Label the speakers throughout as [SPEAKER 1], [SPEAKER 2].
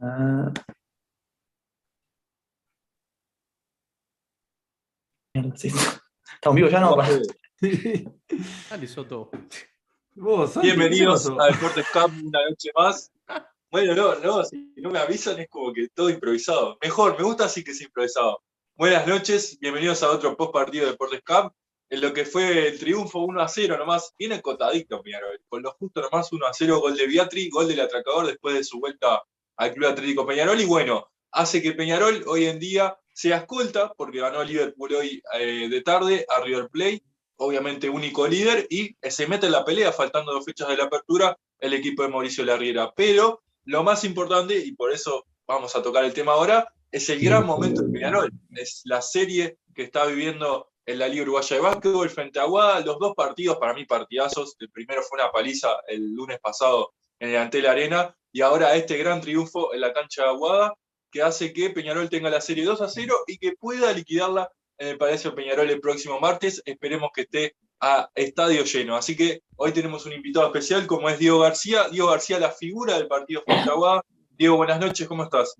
[SPEAKER 1] Ah. ¿Estamos vivos ya? No,
[SPEAKER 2] Dale, Soto.
[SPEAKER 3] Bienvenidos a Deportes Camp una noche más. Bueno, no, no, si no me avisan es como que todo improvisado. Mejor, me gusta así que es improvisado. Buenas noches, bienvenidos a otro post partido de Deportes Camp. En lo que fue el triunfo 1 a 0 nomás, viene cotadito Peñarol, con lo justo nomás 1 a 0, gol de Beatri, gol del atracador después de su vuelta al Club Atlético Peñarol. Y bueno, hace que Peñarol hoy en día sea escolta, porque ganó Liverpool hoy eh, de tarde a River Plate, obviamente único líder, y se mete en la pelea, faltando dos fechas de la apertura, el equipo de Mauricio Larriera. Pero lo más importante, y por eso vamos a tocar el tema ahora, es el gran momento de Peñarol. Es la serie que está viviendo en la Liga Uruguaya de Básquetbol frente a Aguada. Los dos partidos, para mí, partidazos. El primero fue una paliza el lunes pasado en el Antel Arena, y ahora este gran triunfo en la cancha de Aguada, que hace que Peñarol tenga la serie 2 a 0 y que pueda liquidarla en el Palacio Peñarol el próximo martes. Esperemos que esté a estadio lleno. Así que hoy tenemos un invitado especial como es Diego García. Diego García, la figura del partido frente a Aguada. Diego, buenas noches, ¿cómo estás?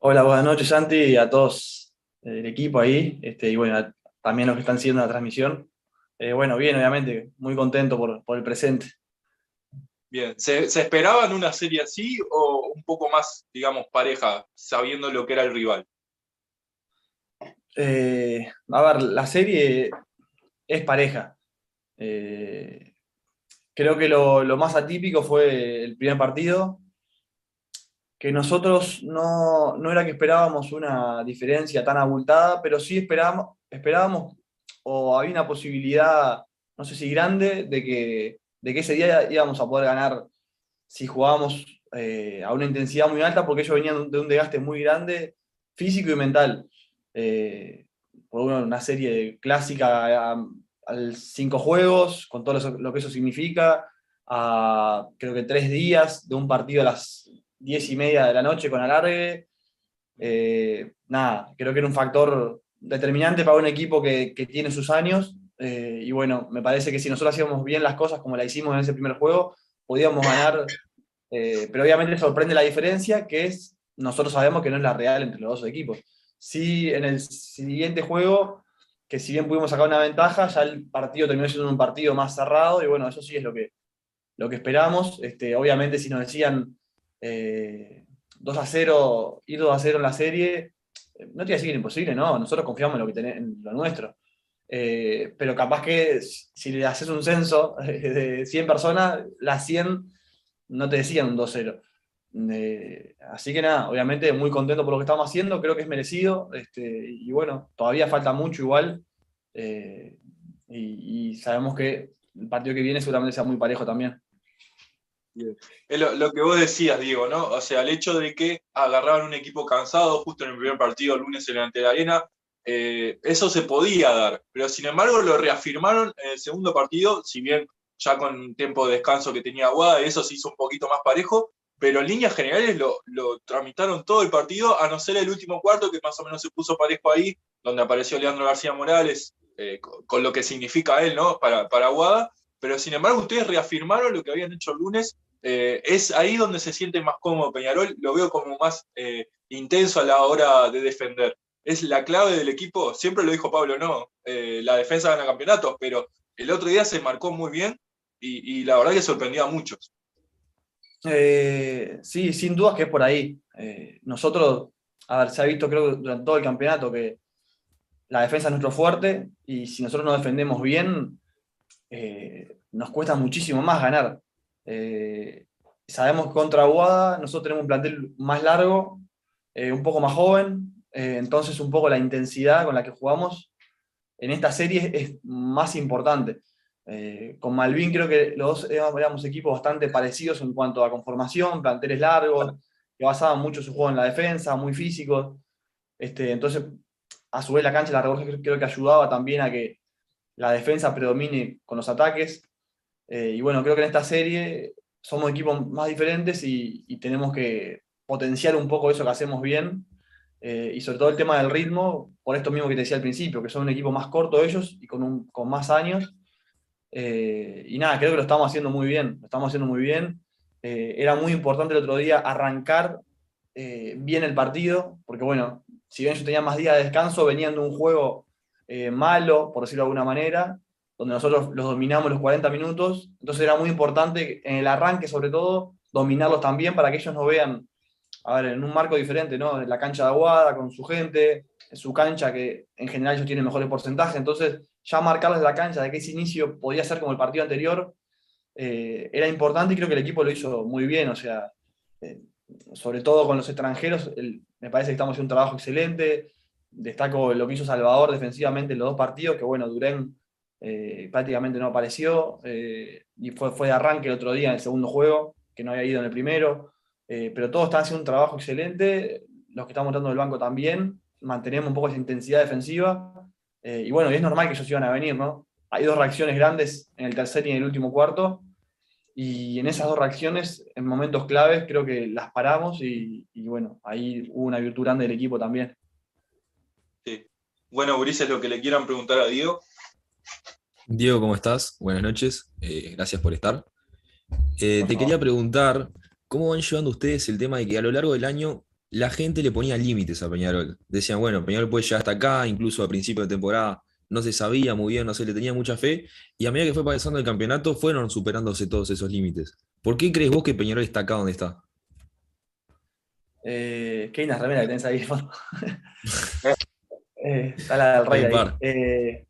[SPEAKER 1] Hola, buenas noches, Santi, y a todos el equipo ahí, este, y bueno, también los que están siguiendo la transmisión. Eh, bueno, bien, obviamente, muy contento por el presente.
[SPEAKER 3] Bien, ¿Se, ¿Se, esperaban una serie así o un poco más, digamos, pareja, sabiendo lo que era el rival?
[SPEAKER 1] Eh, a ver, la serie es pareja. Eh, creo que lo, lo, más atípico fue el primer partido, que nosotros no, no, era que esperábamos una diferencia tan abultada, pero sí esperábamos, esperábamos o había una posibilidad, no sé si grande, de que de que ese día íbamos a poder ganar si jugábamos eh, a una intensidad muy alta, porque ellos venían de un desgaste muy grande, físico y mental. Eh, por una serie clásica a, cinco juegos, con todo lo, que eso significa, a creo que tres días de un partido a las diez y media de la noche con alargue. Eh, nada, creo que era un factor determinante para un equipo que, que tiene sus años eh, y bueno, me parece que si nosotros hacíamos bien las cosas como la hicimos en ese primer juego, podíamos ganar. Eh, pero obviamente sorprende la diferencia, que es, nosotros sabemos que no es la real entre los dos equipos. Sí, en el siguiente juego, que si bien pudimos sacar una ventaja, ya el partido terminó siendo un partido más cerrado, y bueno, eso sí es lo que, lo que esperamos. Este, obviamente, si nos decían 2 eh, a 0, ir 2 a 0 en la serie, no te iba a decir imposible, no, nosotros confiamos en lo, que tenemos, en lo nuestro. Eh, pero capaz que si le haces un censo de 100 personas, las 100 no te decían un 2-0. Eh, así que nada, obviamente muy contento por lo que estamos haciendo, creo que es merecido, este, y bueno, todavía falta mucho igual, eh, y, sabemos que el partido que viene seguramente sea muy parejo también.
[SPEAKER 3] Lo, que vos decías, Diego, ¿no? O sea, el hecho de que agarraban un equipo cansado justo en el primer partido, el lunes en la arena, eh, eso se podía dar, pero sin embargo lo reafirmaron en el segundo partido, si bien ya con tiempo de descanso que tenía Aguada, eso se hizo un poquito más parejo, pero en líneas generales lo, lo, tramitaron todo el partido, a no ser el último cuarto, que más o menos se puso parejo ahí, donde apareció Leandro García Morales, eh, con, lo que significa él, ¿no? Para, para Aguada, pero sin embargo ustedes reafirmaron lo que habían hecho el lunes, eh, es ahí donde se siente más cómodo Peñarol, lo veo como más intenso a la hora de defender es la clave del equipo. Siempre lo dijo Pablo, no, eh, la defensa gana campeonatos, pero el otro día se marcó muy bien y, la verdad que sorprendió a muchos.
[SPEAKER 1] Eh, sí, sin dudas que es por ahí. Eh, nosotros, a ver, se ha visto creo durante todo el campeonato que la defensa es nuestro fuerte y si nosotros nos defendemos bien, nos cuesta muchísimo más ganar. Sabemos que contra Aguada nosotros tenemos un plantel más largo, un poco más joven, eh, entonces un poco la intensidad con la que jugamos en esta serie es más importante. Eh, con Malvin creo que los dos éramos equipos bastante parecidos en cuanto a conformación, planteles largos, que basaban mucho su juego en la defensa, muy físicos. Este, entonces, a su vez la cancha, la revolución creo que ayudaba también a que la defensa predomine con los ataques. Eh, y bueno, creo que en esta serie somos equipos más diferentes y, y tenemos que potenciar un poco eso que hacemos bien eh, y sobre todo el tema del ritmo, por esto mismo que te decía al principio, que son un equipo más corto ellos y con, un, con más años. Eh, y nada, creo que lo estamos haciendo muy bien, lo estamos haciendo muy bien. eh, era muy importante el otro día arrancar bien el partido, porque bueno, si bien yo tenía más días de descanso, venían de un juego malo, por decirlo de alguna manera, donde nosotros los dominamos los 40 minutos, entonces era muy importante en el arranque sobre todo dominarlos también para que ellos no vean, a ver, en un marco diferente, ¿no? La cancha de Aguada con su gente, su cancha que en general ellos tienen mejores porcentajes, entonces ya marcarles la cancha de que ese inicio podía ser como el partido anterior, eh, era importante y creo que el equipo lo hizo muy bien, o sea, eh, sobre todo con los extranjeros, me parece que estamos haciendo un trabajo excelente, destaco lo que hizo Salvador defensivamente en los dos partidos, que bueno, Durén eh, prácticamente no apareció, y fue, fue de arranque el otro día en el segundo juego, que no había ido en el primero, pero todos están haciendo un trabajo excelente, los que estamos dando del banco también, mantenemos un poco esa intensidad defensiva, y bueno, y es normal que ellos iban a venir, ¿no? hay dos reacciones grandes en el tercer y en el último cuarto. Y en esas dos reacciones, en momentos claves, creo que las paramos y, bueno, ahí hubo una virtud grande del equipo también.
[SPEAKER 3] Sí. Bueno, Ulises, lo que le quieran preguntar a Diego.
[SPEAKER 4] Diego, ¿cómo estás? Buenas noches, eh, gracias por estar. Eh, te quería preguntar, ¿cómo van llevando ustedes el tema de que a lo largo del año la gente le ponía límites a Peñarol? Decían, bueno, Peñarol puede llegar hasta acá, incluso a principio de temporada no se sabía muy bien, no se le tenía mucha fe, y a medida que fue pasando el campeonato fueron superándose todos esos límites. ¿Por qué crees vos que Peñarol está acá donde está?
[SPEAKER 1] Eh, ¿Qué hay una remera que tenés ahí? eh, está la del rey ahí. Eh,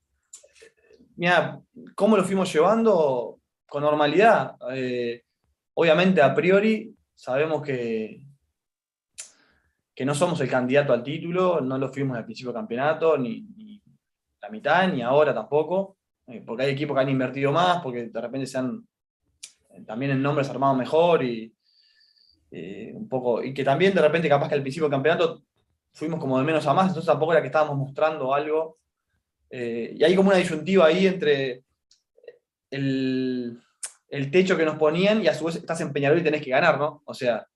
[SPEAKER 1] mira, ¿cómo lo fuimos llevando? Con normalidad. Eh, obviamente, a priori, sabemos que, que no somos el candidato al título, no lo fuimos al principio del campeonato, ni, la mitad, ni ahora tampoco, eh, porque hay equipos que han invertido más, porque de repente se han, eh, también en nombres armado mejor y eh, un poco, y que también de repente capaz que al principio del campeonato fuimos como de menos a más, entonces tampoco era que estábamos mostrando algo. y hay como una disyuntiva ahí entre el, el, techo que nos ponían y a su vez estás en Peñarol y tenés que ganar, ¿no? O sea,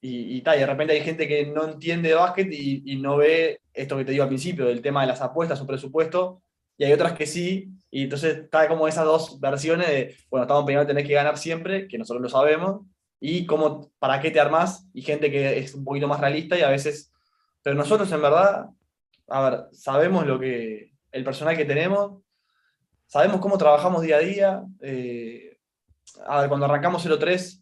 [SPEAKER 1] y, y, de repente hay gente que no entiende de básquet y, no ve esto que te digo al principio, del tema de las apuestas, su presupuesto, y hay otras que sí, y entonces está como esas dos versiones de, bueno, estamos en tenés que ganar siempre, que nosotros lo sabemos, y como, ¿para qué te armás? Y gente que es un poquito más realista y a veces, pero nosotros en verdad, a ver, sabemos lo que, el personal que tenemos, sabemos cómo trabajamos día a día, eh, cuando arrancamos 03,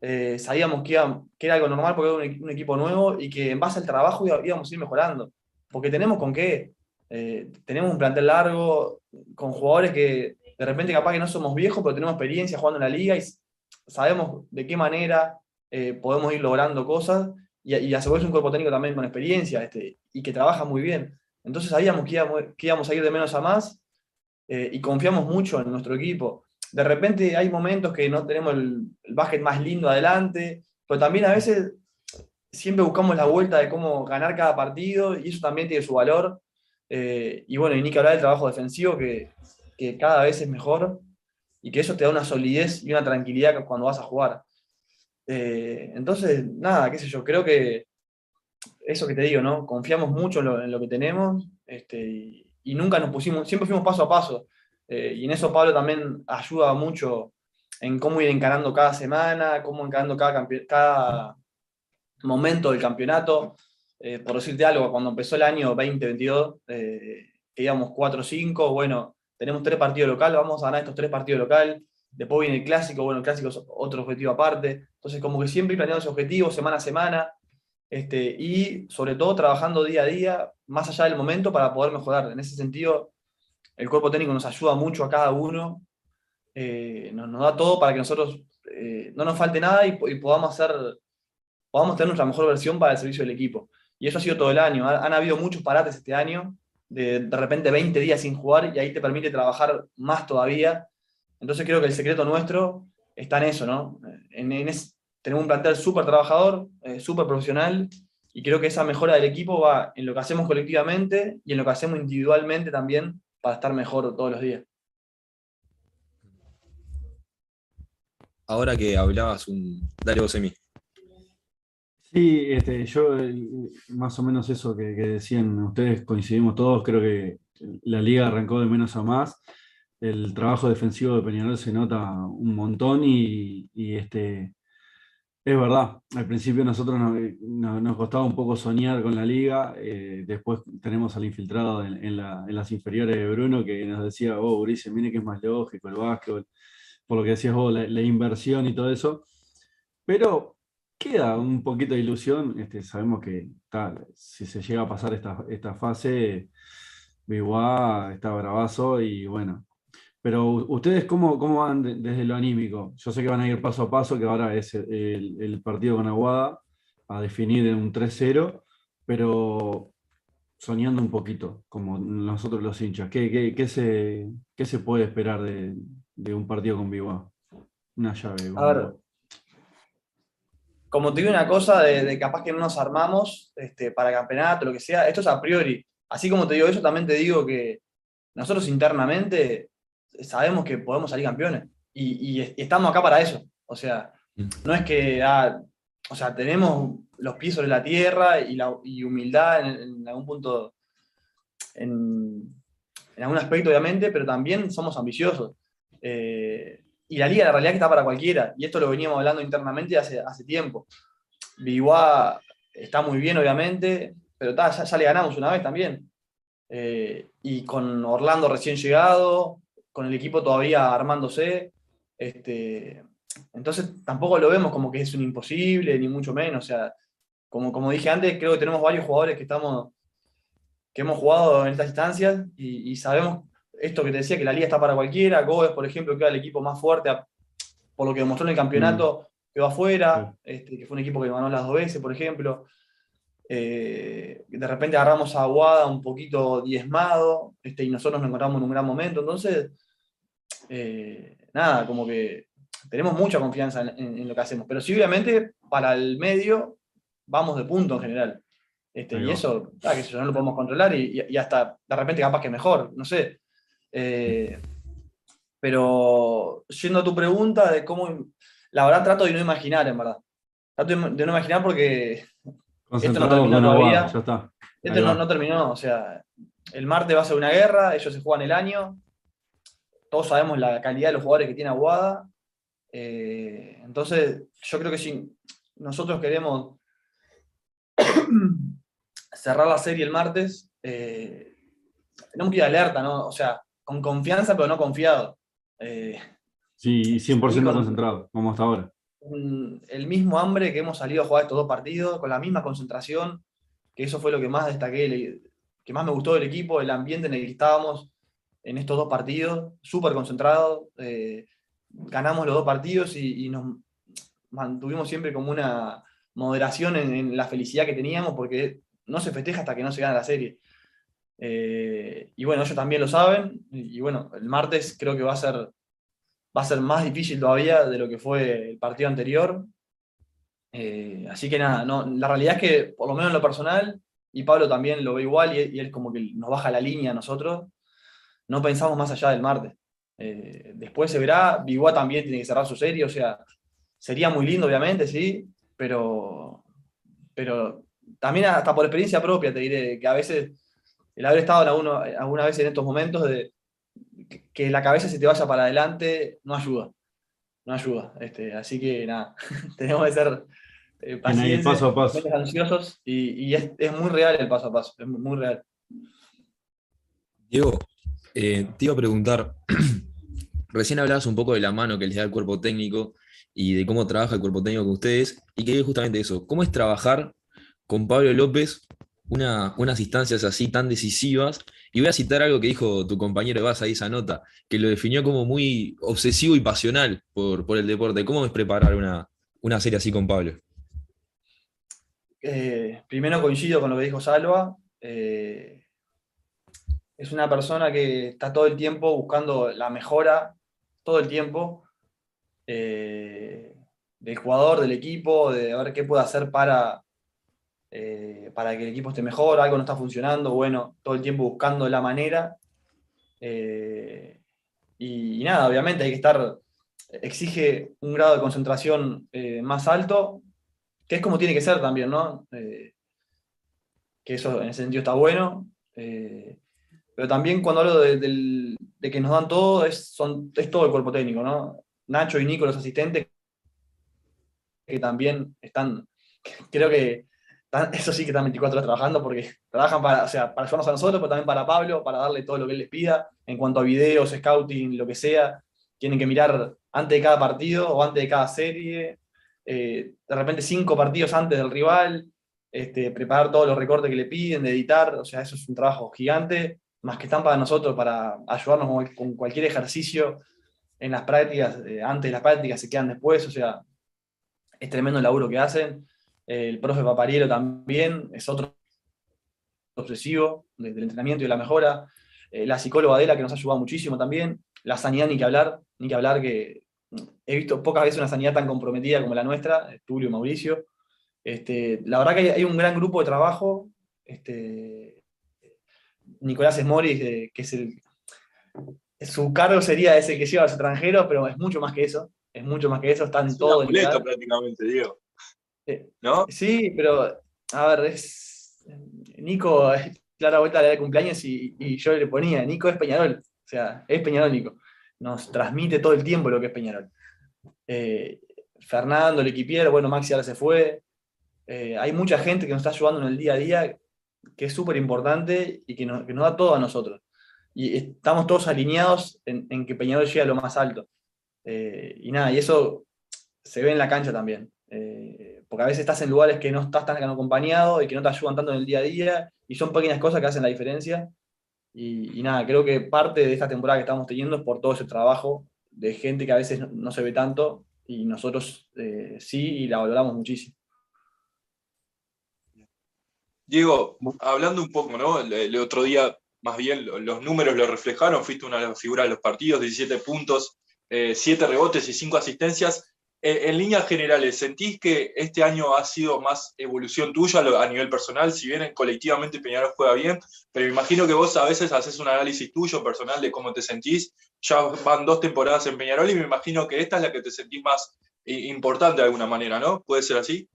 [SPEAKER 1] eh, sabíamos que, era algo normal porque era un, equipo nuevo y que en base al trabajo íbamos a ir mejorando. Porque tenemos con qué. Eh, tenemos un plantel largo, con jugadores que de repente capaz que no somos viejos, pero tenemos experiencia jugando en la liga y sabemos de qué manera eh, podemos ir logrando cosas. Y, y a su vez un cuerpo técnico también con experiencia este, y que trabaja muy bien. Entonces sabíamos que íbamos, que íbamos a ir de menos a más y confiamos mucho en nuestro equipo de repente hay momentos que no tenemos el, el más lindo adelante, pero también a veces siempre buscamos la vuelta de cómo ganar cada partido y eso también tiene su valor. Eh, y bueno, y ni que hablar del trabajo defensivo que, cada vez es mejor y que eso te da una solidez y una tranquilidad cuando vas a jugar. Eh, entonces, nada, qué sé yo, creo que eso que te digo, ¿no? Confiamos mucho en lo, que tenemos este, y, y, nunca nos pusimos, siempre fuimos paso a paso. Eh, y en eso Pablo también ayuda mucho en cómo ir encarando cada semana, cómo encarando cada, cada momento del campeonato. Eh, por decirte algo, cuando empezó el año 2022, eh, que íbamos 4-5, bueno, tenemos tres partidos locales, vamos a ganar estos tres partidos locales. Después viene el clásico, bueno, el clásico es otro objetivo aparte. Entonces, como que siempre planeando ese objetivo semana a semana. Este, y sobre todo trabajando día a día, más allá del momento, para poder mejorar. En ese sentido, el cuerpo técnico nos ayuda mucho a cada uno, eh, nos, da todo para que nosotros eh, no nos falte nada y, podamos, hacer, podamos tener nuestra mejor versión para el servicio del equipo. Y eso ha sido todo el año. Han, habido muchos parates este año, de, de repente 20 días sin jugar y ahí te permite trabajar más todavía. Entonces creo que el secreto nuestro está en eso, ¿no? Tenemos un plantel súper trabajador, eh, súper profesional, y creo que esa mejora del equipo va en lo que hacemos colectivamente y en lo que hacemos individualmente también para estar mejor todos los días.
[SPEAKER 4] Ahora que hablabas, un... dale vos, Emi.
[SPEAKER 5] Sí, este, yo más o menos eso que, decían ustedes, coincidimos todos, creo que la liga arrancó de menos a más, el trabajo defensivo de Peñarol se nota un montón y, este, es verdad, al principio nosotros nos, costaba un poco soñar con la liga, eh, después tenemos al infiltrado en, las inferiores de Bruno que nos decía, oh, Urice, mire que es más lógico el básquetbol, por lo que decías vos, la, inversión y todo eso, pero queda un poquito de ilusión, este, sabemos que tal, si se llega a pasar esta, esta fase, Biguá está bravazo y bueno, pero ustedes, ¿cómo, cómo van desde lo anímico? Yo sé que van a ir paso a paso, que ahora es el, partido con Aguada a definir en un 3-0, pero soñando un poquito, como nosotros los hinchas. ¿Qué, qué, se, qué se, puede esperar de, un partido con Viva? Una llave.
[SPEAKER 1] A ver, como te digo una cosa de, capaz que no nos armamos este, para campeonato, lo que sea, esto es a priori. Así como te digo eso, también te digo que nosotros internamente sabemos que podemos salir campeones y, estamos acá para eso. O sea, mm. no es que, ah, o sea, tenemos los pies sobre la tierra y, la, humildad en, algún punto, en, algún aspecto obviamente, pero también somos ambiciosos. Eh, y la liga la realidad que está para cualquiera, y esto lo veníamos hablando internamente hace, hace tiempo. Biguá está muy bien, obviamente, pero ya, le ganamos una vez también. Eh, y con Orlando recién llegado, con el equipo todavía armándose. Este, entonces tampoco lo vemos como que es un imposible, ni mucho menos. O sea, como, como dije antes, creo que tenemos varios jugadores que estamos que hemos jugado en estas instancias y, sabemos esto que te decía, que la liga está para cualquiera. Gómez, por ejemplo, que era el equipo más fuerte, por lo que demostró en el campeonato, mm. quedó afuera, este, que fue un equipo que ganó las dos veces, por ejemplo. Eh, de repente agarramos a Aguada un poquito diezmado este, y nosotros nos encontramos en un gran momento. Entonces, eh, nada, como que tenemos mucha confianza en, lo que hacemos. Pero sí, obviamente, para el medio vamos de punto en general. Este, y eso, que no lo podemos controlar y, hasta de repente capaz que mejor, no sé. Eh, pero yendo a tu pregunta de cómo, la verdad trato de no imaginar, en verdad. Trato de no imaginar porque esto no terminó todavía. Esto no, no, terminó, o sea, el martes va a ser una guerra, ellos se juegan el año, todos sabemos la calidad de los jugadores que tiene Aguada. Eh, entonces, yo creo que si nosotros queremos cerrar la serie el martes, eh, tenemos que ir alerta, ¿no? O sea, con confianza, pero no confiado.
[SPEAKER 5] Eh, sí, 100% concentrado, como hasta ahora.
[SPEAKER 1] El mismo hambre que hemos salido a jugar estos dos partidos, con la misma concentración, que eso fue lo que más destaqué, que más me gustó del equipo, el ambiente en el que estábamos en estos dos partidos, súper concentrados. Eh, ganamos los dos partidos y, nos mantuvimos siempre como una moderación en, la felicidad que teníamos, porque no se festeja hasta que no se gana la serie. Eh, y bueno, ellos también lo saben, y, bueno, el martes creo que va a ser, va a ser más difícil todavía de lo que fue el partido anterior. Eh, así que nada, no, la realidad es que, por lo menos en lo personal, y Pablo también lo ve igual, y, y él como que nos baja la línea a nosotros, no pensamos más allá del martes. Eh, después se verá, Biguá también tiene que cerrar su serie, o sea, sería muy lindo, obviamente, sí, pero, pero también hasta por experiencia propia te diré que a veces el haber estado alguna, alguna vez en estos momentos de que la cabeza se te vaya para adelante no ayuda, no ayuda. Este, así que nada, tenemos que ser eh, pacientes, paso a paso. ansiosos y, es, es, muy real el paso a paso, es muy real.
[SPEAKER 4] Diego, eh, te iba a preguntar, recién hablabas un poco de la mano que les da el cuerpo técnico y de cómo trabaja el cuerpo técnico con ustedes, y que justamente eso, ¿cómo es trabajar con Pablo López unas instancias así tan decisivas? Y voy a citar algo que dijo tu compañero Vas ahí, esa nota, que lo definió como muy obsesivo y pasional por, el deporte. ¿Cómo es preparar una, serie así con Pablo?
[SPEAKER 1] Eh, primero coincido con lo que dijo Salva. Eh, es una persona que está todo el tiempo buscando la mejora, todo el tiempo, eh, del jugador, del equipo, de ver qué puede hacer para, eh, para que el equipo esté mejor, algo no está funcionando, bueno, todo el tiempo buscando la manera. Eh, y, nada, obviamente hay que estar, exige un grado de concentración más alto, que es como tiene que ser también, ¿no? que eso en ese sentido está bueno. pero también cuando hablo de, que nos dan todo, es, son, es todo el cuerpo técnico, ¿no? Nacho y Nico, los asistentes, que también están, creo que eso sí que están 24 horas trabajando porque trabajan para, o sea, para ayudarnos a nosotros, pero también para Pablo, para darle todo lo que él les pida en cuanto a videos, scouting, lo que sea. Tienen que mirar antes de cada partido o antes de cada serie, eh, de repente cinco partidos antes del rival, este, preparar todos los recortes que le piden, de editar, o sea, eso es un trabajo gigante, más que están para nosotros, para ayudarnos con, cualquier ejercicio en las prácticas, eh, antes de las prácticas se quedan después, o sea, es tremendo el laburo que hacen el profe Papariero también es otro obsesivo del entrenamiento y de la mejora, eh, la psicóloga Adela que nos ha ayudado muchísimo también, la sanidad ni que hablar, ni que hablar que he visto pocas veces una sanidad tan comprometida como la nuestra, Tulio y Mauricio. Este, la verdad que hay, un gran grupo de trabajo. Este, Nicolás Esmori, que es el. Su cargo sería ese que lleva a los extranjeros, pero es mucho más que eso. Es mucho más que eso. Están es todo.
[SPEAKER 3] prácticamente, Diego.
[SPEAKER 1] ¿No? Sí, pero, a ver, es. Nico, es clara vuelta de cumpleaños y, yo le ponía, Nico es Peñarol. O sea, es Peñarol, Nico. Nos transmite todo el tiempo lo que es Peñarol. Eh, Fernando, el equipiero, bueno, Maxi ahora se fue. Eh, hay mucha gente que nos está ayudando en el día a día, que es súper importante y que nos, da todo a nosotros. Y estamos todos alineados en, que Peñarol llegue a lo más alto. Eh, y nada, y eso se ve en la cancha también porque a veces estás en lugares que no estás tan acompañado y que no te ayudan tanto en el día a día, y son pequeñas cosas que hacen la diferencia. Y, nada, creo que parte de esta temporada que estamos teniendo es por todo ese trabajo de gente que a veces no, se ve tanto, y nosotros eh, sí, y la valoramos muchísimo.
[SPEAKER 3] Diego, hablando un poco, ¿no? El, otro día, más bien, los números lo reflejaron, fuiste una de las figuras de los partidos, 17 puntos, 7 eh, rebotes y 5 asistencias. Eh, en líneas generales, ¿sentís que este año ha sido más evolución tuya a nivel personal? Si bien colectivamente Peñarol juega bien, pero me imagino que vos a veces haces un análisis tuyo personal de cómo te sentís. Ya van dos temporadas en Peñarol y me imagino que esta es la que te sentís más importante de alguna manera, ¿no? ¿Puede ser así?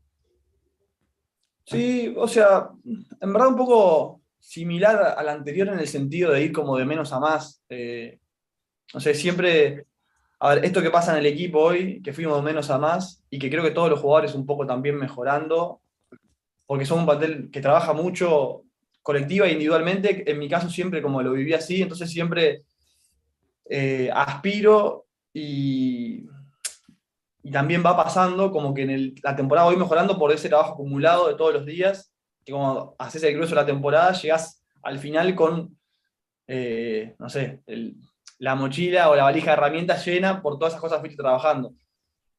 [SPEAKER 1] Sí, o sea, en verdad un poco similar a la anterior en el sentido de ir como de menos a más. Eh, no sé, siempre a ver, esto que pasa en el equipo hoy, que fuimos menos a más, y que creo que todos los jugadores un poco también mejorando, porque son un papel que trabaja mucho colectiva e individualmente, en mi caso siempre como lo viví así, entonces siempre eh, aspiro y, y, también va pasando como que en la temporada voy mejorando por ese trabajo acumulado de todos los días, que como haces el grueso de la temporada, llegas al final con, eh, no sé, el la mochila o la valija de herramientas llena por todas esas cosas que fuiste trabajando.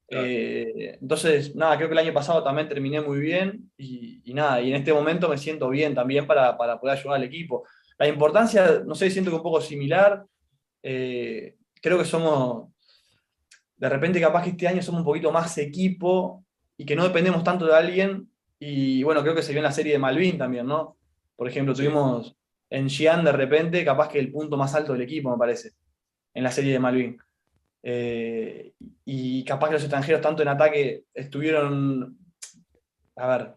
[SPEAKER 1] Eh, entonces, nada, creo que el año pasado también terminé muy bien y, nada, y en este momento me siento bien también para, poder ayudar al equipo. La importancia, no sé, siento que un poco similar. Eh, creo que somos, de repente capaz que este año somos un poquito más equipo y que no dependemos tanto de alguien. Y bueno, creo que se vio en la serie de Malvin también, ¿no? Por ejemplo, tuvimos en Xi'an de repente, capaz que el punto más alto del equipo, me parece en la serie de Malvin. Eh, y capaz que los extranjeros, tanto en ataque, estuvieron, a ver,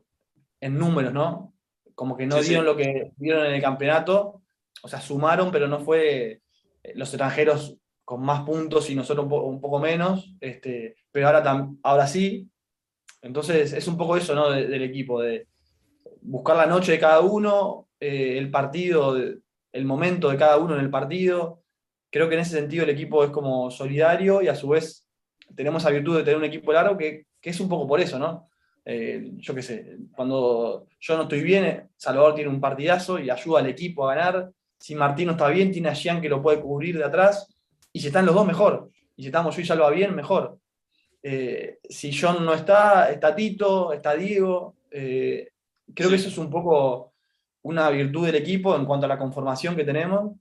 [SPEAKER 1] en números, ¿no? Como que no dieron lo que dieron en el campeonato, o sea, sumaron, pero no fue eh, los extranjeros con más puntos y nosotros un, poco menos, este, pero ahora, ahora sí. Entonces es un poco eso, ¿no? del equipo, de buscar la noche de cada uno, eh, el partido, el momento de cada uno en el partido, creo que en ese sentido el equipo es como solidario y a su vez tenemos la virtud de tener un equipo largo que, es un poco por eso, ¿no? Eh, yo qué sé, cuando yo no estoy bien, Salvador tiene un partidazo y ayuda al equipo a ganar. Si Martín no está bien, tiene a Jean que lo puede cubrir de atrás. Y si están los dos, mejor. Y si estamos yo y Salva bien, mejor. Eh, si John no está, está Tito, está Diego. Eh, creo que eso es un poco una virtud del equipo en cuanto a la conformación que tenemos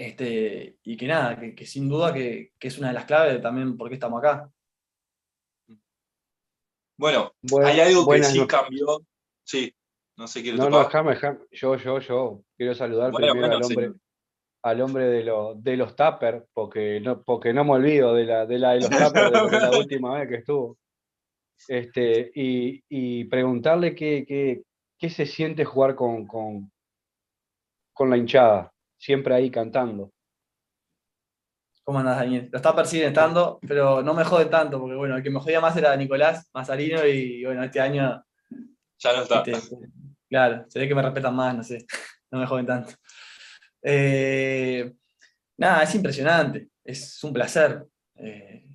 [SPEAKER 1] este, y que nada, que, sin duda que, es una de las claves también por qué estamos acá.
[SPEAKER 3] Bueno, hay algo que sí cambió. Sí, no sé quién
[SPEAKER 6] No, no, déjame, yo, yo, yo quiero saludar primero al hombre, al hombre de, de los tuppers, porque no, porque no me olvido de la de, la, de los tuppers de, la última vez que estuvo. Este, y, preguntarle qué, qué, qué, se siente jugar con, con, con la hinchada siempre ahí cantando.
[SPEAKER 1] ¿Cómo andás, Daniel? Lo está persiguiendo, pero no me jode tanto, porque bueno, el que me jodía más era Nicolás Mazarino y bueno, este año.
[SPEAKER 3] Ya no está.
[SPEAKER 1] claro, se ve que me respetan más, no sé, no me joden tanto. Eh, nada, es impresionante, es un placer, eh,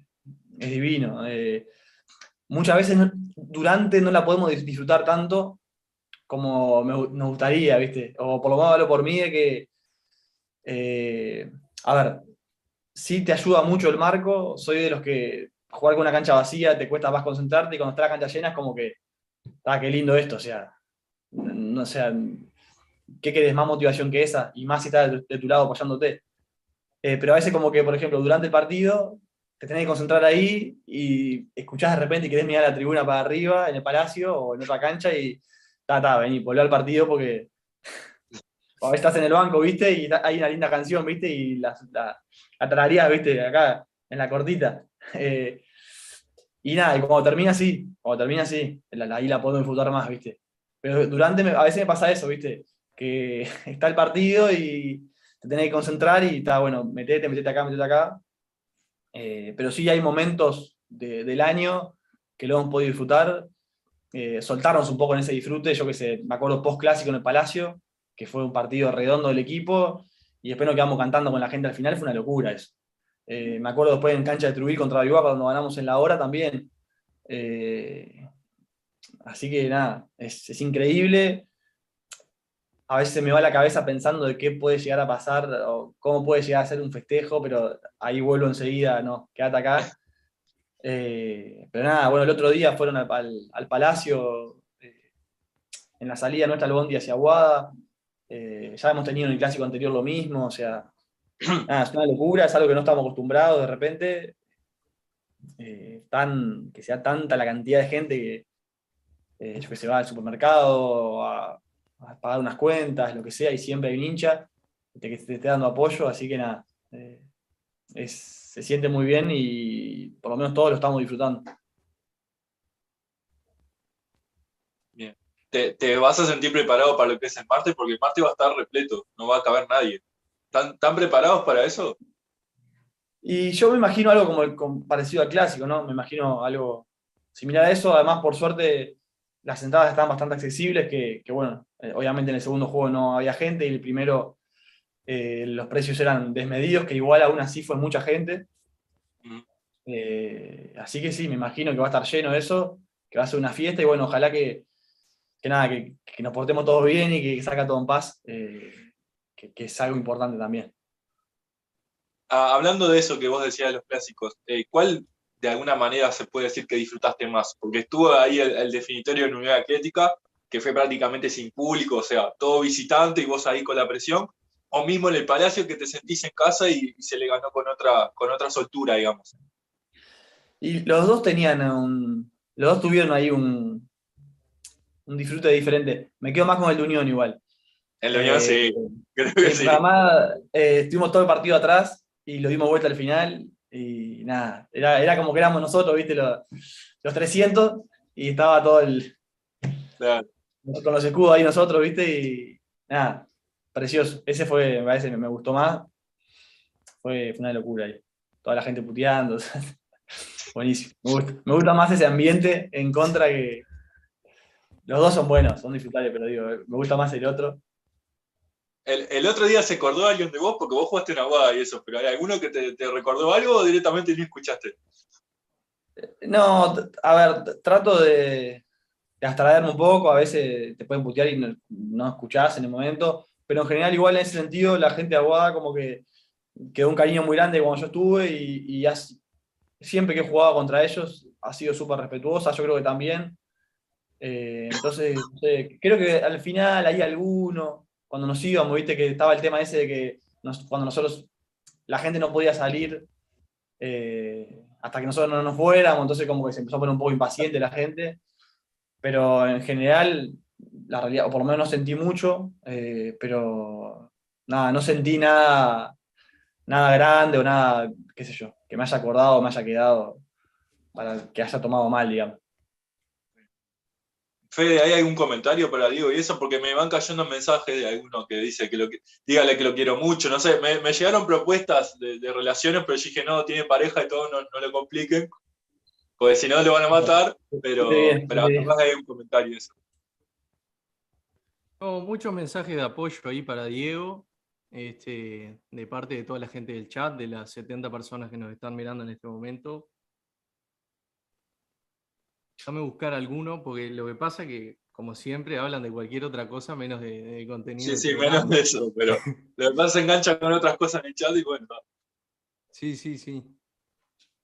[SPEAKER 1] es divino. Eh, muchas veces durante no la podemos disfrutar tanto como nos gustaría, ¿viste? O por lo menos hablo por mí de que, a ver, sí te ayuda mucho el marco, soy de los que jugar con una cancha vacía te cuesta más concentrarte y cuando está la cancha llena es como que, ah, qué lindo esto, o sea, no sea, ¿qué querés más motivación que esa? Y más si estás de, tu lado apoyándote. Eh, pero a veces como que, por ejemplo, durante el partido te tenés que concentrar ahí y escuchás de repente y querés mirar la tribuna para arriba en el palacio o en otra cancha y ta, ta, vení, volver al partido porque veces estás en el banco, ¿viste? Y hay una linda canción, ¿viste? Y la, la, ¿viste? Acá, en la cortita. Eh, y nada, y cuando termina así, cuando termina así, ahí la puedo disfrutar más, ¿viste? Pero durante, a veces me pasa eso, ¿viste? Que está el partido y te tenés que concentrar y está, bueno, metete, metete acá, metete acá. Eh, pero sí hay momentos del año que lo hemos podido disfrutar, eh, soltarnos un poco en ese disfrute, yo que sé, me acuerdo post clásico en el Palacio, que fue un partido redondo del equipo, y después nos quedamos cantando con la gente al final, fue una locura eso. Eh, me acuerdo después en cancha de Trujillo contra Viva cuando ganamos en la hora también. Eh, así que nada, es, increíble. A veces me va la cabeza pensando de qué puede llegar a pasar o cómo puede llegar a ser un festejo, pero ahí vuelvo enseguida, no, quédate acá. Eh, pero nada, bueno, el otro día fueron al, al Palacio, en la salida nuestra al hacia Aguada, eh, ya hemos tenido en el clásico anterior lo mismo, o sea, es una locura, es algo que no estamos acostumbrados de repente. Eh, tan, que sea tanta la cantidad de gente que, eh, que se va al supermercado a, pagar unas cuentas, lo que sea, y siempre hay un hincha que te, esté dando apoyo, así que nada, se siente muy bien y por lo menos todos lo estamos disfrutando.
[SPEAKER 3] Te, vas a sentir preparado para lo que es el martes, porque el martes va a estar repleto, no va a caber nadie. ¿Están, preparados para eso?
[SPEAKER 1] Y yo me imagino algo como, parecido al clásico, ¿no? Me imagino algo similar a eso. Además, por suerte, las entradas están bastante accesibles, que, bueno, eh, obviamente en el segundo juego no había gente y el primero eh, los precios eran desmedidos, que igual aún así fue mucha gente. Eh, así que sí, me imagino que va a estar lleno eso, que va a ser una fiesta y bueno, ojalá que, que nada, que, nos portemos todos bien y que salga todo en paz, eh, que, es algo importante también.
[SPEAKER 3] Ah, hablando de eso que vos decías de los clásicos, eh, ¿cuál de alguna manera se puede decir que disfrutaste más? Porque estuvo ahí el, definitorio en Unidad Atlética, que fue prácticamente sin público, o sea, todo visitante y vos ahí con la presión, o mismo en el Palacio que te sentís en casa y, se le ganó con otra, con otra soltura, digamos.
[SPEAKER 1] Y los dos tenían un, los dos tuvieron ahí un, un disfrute diferente. Me quedo más con el de Unión igual.
[SPEAKER 3] El de Unión, sí.
[SPEAKER 1] Eh, Creo que sí. Eh, estuvimos todo el partido atrás y lo dimos vuelta al final. Y nada, era, como que éramos nosotros, ¿viste? Los, 300 y estaba todo el. Con los escudos ahí nosotros, ¿viste? Y nada, precioso. Ese fue, me parece, me gustó más. Fue, fue una locura ahí. Toda la gente puteando. Buenísimo. Me gusta, me gusta más ese ambiente en contra que, los dos son buenos, son disfrutables, pero digo, me gusta más el otro.
[SPEAKER 3] El, otro día se acordó alguien de vos porque vos jugaste en Aguada y eso, pero ¿hay alguno que te, recordó algo o directamente ni escuchaste?
[SPEAKER 1] No, a ver, trato de, de abstraerme un poco, a veces te pueden putear y no, no, escuchás en el momento, pero en general igual en ese sentido la gente de Aguada como que quedó un cariño muy grande cuando yo estuve y, y siempre que he jugado contra ellos ha sido súper respetuosa, yo creo que también. Eh, entonces, creo que al final hay alguno, cuando nos íbamos, viste que estaba el tema ese de que cuando nosotros, la gente no podía salir eh, hasta que nosotros no nos fuéramos, entonces como que se empezó a poner un poco impaciente la gente, pero en general, la realidad, o por lo menos no sentí mucho, eh, pero nada, no sentí nada, nada grande o nada, qué sé yo, que me haya acordado me haya quedado para que haya tomado mal, digamos.
[SPEAKER 3] Fede, ¿hay algún comentario para Diego y eso? Porque me van cayendo mensajes de alguno que dice que lo que, dígale que lo quiero mucho. No sé, me, llegaron propuestas de, relaciones, pero yo dije, no, tiene pareja y todo, no, no le compliquen. Porque si no, le van a matar. Pero, pero hay un comentario eso.
[SPEAKER 2] muchos mensajes de apoyo ahí para Diego, este, de parte de toda la gente del chat, de las 70 personas que nos están mirando en este momento. Déjame buscar alguno, porque lo que pasa es que, como siempre, hablan de cualquier otra cosa menos de, contenido.
[SPEAKER 3] Sí, sí, menos de eso, pero lo que pasa se engancha con otras cosas en el chat y bueno.
[SPEAKER 2] Sí, sí, sí.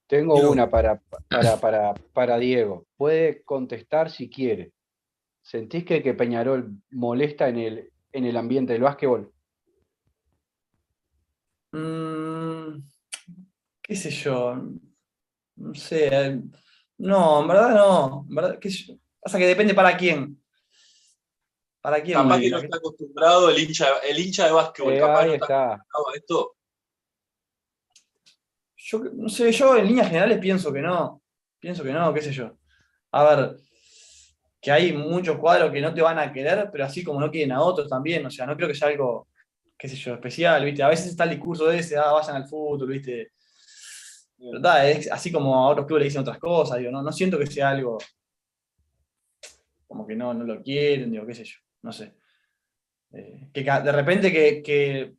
[SPEAKER 6] Tengo una para, para, para, Diego. Puede contestar si quiere. ¿Sentís que, que Peñarol molesta en el, en el ambiente del básquetbol?
[SPEAKER 1] Mm, ¿Qué sé yo? No sé. No, en verdad no. En verdad, Pasa que depende para quién.
[SPEAKER 3] ¿Para quién? Capaz que no está acostumbrado el hincha, el hincha de básquetbol. capaz no está, acostumbrado a esto.
[SPEAKER 1] Yo no sé, yo en líneas generales pienso que no. Pienso que no, qué sé yo. A ver, que hay muchos cuadros que no te van a querer, pero así como no quieren a otros también. O sea, no creo que sea algo, qué sé yo, especial, ¿viste? A veces está el discurso de ese, ah, vayan al fútbol, ¿viste? Es así como a otros clubes le dicen otras cosas, digo, no, no siento que sea algo como que no, no lo quieren, digo, qué sé yo, no sé. Eh, que de repente que, que,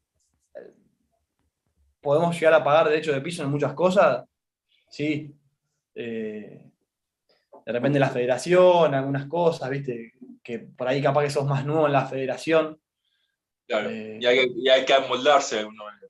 [SPEAKER 1] podemos llegar a pagar derecho de piso en muchas cosas, sí. Eh, de repente la federación, algunas cosas, viste, que por ahí capaz que sos más nuevo en la federación.
[SPEAKER 3] Claro, eh, y, hay, y, hay, que amoldarse de alguna manera.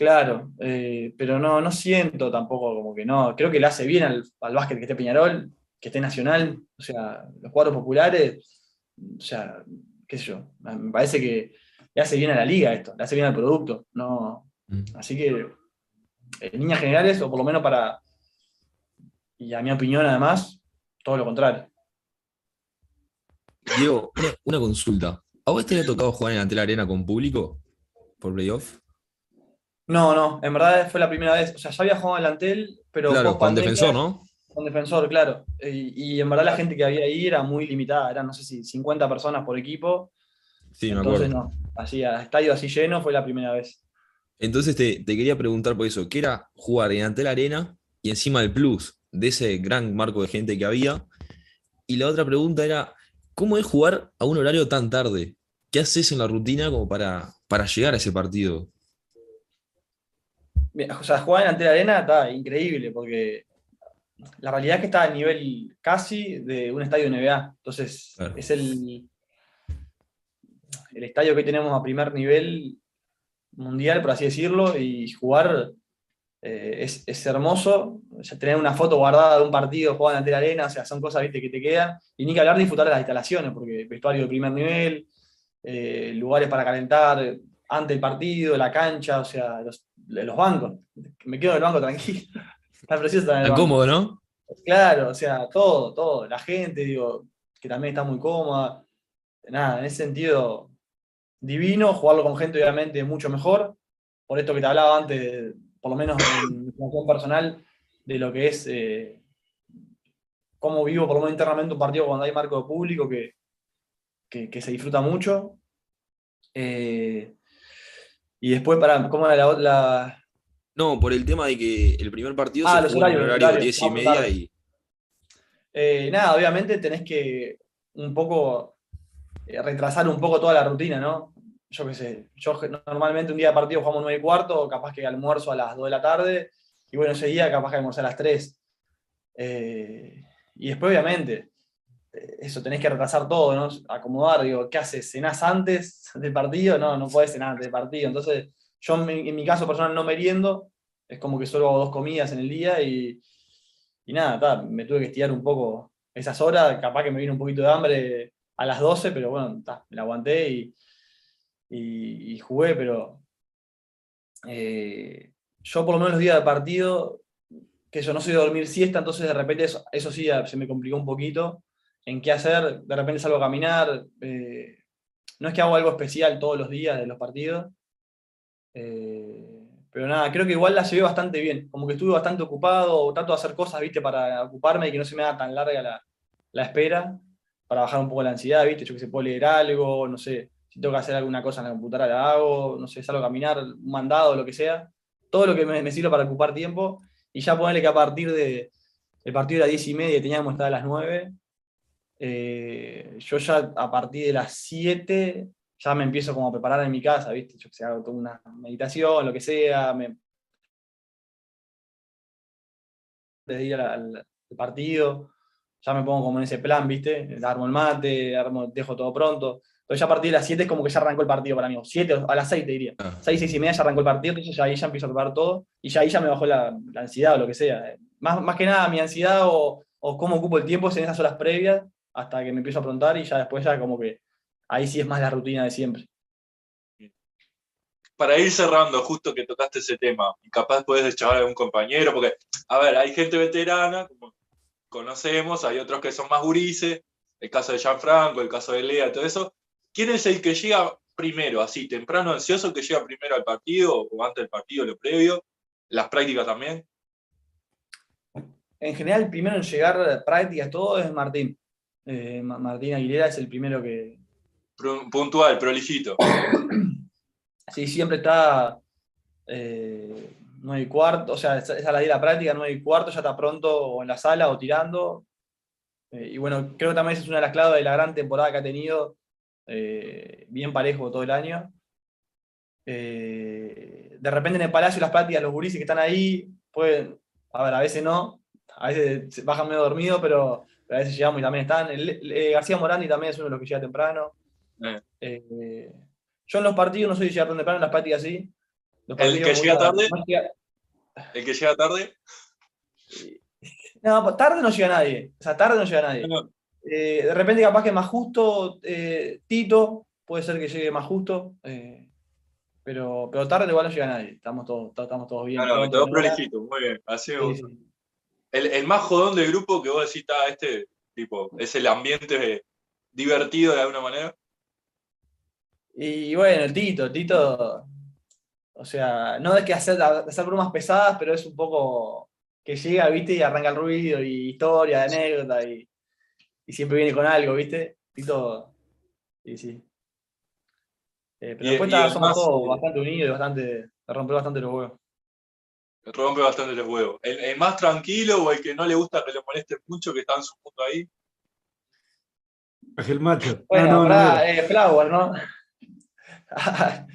[SPEAKER 1] Claro, eh, pero no, no siento tampoco como que no. Creo que le hace bien al, básquet que esté Peñarol, que esté Nacional, o sea, los cuadros populares, o sea, qué sé yo, me parece que le hace bien a la liga esto, le hace bien al producto. No, mm. Así que, en líneas generales, o por lo menos para, y a mi opinión además, todo lo contrario.
[SPEAKER 4] Diego, una, consulta. ¿A vos te ha tocado jugar en la Arena con público por playoff?
[SPEAKER 1] No, no, en verdad fue la primera vez. O sea, ya había jugado en el Antel, pero.
[SPEAKER 4] Claro, con defensor, ¿no?
[SPEAKER 1] Con defensor, claro. Y, en verdad la gente que había ahí era muy limitada, eran, no sé si 50 personas por equipo.
[SPEAKER 4] Sí, me Entonces, no,
[SPEAKER 1] así, a estadio así lleno fue la primera vez.
[SPEAKER 4] Entonces te, quería preguntar por eso, ¿qué era jugar en Antel Arena y encima el plus de ese gran marco de gente que había? Y la otra pregunta era, ¿cómo es jugar a un horario tan tarde? ¿Qué haces en la rutina como para, para llegar a ese partido?
[SPEAKER 1] O sea, jugar en ante la arena está increíble porque la realidad es que está a nivel casi de un estadio NBA. Entonces, es el, el estadio que tenemos a primer nivel mundial, por así decirlo, y jugar eh, es, hermoso. tener una foto guardada de un partido jugando ante la arena, o sea, son cosas ¿viste? que te quedan. Y ni que hablar de disfrutar de las instalaciones, porque vestuario de primer nivel, eh, lugares para calentar, ante el partido, la cancha, o sea, los, los bancos. Me quedo en el banco tranquilo. Está precioso
[SPEAKER 4] Está cómodo, ¿no?
[SPEAKER 1] Claro, o sea, todo, todo. La gente, digo, que también está muy cómoda. Nada, en ese sentido, divino. Jugarlo con gente, obviamente, mucho mejor. Por esto que te hablaba antes, por lo menos en mi situación personal, de lo que es eh, cómo vivo, por lo menos internamente, un partido cuando hay marco de público que, que, se disfruta mucho. Eh, y después, para, ¿cómo era la, la,
[SPEAKER 4] No, por el tema de que el primer partido ah, se jugó en horario 10 y media y.
[SPEAKER 1] Eh, nada, obviamente tenés que un poco eh, retrasar un poco toda la rutina, ¿no? Yo qué sé, yo normalmente un día de partido jugamos 9 y cuarto, capaz que almuerzo a las 2 de la tarde, y bueno, ese día capaz que almuerzo a las 3. Eh, y después, obviamente, eso tenés que retrasar todo, ¿no? Acomodar, digo, ¿qué haces? ¿Cenás antes del partido? No, no podés cenar antes del partido. Entonces, yo en mi caso personal no meriendo, es como que solo hago dos comidas en el día y, y nada, me tuve que estirar un poco esas horas, capaz que me vino un poquito de hambre a las 12, pero bueno, me la aguanté y, y, jugué, pero eh, yo por lo menos los días de partido, que yo no soy de dormir siesta, entonces de repente eso, eso sí se me complicó un poquito en qué hacer, de repente salgo a caminar. Eh, no es que hago algo especial todos los días de los partidos. Eh, pero nada, creo que igual la llevé bastante bien. Como que estuve bastante ocupado, trato de hacer cosas, viste, para ocuparme y que no se me haga tan larga la, espera. para bajar un poco la ansiedad, ¿viste? Yo que se puedo leer algo, no sé, si tengo que hacer alguna cosa en la computadora la hago, no sé, salgo a caminar, mandado, lo que sea. Todo lo que me, me sirve para ocupar tiempo. Y ya ponerle que a partir de, el partido era 10 y media y teníamos que las 9. Eh, yo ya a partir de las 7 ya me empiezo como a preparar en mi casa, ¿viste? Yo que sé, hago toda una meditación, lo que sea, me... desde ir al, al partido, ya me pongo como en ese plan, ¿viste? Armo el mate, armo, dejo todo pronto. Entonces ya a partir de las 7 es como que ya arrancó el partido para mí. 7 a las 6 te diría. 6, 6 y media ya arrancó el partido, entonces ya ahí ya empiezo a preparar todo y ya ahí ya me bajó la, la ansiedad o lo que sea. Más, más que nada mi ansiedad o, o, cómo ocupo el tiempo es en esas horas previas hasta que me empiezo a aprontar y ya después ya como que ahí sí es más la rutina de siempre.
[SPEAKER 3] Para ir cerrando, justo que tocaste ese tema, y capaz puedes deschavar a algún compañero, porque, a ver, hay gente veterana, como conocemos, hay otros que son más gurises, el caso de Gianfranco, el caso de Lea, todo eso. ¿Quién es el que llega primero, así, temprano, ansioso, que llega primero al partido, o antes del partido, lo previo? ¿Las prácticas también?
[SPEAKER 1] En general, el primero en llegar prácticas, todo es Martín. Eh, Martín Aguilera es el primero que.
[SPEAKER 3] Puntual, prolijito.
[SPEAKER 1] Sí, siempre está eh, 9 y cuarto, o sea, es a la de la práctica, 9 y cuarto, ya está pronto o en la sala o tirando. Eh, y bueno, creo que también esa es una de las claves de la gran temporada que ha tenido, eh, bien parejo todo el año. De repente en el Palacio las prácticas, los gurises que están ahí, pueden, a ver, a veces no, a veces se bajan medio dormidos, pero, pero a veces llegamos y también están. El, eh, García Morandi también es uno de los que llega temprano. Eh. yo en los partidos no soy de llegar tan temprano, en las prácticas sí.
[SPEAKER 3] ¿El que llega tarde? ¿El que llega tarde?
[SPEAKER 1] No, tarde no llega nadie. O sea, tarde no llega nadie. No. Eh, de repente capaz que más justo, eh, Tito, puede ser que llegue más justo. Eh, pero, pero tarde igual no llega nadie. Estamos todos, estamos todos bien.
[SPEAKER 3] Claro, todos prolijitos, muy bien. Así sí, sí. El, el, más jodón del grupo que vos decís, está este tipo, es el ambiente divertido de alguna manera.
[SPEAKER 1] Y bueno, el Tito, el Tito, o sea, no es que hacer, hacer bromas pesadas, pero es un poco que llega, viste, y arranca el ruido, y historia, anécdota, y, y siempre viene con algo, viste. Tito, sí, sí. Eh, pero y, después y somos todos bastante unidos y bastante, me rompe bastante los huevos.
[SPEAKER 3] Rompe bastante los huevos. ¿El, ¿El, más tranquilo o el que no le gusta que le moleste mucho, que está en su punto ahí?
[SPEAKER 5] El macho.
[SPEAKER 1] Bueno, no, no, para, no. Eh, Flower, ¿no?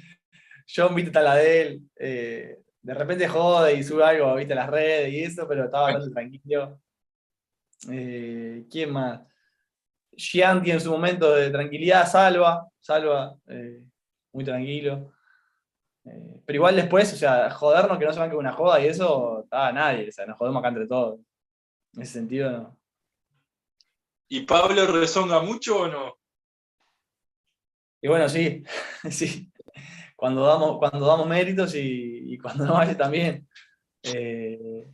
[SPEAKER 1] John, viste, está la de él. Eh, de repente jode y sube algo, viste, las redes y eso, pero estaba bastante tranquilo. Eh, ¿Quién más? Gianti en su momento de tranquilidad, salva, salva, eh, muy tranquilo. Eh, pero igual después, o sea, jodernos que no se van que una joda y eso, estaba nadie, o sea, nos jodemos acá entre todos. En ese sentido, no.
[SPEAKER 3] ¿Y Pablo rezonga mucho o no?
[SPEAKER 1] Y bueno, sí, sí. Cuando damos, cuando damos méritos y, y cuando no vale también. Eh,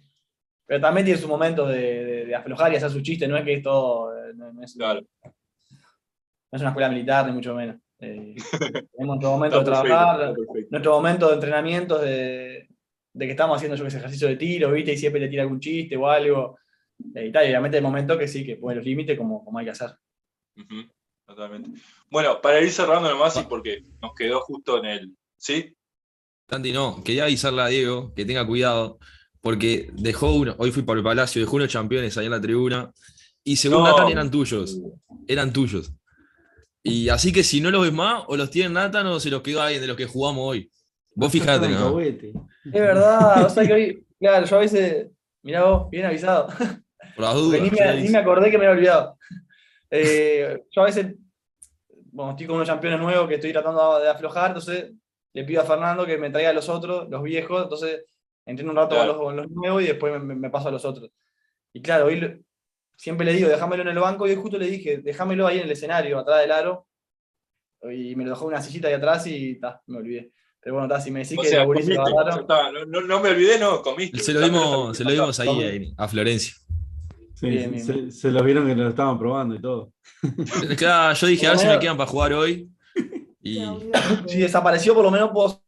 [SPEAKER 1] pero también tiene su momento de, de, de, aflojar y hacer su chiste, no es que esto no, no, es,
[SPEAKER 3] claro.
[SPEAKER 1] no, es, una escuela militar, ni mucho menos. Eh, tenemos nuestro momento de trabajar, nuestro momento de entrenamientos, de, de, que estamos haciendo yo que sé, ejercicio de tiro, ¿viste? Y siempre le tira algún chiste o algo. Eh, y tal, y obviamente hay momentos que sí, que pone los límites como, como hay que hacer.
[SPEAKER 3] Uh -huh. Totalmente. Bueno, para ir cerrando nomás y porque nos quedó justo en el. ¿Sí?
[SPEAKER 4] Santi, no, quería avisarle a Diego que tenga cuidado, porque dejó uno, hoy fui por el Palacio, dejó unos campeones ahí en la tribuna, y según no. Nathan eran tuyos. Eran tuyos. Y así que si no los ves más, o los tiene Nathan o se los quedó alguien de los que jugamos hoy. Vos fijate, ¿no?
[SPEAKER 1] Es verdad, o sea que hoy, claro, yo a veces, mirá vos, bien avisado.
[SPEAKER 4] Por las dudas.
[SPEAKER 1] Ni me, ni me acordé que me había olvidado. Eh, yo a veces, bueno, estoy con unos campeones nuevos que estoy tratando de aflojar, entonces le pido a Fernando que me traiga a los otros, los viejos, entonces entreno un rato claro. con, los, con, los, nuevos y después me, me, paso a los otros. Y claro, hoy siempre le digo, déjamelo en el banco, y hoy justo le dije, déjamelo ahí en el escenario, atrás del aro, y me lo dejó en una sillita ahí atrás y ta, me olvidé. Pero bueno, ta, si me decís o que
[SPEAKER 3] sea, comiste, no, no, no, me olvidé, no, comiste.
[SPEAKER 4] Se lo dimos, se lo dimos ahí, ahí a Florencia.
[SPEAKER 5] Sí, bien, bien. Se, se, los vieron que lo estaban probando y todo.
[SPEAKER 4] Claro, yo dije, a ver si me quedan para jugar hoy. Y...
[SPEAKER 1] Si desapareció, por lo menos puedo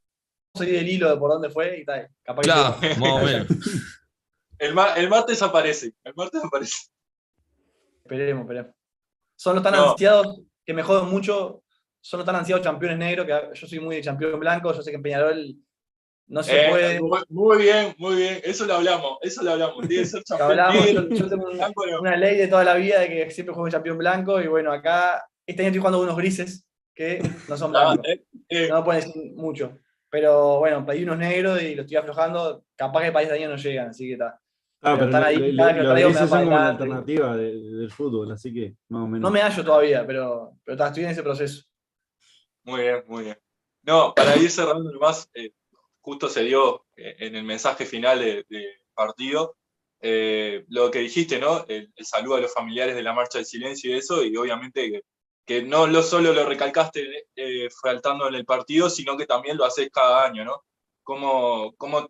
[SPEAKER 1] seguir el hilo de por dónde fue y tal.
[SPEAKER 4] Capaz claro, que... más o menos.
[SPEAKER 3] El, el, martes aparece. El martes aparece.
[SPEAKER 1] Esperemos, esperemos. son los tan ansiados que me joden mucho, son los tan ansiados campeones negros, que yo soy muy de campeón blanco, yo sé que en Peñarol no se
[SPEAKER 3] Eh,
[SPEAKER 1] puede.
[SPEAKER 3] muy, muy bien, muy bien. Eso lo hablamos, eso lo hablamos. Tiene que ser campeón
[SPEAKER 1] Hablamos, yo, yo tengo un- una ley de toda la vida de que siempre juego en campeón blanco y bueno, acá este año estoy jugando unos grises que no son
[SPEAKER 3] Ah,
[SPEAKER 1] blancos.
[SPEAKER 3] eh, eh,
[SPEAKER 1] No me pueden decir mucho. Pero bueno, pedí unos negros y los estoy aflojando. Capaz que para este año no llegan, así que está.
[SPEAKER 5] Ah,
[SPEAKER 1] Pero
[SPEAKER 5] pero
[SPEAKER 1] ahí,
[SPEAKER 5] lo-
[SPEAKER 1] cada que
[SPEAKER 5] los
[SPEAKER 1] lo traigo me da
[SPEAKER 5] como la alternativa de- del fútbol, así que más o menos.
[SPEAKER 1] No me hallo todavía, pero, pero está, estoy en ese proceso.
[SPEAKER 3] Muy bien, muy bien. No, para ir cerrando nomás, eh, justo se dio eh, en el mensaje final del partido eh, lo que dijiste, ¿no? El, el saludo a los familiares de la marcha del silencio y eso, y obviamente que, que no lo solo lo recalcaste eh, faltando en el partido, sino que también lo haces cada año, ¿no? ¿Cómo, cómo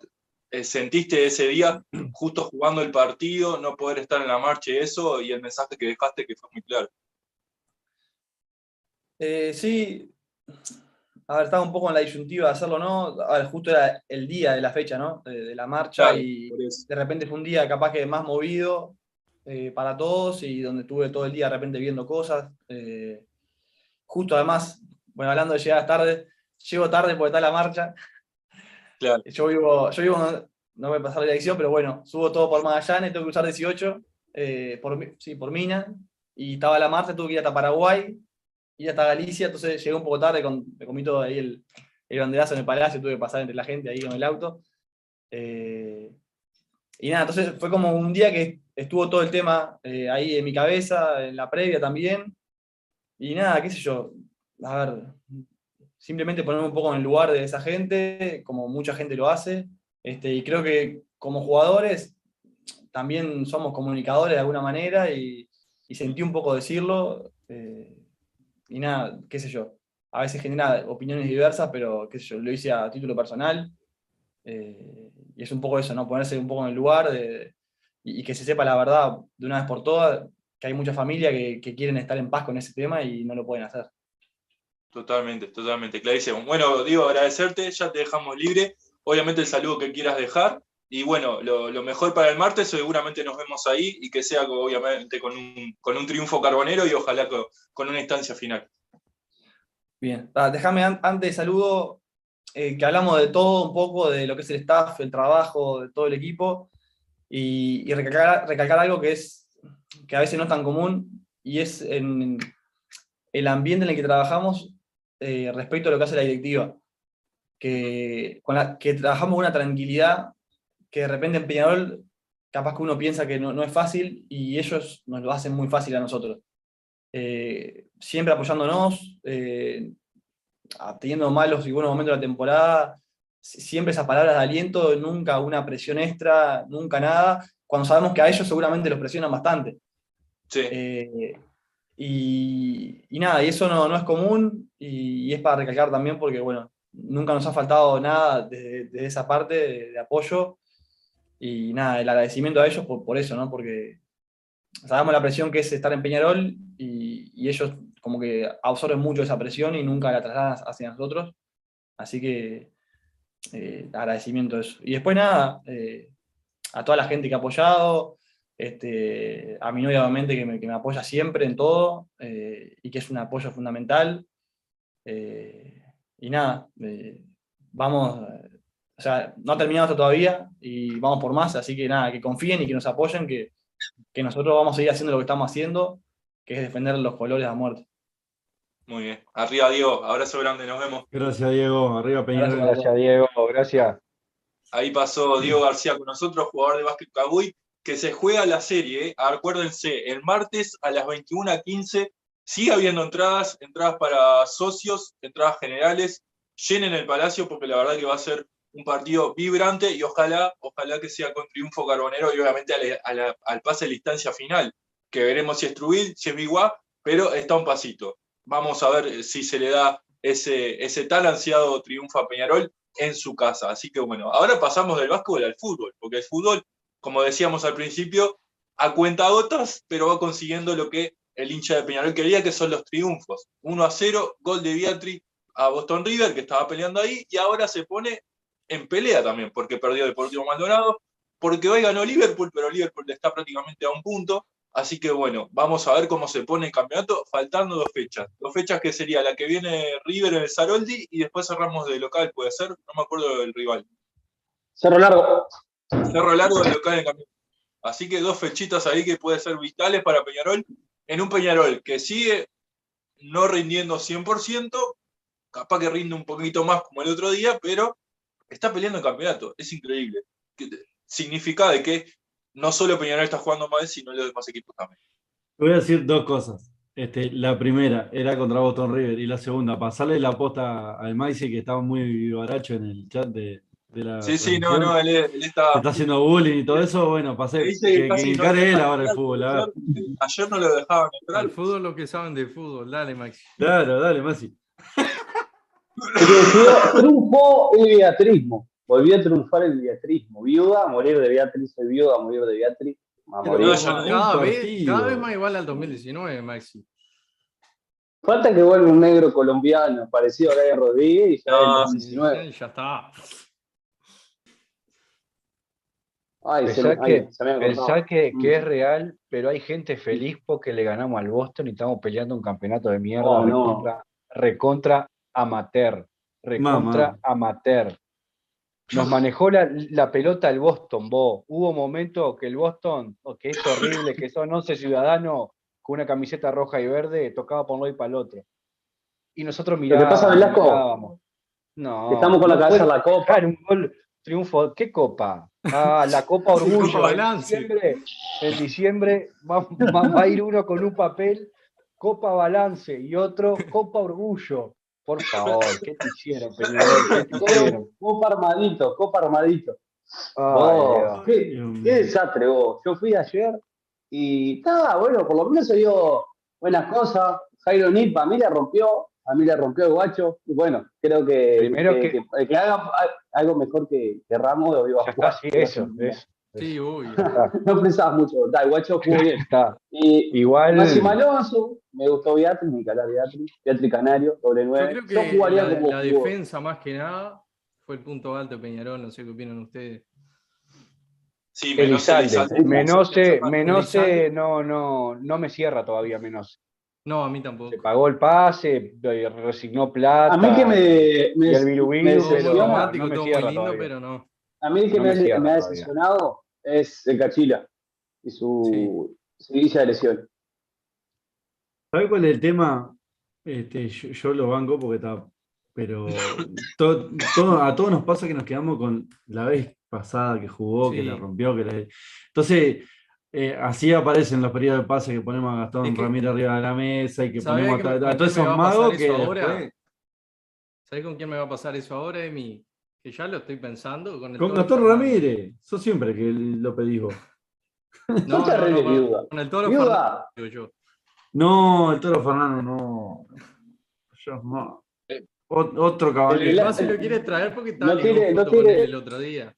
[SPEAKER 3] sentiste ese día justo jugando el partido, no poder estar en la marcha y eso, y el mensaje que dejaste que fue muy claro?
[SPEAKER 1] Eh, sí, a ver, estaba un poco en la disyuntiva de hacerlo o no. A ver, justo era el día de la fecha, ¿no? De, de la marcha
[SPEAKER 3] Claro,
[SPEAKER 1] y de repente fue un día capaz que más movido eh, para todos y donde estuve todo el día de repente viendo cosas. eh, justo además, bueno, hablando de llegar tarde, llego tarde porque está la marcha. Yo vivo, yo vivo, no, no me pasar la dirección, pero bueno, subo todo por Magallanes, tengo que cruzar 18, eh, por, sí, por Mina, y estaba la marcha, tuve que ir hasta Paraguay, ir hasta Galicia, entonces llegué un poco tarde, me comí todo ahí el, el banderazo en el palacio, tuve que pasar entre la gente ahí con el auto. Eh, y nada, entonces fue como un día que estuvo todo el tema eh, ahí en mi cabeza, en la previa también. Y nada, qué sé yo, a ver, simplemente ponerme un poco en el lugar de esa gente, como mucha gente lo hace. Este, y creo que como jugadores también somos comunicadores de alguna manera y, sentí un poco decirlo. eh, y nada, qué sé yo, a veces genera opiniones diversas, pero qué sé yo, lo hice a título personal. eh, y es un poco eso, ¿no? Ponerse un poco en el lugar de- y, y que se sepa la verdad de una vez por todas, que hay mucha familia que, que quieren estar en paz con ese tema y no lo pueden hacer.
[SPEAKER 3] Totalmente, totalmente, clarísimo. Bueno, Diego, agradecerte, ya te dejamos libre. Obviamente el saludo que quieras dejar. Y bueno, lo, lo mejor para el martes, seguramente nos vemos ahí y que sea obviamente con un, con un triunfo carbonero y ojalá con, con una instancia final.
[SPEAKER 1] Bien, Ah, déjame an- antes saludo eh, que hablamos de todo un poco, de lo que es el staff, el trabajo, de todo el equipo, y, y recalcar, recalcar algo que es que a veces no es tan común, y es en el ambiente en el que trabajamos eh, respecto a lo que hace la directiva. Que, con la, que trabajamos una tranquilidad que de repente en Peñarol capaz que uno piensa que no, no es fácil y ellos nos lo hacen muy fácil a nosotros. Eh, siempre apoyándonos, eh, teniendo malos y buenos momentos de la temporada, si- siempre esas palabras de aliento, nunca una presión extra, nunca nada, cuando sabemos que a ellos seguramente los presionan bastante.
[SPEAKER 3] Sí,
[SPEAKER 1] Eh, y, nada, y eso no, no es común y, es para recalcar también porque, bueno, nunca nos ha faltado nada desde, desde esa parte de, apoyo y nada, el agradecimiento a ellos por, por eso, ¿no? Porque sabemos la presión que es estar en Peñarol y, y ellos como que absorben mucho esa presión y nunca la trasladan hacia nosotros. Así que eh, agradecimiento a eso. Y después nada, eh, a toda la gente que ha apoyado, este, a mi novia obviamente que me, que me apoya siempre en todo eh, y que es un apoyo fundamental. Eh, y nada, eh, vamos, o sea, no ha terminado esto todavía y vamos por más, así que nada, que confíen y que nos apoyen, que, que nosotros vamos a seguir haciendo lo que estamos haciendo, que es defender los colores a muerte.
[SPEAKER 3] muy bien. Arriba, Diego, abrazo grande, nos vemos.
[SPEAKER 5] Gracias, Diego. Arriba, Peñarol.
[SPEAKER 6] Gracias, Diego. Gracias.
[SPEAKER 3] Ahí pasó Diego García con nosotros, jugador de básquet Cabuy, que se juega la serie. ¿eh? Acuérdense, el martes a las 21.15 sigue habiendo entradas, entradas para socios, entradas generales. Llenen el palacio porque la verdad que va a ser un partido vibrante y ojalá, ojalá que sea con triunfo carbonero y obviamente al pase de la final, que veremos si es Trubil, si es Biguá, pero está un pasito. Vamos a ver si se le da ese, ese tan ansiado triunfo a Peñarol en su casa. Así que bueno, ahora pasamos del básquetbol al fútbol, porque el fútbol, como decíamos al principio, a cuenta gotas, pero va consiguiendo lo que el hincha de Peñarol quería, que son los triunfos. 1 a 0, gol de Beatriz a Boston River, que estaba peleando ahí, y ahora se pone en pelea también, porque perdió Deportivo Maldonado, porque hoy ganó Liverpool, pero Liverpool está prácticamente a un punto, Así que bueno, vamos a ver cómo se pone el campeonato, faltando dos fechas. Dos fechas que sería la que viene River en el Saroldi y después cerramos de local, puede ser, no me acuerdo del rival.
[SPEAKER 7] Cerro Largo.
[SPEAKER 3] Cerro Largo de local en campeonato. Así que dos fechitas ahí que pueden ser vitales para Peñarol, en un Peñarol que sigue no rindiendo 100%, capaz que rinde un poquito más como el otro día, pero está peleando el campeonato, es increíble. Significa de que no solo Peñarol está jugando mal, sino los demás equipos también.
[SPEAKER 5] Voy a decir dos cosas. Este, la primera era contra Boston River y la segunda, pasarle la posta al Maisi que estaba muy vivaracho en el chat de, de la.
[SPEAKER 3] Sí, sí, no, no, él, está.
[SPEAKER 5] Está haciendo bullying y todo eso, bueno, pasé. Que, que encare él ahora el fútbol. A ver.
[SPEAKER 3] Ayer no lo dejaban entrar.
[SPEAKER 2] El fútbol lo que saben de fútbol, dale, Maxi.
[SPEAKER 5] Claro, dale, Maxi.
[SPEAKER 7] Triunfó el beatrismo. Volvió a triunfar el beatrismo. Viuda, morir de Beatriz, soy viuda, morir de Beatriz. A morir.
[SPEAKER 2] cada, vez, cada vez más igual al 2019, Maxi.
[SPEAKER 7] Falta que vuelva un negro colombiano parecido a Brian Rodríguez y ya
[SPEAKER 2] No,
[SPEAKER 7] el 2019.
[SPEAKER 2] Ya está.
[SPEAKER 7] Ay,
[SPEAKER 8] Pensá que,
[SPEAKER 7] ay, se me
[SPEAKER 8] pensá que,
[SPEAKER 7] Mm.
[SPEAKER 8] que es real, pero hay gente feliz porque le ganamos al Boston y estamos peleando un campeonato de mierda
[SPEAKER 7] Oh, no.
[SPEAKER 8] recontra, recontra amateur. Recontra
[SPEAKER 5] Mamá.
[SPEAKER 8] amateur. Nos manejó la, la pelota el Boston, vos. Hubo momentos que el Boston, oh, que es horrible, que son 11 ciudadanos con una camiseta roja y verde, tocaba por un lado y para el otro. Y nosotros mirábamos.
[SPEAKER 7] pasa, Velasco?
[SPEAKER 8] mirábamos. No.
[SPEAKER 7] Que estamos con la cabeza en la copa.
[SPEAKER 8] un gol triunfo. ¿Qué copa? Ah, la Copa Orgullo.
[SPEAKER 2] Copa
[SPEAKER 8] en, diciembre, en diciembre va, va- va a ir uno con un papel, Copa Balance, y otro Copa Orgullo. Por favor, ¿qué te hicieron, Peñarol? ¿Qué te hicieron?
[SPEAKER 7] Copa armadito, copa armadito. Qué, qué desastre vos. Yo fui ayer y estaba, bueno, por lo menos se dio buenas cosas. Jairo Nip a mí le rompió, a mí le rompió el guacho. Y bueno, creo que,
[SPEAKER 8] Primero
[SPEAKER 7] que,
[SPEAKER 8] que-
[SPEAKER 7] que- que haga algo mejor que, que Ramos lo iba a
[SPEAKER 8] Ya
[SPEAKER 7] jugar.
[SPEAKER 8] está, sí, eso, eso.
[SPEAKER 2] Sí, uy.
[SPEAKER 7] No pensabas mucho, da, guacho jugó bien.
[SPEAKER 8] Está.
[SPEAKER 7] Y
[SPEAKER 8] Igual,
[SPEAKER 7] Máximo Alonso, me gustó Beatriz, mi calar Beatriz, Beatriz Canario, doble
[SPEAKER 2] Yo
[SPEAKER 7] nueve.
[SPEAKER 2] creo
[SPEAKER 7] Yo
[SPEAKER 2] que
[SPEAKER 7] jugaría
[SPEAKER 2] la,
[SPEAKER 7] como
[SPEAKER 2] la defensa más que nada fue el punto alto de Peñarol, no sé qué opinan ustedes.
[SPEAKER 3] Sí, Menose,
[SPEAKER 8] Elizalde.
[SPEAKER 3] Elizalde.
[SPEAKER 8] Menose, Menose no, no, no me cierra todavía Menose.
[SPEAKER 2] No, a mí tampoco.
[SPEAKER 8] Se pagó el pase, eh, resignó plata.
[SPEAKER 7] A mí que me, me,
[SPEAKER 8] y el Virubiru,
[SPEAKER 7] me
[SPEAKER 8] pero
[SPEAKER 2] Todo
[SPEAKER 7] decepciona-
[SPEAKER 8] no,
[SPEAKER 2] automático,
[SPEAKER 8] no me
[SPEAKER 2] todo
[SPEAKER 8] cierra
[SPEAKER 2] muy lindo,
[SPEAKER 8] todavía.
[SPEAKER 2] pero no.
[SPEAKER 7] A mí el que
[SPEAKER 8] No
[SPEAKER 7] me,
[SPEAKER 8] me cierra
[SPEAKER 7] me ha decepcionado es el Cachila y su seguilla de lesión.
[SPEAKER 5] ¿Sabes cuál es el tema? Este, yo, yo lo banco porque está. Pero todo- a todos nos pasa que nos quedamos con la vez pasada que jugó, que la rompió, que la- Entonces, eh, así aparecen los periodos de pase que ponemos a Gastón
[SPEAKER 2] Es que-
[SPEAKER 5] Ramírez arriba de la mesa y que
[SPEAKER 2] ¿Sabés
[SPEAKER 5] ponemos
[SPEAKER 2] que
[SPEAKER 5] a, a todos esos magos que después-
[SPEAKER 2] ¿Sabés con quién me va a pasar eso ahora, Emi? Que ya lo estoy pensando. Con, el
[SPEAKER 5] Con
[SPEAKER 2] Toro
[SPEAKER 5] Gastón. Ramírez. Sos siempre que lo pedís vos.
[SPEAKER 2] No, no, no, con-
[SPEAKER 7] viuda.
[SPEAKER 2] Con el Toro
[SPEAKER 7] Viuda.
[SPEAKER 2] Fernández, digo yo.
[SPEAKER 5] No, el Toro Fernando no. Yo no. Ot- otro
[SPEAKER 2] El
[SPEAKER 5] caballero.
[SPEAKER 2] Se lo quiere traer porque estaba
[SPEAKER 7] No no
[SPEAKER 2] el otro día.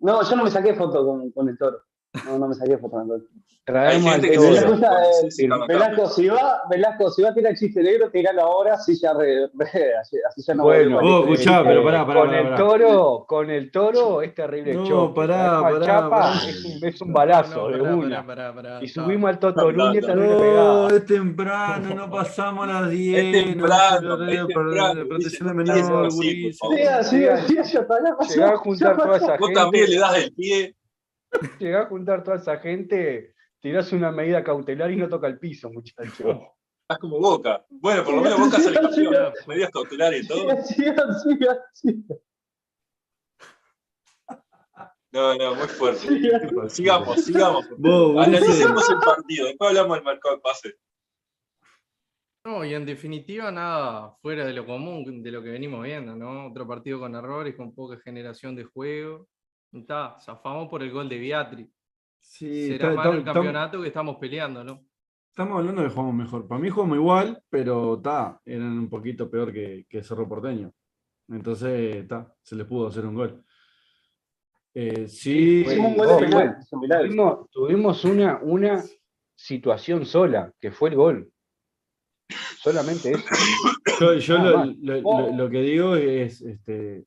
[SPEAKER 7] No, yo no me saqué foto con, con el toro. No, no me el toro.
[SPEAKER 8] Traemos al
[SPEAKER 3] gente llama-
[SPEAKER 7] Eh,
[SPEAKER 3] sí, sí.
[SPEAKER 7] Velasco, si va, Velasco, si va a tirar chiste negro, tiralo ahora, así ya, re- re- así, ya no
[SPEAKER 8] Bueno,
[SPEAKER 7] a
[SPEAKER 5] vos,
[SPEAKER 7] decir-
[SPEAKER 5] escuchá, pero
[SPEAKER 8] Eh,
[SPEAKER 5] pará, pará,
[SPEAKER 8] con
[SPEAKER 5] pará,
[SPEAKER 8] el
[SPEAKER 5] pará.
[SPEAKER 8] toro, con el toro es terrible
[SPEAKER 5] No,
[SPEAKER 8] choque.
[SPEAKER 5] pará, pará,
[SPEAKER 8] Chapa,
[SPEAKER 5] pará.
[SPEAKER 8] Es, un, es un balazo
[SPEAKER 2] No,
[SPEAKER 8] de
[SPEAKER 2] pará,
[SPEAKER 8] una.
[SPEAKER 2] pará, pará, pará,
[SPEAKER 8] y subimos al Toto
[SPEAKER 3] No,
[SPEAKER 8] Núñez
[SPEAKER 3] no,
[SPEAKER 8] también le
[SPEAKER 5] No,
[SPEAKER 8] pegaba.
[SPEAKER 5] es temprano, no pasamos las 10.
[SPEAKER 3] Es temprano,
[SPEAKER 5] no,
[SPEAKER 3] es temprano,
[SPEAKER 5] Protección de menor,
[SPEAKER 3] no, sí,
[SPEAKER 7] siga, siga, ya está,
[SPEAKER 8] Llegá a juntar toda esa
[SPEAKER 3] Vos también le
[SPEAKER 8] gente,
[SPEAKER 3] das el pie.
[SPEAKER 8] llegá a juntar toda esa gente, tirás una medida cautelar y no toca el piso, muchachos.
[SPEAKER 3] Estás como Boca. Bueno, por lo menos Boca sale campeón. Medidas cautelares y todo.
[SPEAKER 7] Siga.
[SPEAKER 3] No, no, muy fuerte.
[SPEAKER 7] siga.
[SPEAKER 3] Sigamos, sigamos.
[SPEAKER 5] Vos,
[SPEAKER 3] Analicemos el partido, después hablamos del mercado de pase.
[SPEAKER 2] No, y en definitiva nada fuera de lo común, de lo que venimos viendo, ¿no? Otro partido con errores, con poca generación de juego. Está, zafamos por el gol de Beatriz.
[SPEAKER 5] sí,
[SPEAKER 2] Será
[SPEAKER 5] está-
[SPEAKER 2] más el
[SPEAKER 5] está-
[SPEAKER 2] campeonato que estamos peleando, ¿no?
[SPEAKER 5] estamos hablando de que jugamos mejor. Para mí jugamos igual, pero está, eran un poquito peor que, que Cerro Porteño. Entonces, está, se les pudo hacer un gol. Eh, sí,
[SPEAKER 7] Hicimos un gol penal, milagro.
[SPEAKER 8] Tuvimos, tuvimos una, una situación sola, que fue el gol. Solamente eso.
[SPEAKER 5] Yo, lo,
[SPEAKER 8] más.
[SPEAKER 5] lo-
[SPEAKER 7] Oh.
[SPEAKER 5] lo- lo que digo es, este,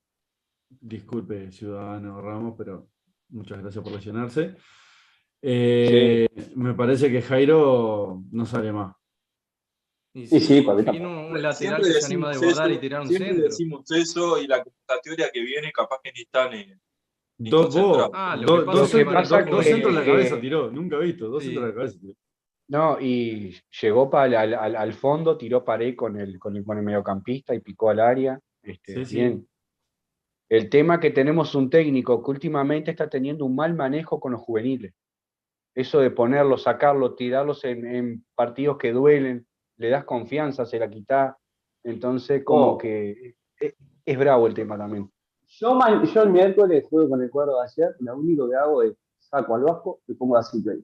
[SPEAKER 5] disculpe, ciudadano Ramos, pero muchas gracias por lesionarse. Eh, Me parece que Jairo no sale más.
[SPEAKER 2] Y
[SPEAKER 7] Sí, sí,
[SPEAKER 2] fin un, lateral
[SPEAKER 3] Siempre
[SPEAKER 2] que se anima a
[SPEAKER 3] decimos
[SPEAKER 2] desbordar
[SPEAKER 3] eso,
[SPEAKER 2] y tirar un
[SPEAKER 3] siempre
[SPEAKER 2] centro.
[SPEAKER 3] decimos eso y la convocatoria que viene capaz que ni está ni, ni
[SPEAKER 5] Dos,
[SPEAKER 2] Ah, es que
[SPEAKER 5] centros- centros en la cabeza tiró, nunca he visto, dos
[SPEAKER 2] Sí.
[SPEAKER 5] centros en la cabeza tiró.
[SPEAKER 8] No, y llegó para al, al- al fondo, tiró pared con el, con el, con el mediocampista y picó al área. Este,
[SPEAKER 5] Sí, sí.
[SPEAKER 8] bien. El tema que tenemos un técnico que últimamente está teniendo un mal manejo con los juveniles. Eso de ponerlo, sacarlo, tirarlos en, en partidos que duelen, le das confianza, se la quitás. Entonces, como
[SPEAKER 7] Oh.
[SPEAKER 8] que es, es bravo el tema también.
[SPEAKER 7] Yo, yo el miércoles juego con el cuadro de ayer, lo único que hago es saco al Vasco y pongo a Silvey.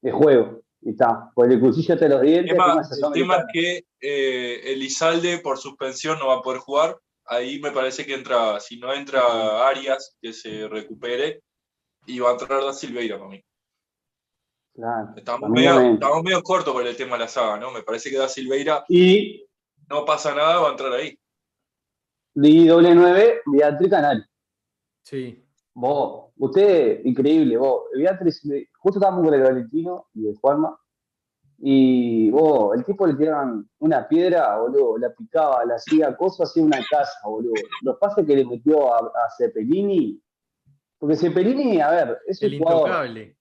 [SPEAKER 7] De juego. Y está. Con el cuchillo de los
[SPEAKER 3] El
[SPEAKER 7] dientes.
[SPEAKER 3] tema,
[SPEAKER 7] tengo
[SPEAKER 3] el tema es que eh, Elizalde por suspensión no va a poder jugar. Ahí me parece que entra, si no entra Arias, que se recupere, y va a entrar Da Silveira para mí.
[SPEAKER 7] Claro.
[SPEAKER 3] Estamos medio, estamos medio cortos con el tema de la saga, ¿no? Me parece que Da Silveira
[SPEAKER 7] Y,
[SPEAKER 3] no pasa nada, va a entrar ahí.
[SPEAKER 7] y doble 9, Beatriz Canal.
[SPEAKER 2] Sí.
[SPEAKER 7] Vos, usted, increíble, vos. Beatriz, justo estábamos con el Valentino y el Juanma. Y vos, el tipo le tiraban una piedra, boludo, la picaba, la hacía cosas, hacía una casa, boludo. Los pases que le metió a, a Cepelini. Porque Cepelini, a ver, es
[SPEAKER 2] El
[SPEAKER 7] un jugador.
[SPEAKER 2] intocable.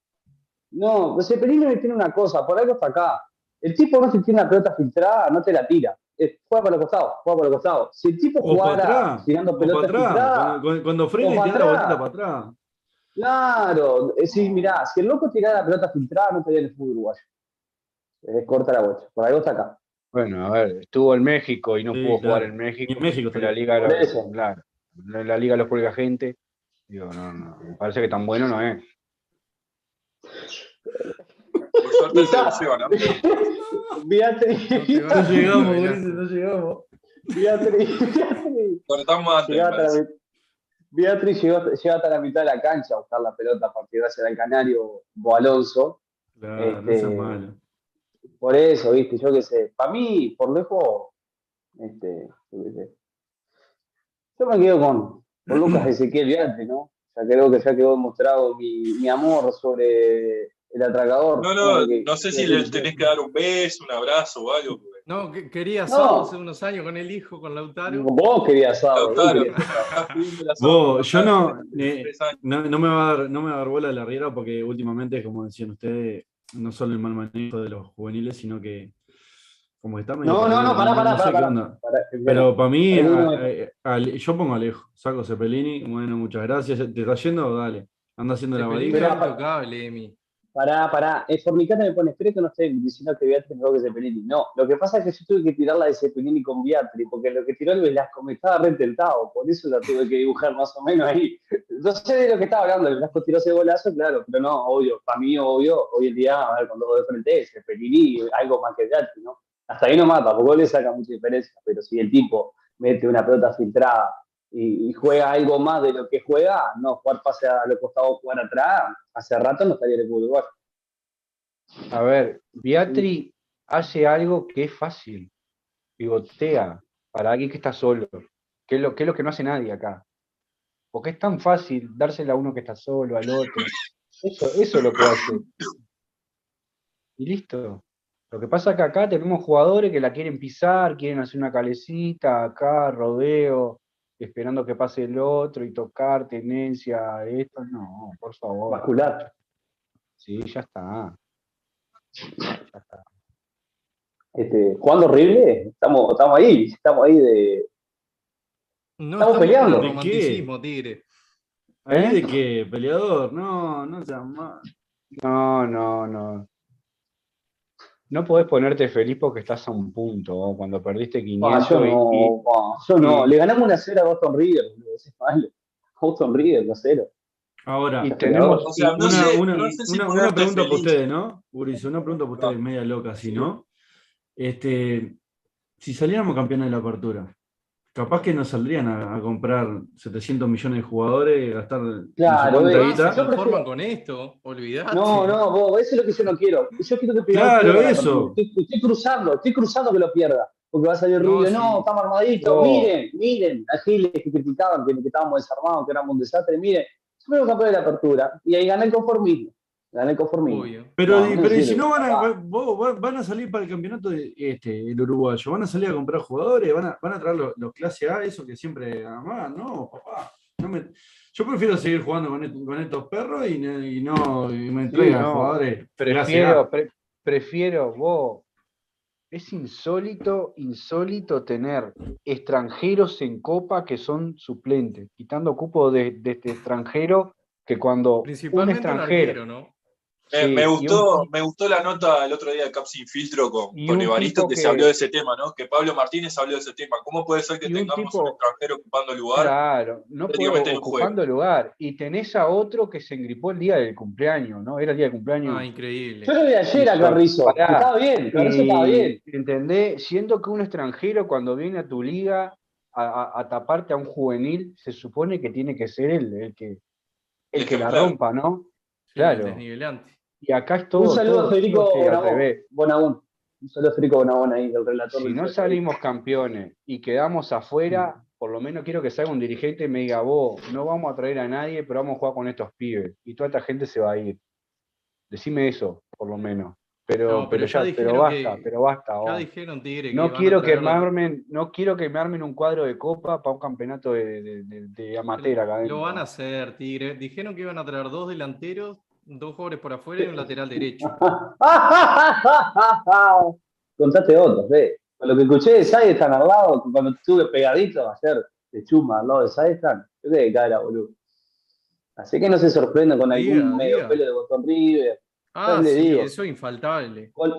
[SPEAKER 7] No, pues Cepelini tiene una cosa, por algo está acá. El tipo no se tiene una pelota filtrada, no te la tira. Eh, Juega para los costados, juega para los costados. Si el tipo jugara
[SPEAKER 5] atrás,
[SPEAKER 7] tirando
[SPEAKER 5] o para
[SPEAKER 7] pelota
[SPEAKER 5] atrás.
[SPEAKER 7] filtrada,
[SPEAKER 5] Cuando, cuando- frena y tira la bolita para atrás.
[SPEAKER 7] claro, es decir, mirá, si el loco tirara la pelota filtrada, no estaría en el fútbol uruguayo. Es corta la bocha, por algo está acá.
[SPEAKER 8] Bueno, a ver, estuvo en México y no
[SPEAKER 5] Sí,
[SPEAKER 8] pudo
[SPEAKER 5] claro.
[SPEAKER 8] jugar en México.
[SPEAKER 5] Y en México
[SPEAKER 8] porque la liga
[SPEAKER 7] Por
[SPEAKER 8] lo,
[SPEAKER 7] eso.
[SPEAKER 8] claro, la, la liga lo juega gente. Digo, no, no, me parece que tan bueno no es.
[SPEAKER 3] Por suerte se ¿no?
[SPEAKER 7] Beatriz,
[SPEAKER 2] No
[SPEAKER 5] No
[SPEAKER 2] a
[SPEAKER 5] llegamos. Ulises, no llegamos.
[SPEAKER 7] Beatriz, Beatriz.
[SPEAKER 3] Cortamos antes,
[SPEAKER 7] hasta la Beatriz llegó, llegó hasta la mitad de la cancha a buscar la pelota para tirarse al canario o Alonso.
[SPEAKER 5] Claro, no
[SPEAKER 7] Este,
[SPEAKER 5] malo.
[SPEAKER 7] Por eso, viste, yo qué sé. Para mí, por lejos, este, yo qué sé. Yo me quedo con, con Lucas Ezequiel Viante, ¿no? Ya creo que ya quedó demostrado mi, mi amor sobre el atracador.
[SPEAKER 3] No, no,
[SPEAKER 7] que-
[SPEAKER 3] no sé si le tenés que dar un beso, un abrazo o algo.
[SPEAKER 2] No, que- quería
[SPEAKER 7] No.
[SPEAKER 2] asado hace unos años con el hijo, con Lautaro.
[SPEAKER 7] Vos querías asado. vos
[SPEAKER 3] Lautaro,
[SPEAKER 5] Vos, yo no, eh. No, no me va a dar, no me va a dar bola la riera porque últimamente, como decían ustedes, no solo el mal manejo de los juveniles, sino que como que está medio
[SPEAKER 7] No, no, no, pará, pará,
[SPEAKER 5] sé
[SPEAKER 7] pará,
[SPEAKER 5] Pero para mí, yo pongo a Alejo, saco Cepelini, bueno, muchas gracias. ¿Te está yendo? Dale. Anda haciendo la valija.
[SPEAKER 7] Pará, pará. El fornicata me pone, espero que no esté diciendo que Beatriz no que Cepelini. No, lo que pasa es que yo tuve que tirarla de Cepelini con Beatriz, porque lo que tiró el Velasco me estaba retentado, por eso la tuve que dibujar más o menos ahí. No sé de lo que estaba hablando, el Velasco tiró ese golazo, claro, pero no, obvio, para mí, obvio, hoy en día, a ver, los dos de frente, Cepelini, algo más que Beatriz, ¿no? Hasta ahí no mata, tampoco le saca mucha diferencia, pero si el tipo mete una pelota filtrada y, y juega algo más de lo que juega, no, jugar pase a los costados, jugar atrás, hace rato no estaría en el.
[SPEAKER 8] A ver, Beatri hace algo que es fácil. Pivotea para alguien que está solo. Que es lo, que es lo que no hace nadie acá. Porque es tan fácil dársela a uno que está solo, al otro. Eso, eso es lo que hace. Y listo. Lo que pasa es que acá tenemos jugadores que la quieren pisar, quieren hacer una calecita, acá, rodeo, esperando que pase el otro y tocar, tenencia, esto. No, por favor.
[SPEAKER 7] Vascular.
[SPEAKER 8] Sí, ya está. Ya está.
[SPEAKER 7] Este, jugando horrible, estamos, estamos ahí, estamos ahí de.
[SPEAKER 2] No
[SPEAKER 7] Estamos peleando.
[SPEAKER 2] el
[SPEAKER 5] ¿De qué?
[SPEAKER 2] Tigre.
[SPEAKER 5] ¿Ahí
[SPEAKER 8] ¿Eh?
[SPEAKER 5] de qué? ¿Peleador? No, no seas mal.
[SPEAKER 8] No, no, no. No podés ponerte feliz porque estás a un punto. ¿no? Cuando perdiste
[SPEAKER 7] Ah,
[SPEAKER 8] 500
[SPEAKER 7] yo
[SPEAKER 8] y-
[SPEAKER 7] no,
[SPEAKER 8] y-
[SPEAKER 7] ah, yo no.
[SPEAKER 8] y-
[SPEAKER 7] Le ganamos una cera a Boston River, es malo. Boston River, no cero.
[SPEAKER 5] Ahora,
[SPEAKER 8] y tenemos.
[SPEAKER 3] O sea, no
[SPEAKER 5] una,
[SPEAKER 3] sé-
[SPEAKER 5] una-
[SPEAKER 3] no sé si
[SPEAKER 5] una- pregunta para ustedes, ¿no? Urizo, una pregunta para ustedes, media loca, si no. Este, si saliéramos campeones de la apertura, capaz que nos saldrían a, a comprar 700 millones de jugadores, gastar no sé
[SPEAKER 7] Claro, eh,
[SPEAKER 2] Ah, se
[SPEAKER 7] yo
[SPEAKER 2] conforman con esto, olvidate.
[SPEAKER 7] No, no, vos, eso es lo que yo no quiero. Yo quiero que pierda.
[SPEAKER 5] Claro,
[SPEAKER 7] pierda
[SPEAKER 5] eso.
[SPEAKER 7] Estoy, estoy cruzando, estoy cruzando que lo pierda. Porque va a salir
[SPEAKER 2] No,
[SPEAKER 7] Rubio,
[SPEAKER 2] sí.
[SPEAKER 7] no, estamos armaditos,
[SPEAKER 8] No.
[SPEAKER 7] miren, miren, a Giles que criticaban que, que estábamos desarmados, que éramos un desastre, miren, fuimos campeones de la apertura y ahí gané el conformismo. Gané el conformismo.
[SPEAKER 2] Obvio.
[SPEAKER 5] Pero,
[SPEAKER 7] No,
[SPEAKER 5] y-
[SPEAKER 7] no
[SPEAKER 5] pero si no van a,
[SPEAKER 7] Ah.
[SPEAKER 5] van a salir para el campeonato de este, el uruguayo, van a salir a comprar jugadores, van a, van a traer los, los clase A, eso que siempre amaban, no, papá. no me- yo prefiero seguir jugando con, est- con estos perros y, no- y no y me entregan
[SPEAKER 8] no.
[SPEAKER 5] jugadores.
[SPEAKER 8] Prefiero, pre- prefiero, vos. Es insólito, insólito tener extranjeros en Copa que son suplentes, quitando cupo de, de este extranjero que cuando un
[SPEAKER 2] Principalmente un
[SPEAKER 8] extranjero.
[SPEAKER 2] arquero, ¿no?
[SPEAKER 3] Eh,
[SPEAKER 8] Sí,
[SPEAKER 3] me,
[SPEAKER 8] un
[SPEAKER 3] gustó, me gustó la nota el otro día de Cap Sin Filtro con, con Evaristo que,
[SPEAKER 8] que-
[SPEAKER 3] se habló de ese tema, ¿no? Que Pablo Martínez habló de ese tema. ¿Cómo puede ser que
[SPEAKER 8] Y un
[SPEAKER 3] tengamos
[SPEAKER 8] tipo-
[SPEAKER 3] un extranjero ocupando lugar?
[SPEAKER 8] Claro, no puedo ocupando lugar. Y tenés a otro que se engripó el día del cumpleaños, ¿no? Era el día del cumpleaños.
[SPEAKER 2] Ah, increíble.
[SPEAKER 7] Yo lo vi ayer a Carrizo. Estaba bien, Carrizo estaba bien.
[SPEAKER 8] ¿Entendés? Siendo que un extranjero cuando viene a tu liga a, a- a taparte a un juvenil, se supone que tiene que ser él el que, el
[SPEAKER 3] El
[SPEAKER 8] que la rompa, ¿no?
[SPEAKER 2] Sí,
[SPEAKER 8] Claro.
[SPEAKER 2] desnivelante.
[SPEAKER 8] Y acá es todo.
[SPEAKER 7] Un saludo
[SPEAKER 8] todo-
[SPEAKER 7] a Federico Bonabón. Un saludo a Federico Bonabón ahí, el relator.
[SPEAKER 8] Si
[SPEAKER 7] del
[SPEAKER 8] no salimos campeones y quedamos afuera, por lo menos quiero que salga un dirigente y me diga, vos, no vamos a traer a nadie, pero vamos a jugar con estos pibes. Y toda esta gente se va a ir. Decime eso, por lo menos. Pero,
[SPEAKER 2] No,
[SPEAKER 8] pero,
[SPEAKER 2] pero
[SPEAKER 8] ya,
[SPEAKER 2] ya
[SPEAKER 8] pero
[SPEAKER 2] dijeron
[SPEAKER 8] basta,
[SPEAKER 2] que-
[SPEAKER 8] pero basta.
[SPEAKER 2] Ya dijeron, Tigre, que
[SPEAKER 8] No quiero, que me armen, no quiero que me armen un cuadro de copa para un campeonato de, de, de- de amateur acá.
[SPEAKER 2] Lo van a hacer, Tigre. Dijeron que iban a traer dos delanteros, dos jugadores por afuera y un lateral derecho.
[SPEAKER 7] Contate otros, ve. Con lo que escuché de Saizan al lado, cuando estuve pegadito ayer de Chuma al lado de Saizan, yo quedé de cara, boludo. Así que no se sorprenda con algún medio pelo de botón River.
[SPEAKER 2] Ah, sí,
[SPEAKER 7] digo.
[SPEAKER 2] eso es infaltable.
[SPEAKER 7] Con,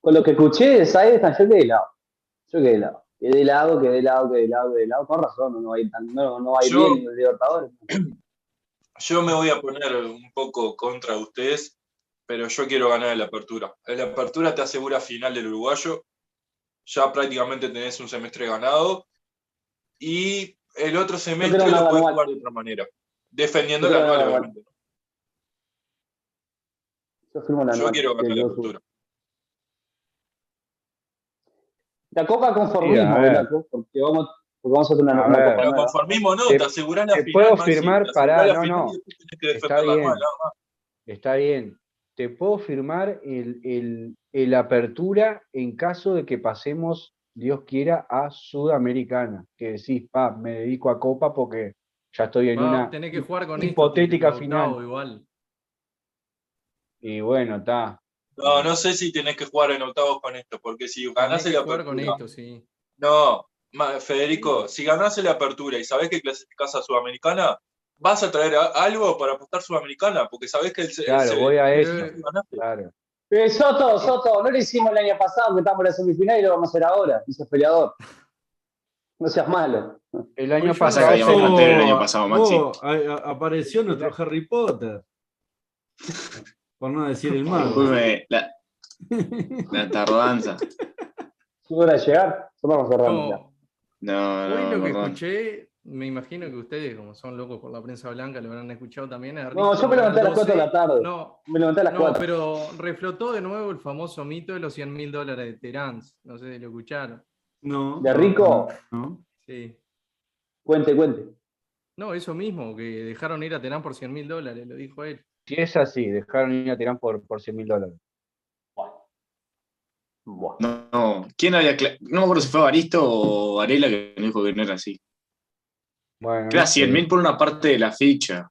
[SPEAKER 7] con lo que escuché de Saizan, yo quedé de lado. Yo quedé de lado. Quedé de lado, quedé de lado, quedé de lado, quedé de lado. Con razón, no va a ir, tan, no, no va a ir
[SPEAKER 3] Yo-
[SPEAKER 7] bien en el Libertadores.
[SPEAKER 3] Yo me voy a poner un poco contra ustedes, pero yo quiero ganar en la apertura. En la apertura te asegura final del uruguayo. Ya prácticamente tenés un semestre ganado. Y el otro semestre lo puedes jugar de otra manera. Defendiendo la anual, obviamente.
[SPEAKER 7] Yo firmo la
[SPEAKER 3] Yo
[SPEAKER 7] anual,
[SPEAKER 3] quiero ganar la apertura.
[SPEAKER 7] La copa conformismo. ¿verdad? porque vamos, porque vamos a hacer una,
[SPEAKER 8] A
[SPEAKER 7] una
[SPEAKER 8] ver.
[SPEAKER 7] copa
[SPEAKER 3] Pero conformismo no,
[SPEAKER 8] Te-
[SPEAKER 3] te asegurás la
[SPEAKER 8] te
[SPEAKER 3] final.
[SPEAKER 8] puedo
[SPEAKER 3] Maxi,
[SPEAKER 8] firmar,
[SPEAKER 3] te
[SPEAKER 8] pará, no,
[SPEAKER 3] final
[SPEAKER 8] no. Está bien. Está bien. Te puedo firmar el, el- el apertura en caso de que pasemos, Dios quiera, a Sudamericana. Que decís, pa, me dedico a Copa porque ya estoy en una
[SPEAKER 2] tenés que jugar con esto,
[SPEAKER 8] hipotética final.
[SPEAKER 2] octavo igual.
[SPEAKER 8] Y bueno, está.
[SPEAKER 3] No, no sé si tenés que jugar en octavos con esto, porque si ganás la
[SPEAKER 2] jugar con
[SPEAKER 3] apertura.
[SPEAKER 2] esto, sí.
[SPEAKER 3] No, Federico, si ganás la apertura y sabés que clasificás a Sudamericana, vas a traer a- algo para apostar Sudamericana, porque sabés que el, el-
[SPEAKER 8] Claro,
[SPEAKER 3] el-
[SPEAKER 8] voy a eso. Claro.
[SPEAKER 7] Eh, Soto, Soto, no lo hicimos el año pasado, que estamos en la semifinal y lo vamos a hacer ahora, dice peleador. No seas malo.
[SPEAKER 8] El año
[SPEAKER 9] Pasa
[SPEAKER 8] pasado.
[SPEAKER 9] que habíamos
[SPEAKER 5] Oh,
[SPEAKER 9] el año pasado, Maxi.
[SPEAKER 5] oh, a- a- apareció nuestro Harry Potter. Por no decir el.
[SPEAKER 9] Disculpe, la, la tardanza.
[SPEAKER 7] Es hora de llegar, vamos cerrando ya.
[SPEAKER 2] No,
[SPEAKER 9] No,
[SPEAKER 2] hoy
[SPEAKER 9] no,
[SPEAKER 2] lo que escuché, me imagino que ustedes, como son locos por la prensa blanca, lo habrán escuchado también.
[SPEAKER 7] No, yo me levanté a las
[SPEAKER 2] 12.
[SPEAKER 7] 4 de la tarde.
[SPEAKER 2] No,
[SPEAKER 7] Me levanté a las
[SPEAKER 2] no,
[SPEAKER 7] 4.
[SPEAKER 2] pero reflotó de nuevo el famoso mito de los 100 mil dólares de Terán. No sé si lo escucharon.
[SPEAKER 5] No.
[SPEAKER 7] ¿De Rico?
[SPEAKER 5] No.
[SPEAKER 2] Sí.
[SPEAKER 7] Cuente, cuente.
[SPEAKER 2] No, eso mismo, que dejaron ir a Terán por 100 mil dólares, lo dijo él.
[SPEAKER 8] Si es así, dejaron ir a Tirán por, por 100 mil dólares.
[SPEAKER 7] Buah.
[SPEAKER 9] No, no. ¿Quién había No me acuerdo si fue Baristo o Varela que me dijo que no era así.
[SPEAKER 8] Bueno,
[SPEAKER 9] Era
[SPEAKER 8] no sé.
[SPEAKER 9] 100 mil por una parte de la ficha.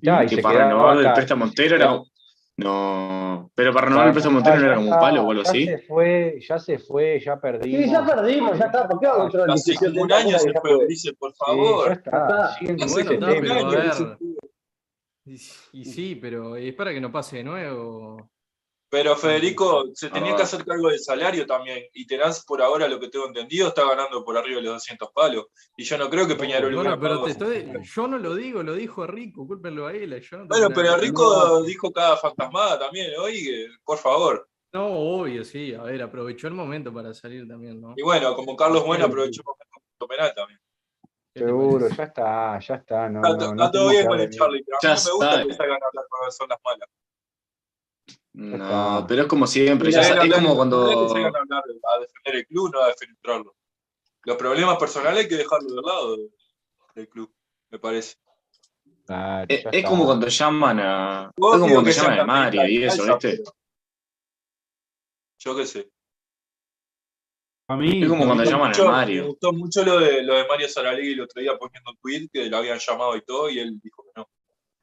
[SPEAKER 8] Ya, y
[SPEAKER 9] que
[SPEAKER 8] se
[SPEAKER 9] para renovar el préstamo entero era. No. Pero para renovar el préstamo entero no era como un palo o algo
[SPEAKER 8] ya
[SPEAKER 9] así.
[SPEAKER 8] se fue, ya se fue, ya perdimos.
[SPEAKER 7] Sí, ya perdimos, ya está. ¿Por qué entrar en
[SPEAKER 3] Hace un año se fue, dice, por
[SPEAKER 8] Sí, ya
[SPEAKER 3] favor.
[SPEAKER 8] está.
[SPEAKER 2] Bueno,
[SPEAKER 8] tema.
[SPEAKER 2] pero a ver. Y, y sí, pero es para que no pase de nuevo.
[SPEAKER 3] Pero Federico se tenía
[SPEAKER 9] Ah.
[SPEAKER 3] que hacer cargo del salario también. Y Terán, por ahora, lo que tengo entendido, está ganando por arriba de los 200 palos. Y yo no creo que Peñarol
[SPEAKER 2] Bueno, pero te estoy, yo no lo digo, lo dijo Rico, cúlpenlo a él. Yo no tengo
[SPEAKER 3] Bueno, pero. Rico dijo cada fantasmada también, oye, por favor.
[SPEAKER 2] No, obvio, sí. A ver, aprovechó el momento para salir también, ¿no?
[SPEAKER 3] Y bueno, como Carlos Bueno aprovechó el momento penal también.
[SPEAKER 2] ¿Qué te
[SPEAKER 8] Seguro, ya está, ya está. No,
[SPEAKER 3] Está,
[SPEAKER 8] no,
[SPEAKER 3] está
[SPEAKER 8] no
[SPEAKER 3] todo bien con el. Charlie, pero a mí
[SPEAKER 9] Ya
[SPEAKER 3] no me gusta
[SPEAKER 9] está.
[SPEAKER 3] que salgan a hablar cuando son las malas.
[SPEAKER 9] No, pero es como siempre.
[SPEAKER 3] Mira,
[SPEAKER 9] ya
[SPEAKER 3] hablar-
[SPEAKER 9] es como cuando.
[SPEAKER 3] que a hablar a defender el club, no a defenderlo. Los problemas personales hay que dejarlos de lado de- del club, me parece.
[SPEAKER 8] Claro,
[SPEAKER 9] Es, como cuando llaman a. Es como cuando llaman a Mario y eso, ¿viste?
[SPEAKER 3] Yo qué sé.
[SPEAKER 5] A mí,
[SPEAKER 9] Es como
[SPEAKER 3] Me
[SPEAKER 9] cuando llaman a
[SPEAKER 3] mucho- Me
[SPEAKER 9] Mario.
[SPEAKER 3] gustó mucho lo de, lo de Mario Saralegui el otro día poniendo un tweet que lo habían llamado y todo, y él dijo que no.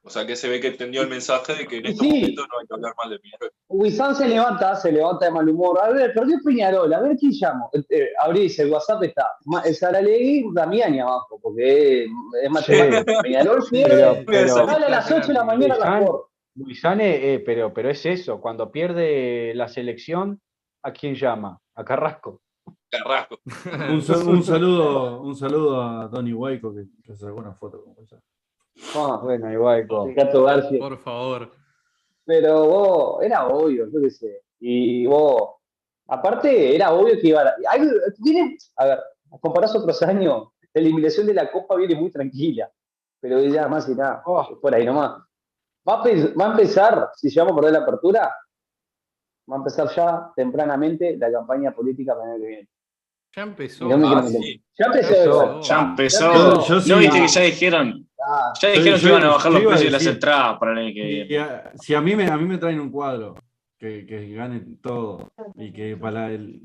[SPEAKER 3] O sea que se ve que entendió el mensaje de que en estos
[SPEAKER 7] Sí.
[SPEAKER 3] momentos no hay que hablar mal de Peñarol.
[SPEAKER 7] Huizán se levanta, se levanta de mal humor. A ver, perdió Peñarol, a ver quién llamo. Eh, abrís el WhatsApp, está el Saralegui, Damiani abajo, porque es, es matemático. Peñarol pierde.
[SPEAKER 8] Pero, pero,
[SPEAKER 7] Sale a las 8 de la mañana a la
[SPEAKER 8] Huizán-
[SPEAKER 7] por.
[SPEAKER 8] Luisane, eh, pero, pero es eso, cuando pierde la selección, ¿a quién llama? A Carrasco.
[SPEAKER 3] Carrasco.
[SPEAKER 5] un, sa- un saludo, un saludo a Donny Waiko que, que sacó una foto con esa.
[SPEAKER 7] Ah,
[SPEAKER 8] Bueno, igual con-
[SPEAKER 7] el gato García.
[SPEAKER 2] Por favor.
[SPEAKER 7] Pero vos, era obvio, yo qué sé. Y vos, aparte, era obvio que iba a. viene, a ver, comparás otros años, la eliminación de la Copa viene muy tranquila. Pero ya más y nada,
[SPEAKER 8] Oh.
[SPEAKER 7] por ahí nomás. Va a, pe- va a empezar, si llegamos a perder la apertura, va a empezar ya tempranamente la campaña política para el año que viene.
[SPEAKER 2] Ya empezó.
[SPEAKER 7] No
[SPEAKER 3] Ah, sí.
[SPEAKER 7] Ya empezó.
[SPEAKER 8] Empezó.
[SPEAKER 9] Ya empezó.
[SPEAKER 7] Yo-
[SPEAKER 5] yo sí-
[SPEAKER 9] ¿No viste
[SPEAKER 7] no.
[SPEAKER 9] que ya dijeron?
[SPEAKER 7] Ah,
[SPEAKER 9] Ya dijeron que iban a bajar los precios de las entradas para el año que viene.
[SPEAKER 5] a- si a mí, me, a mí me traen un cuadro que, que gane todo y que para el,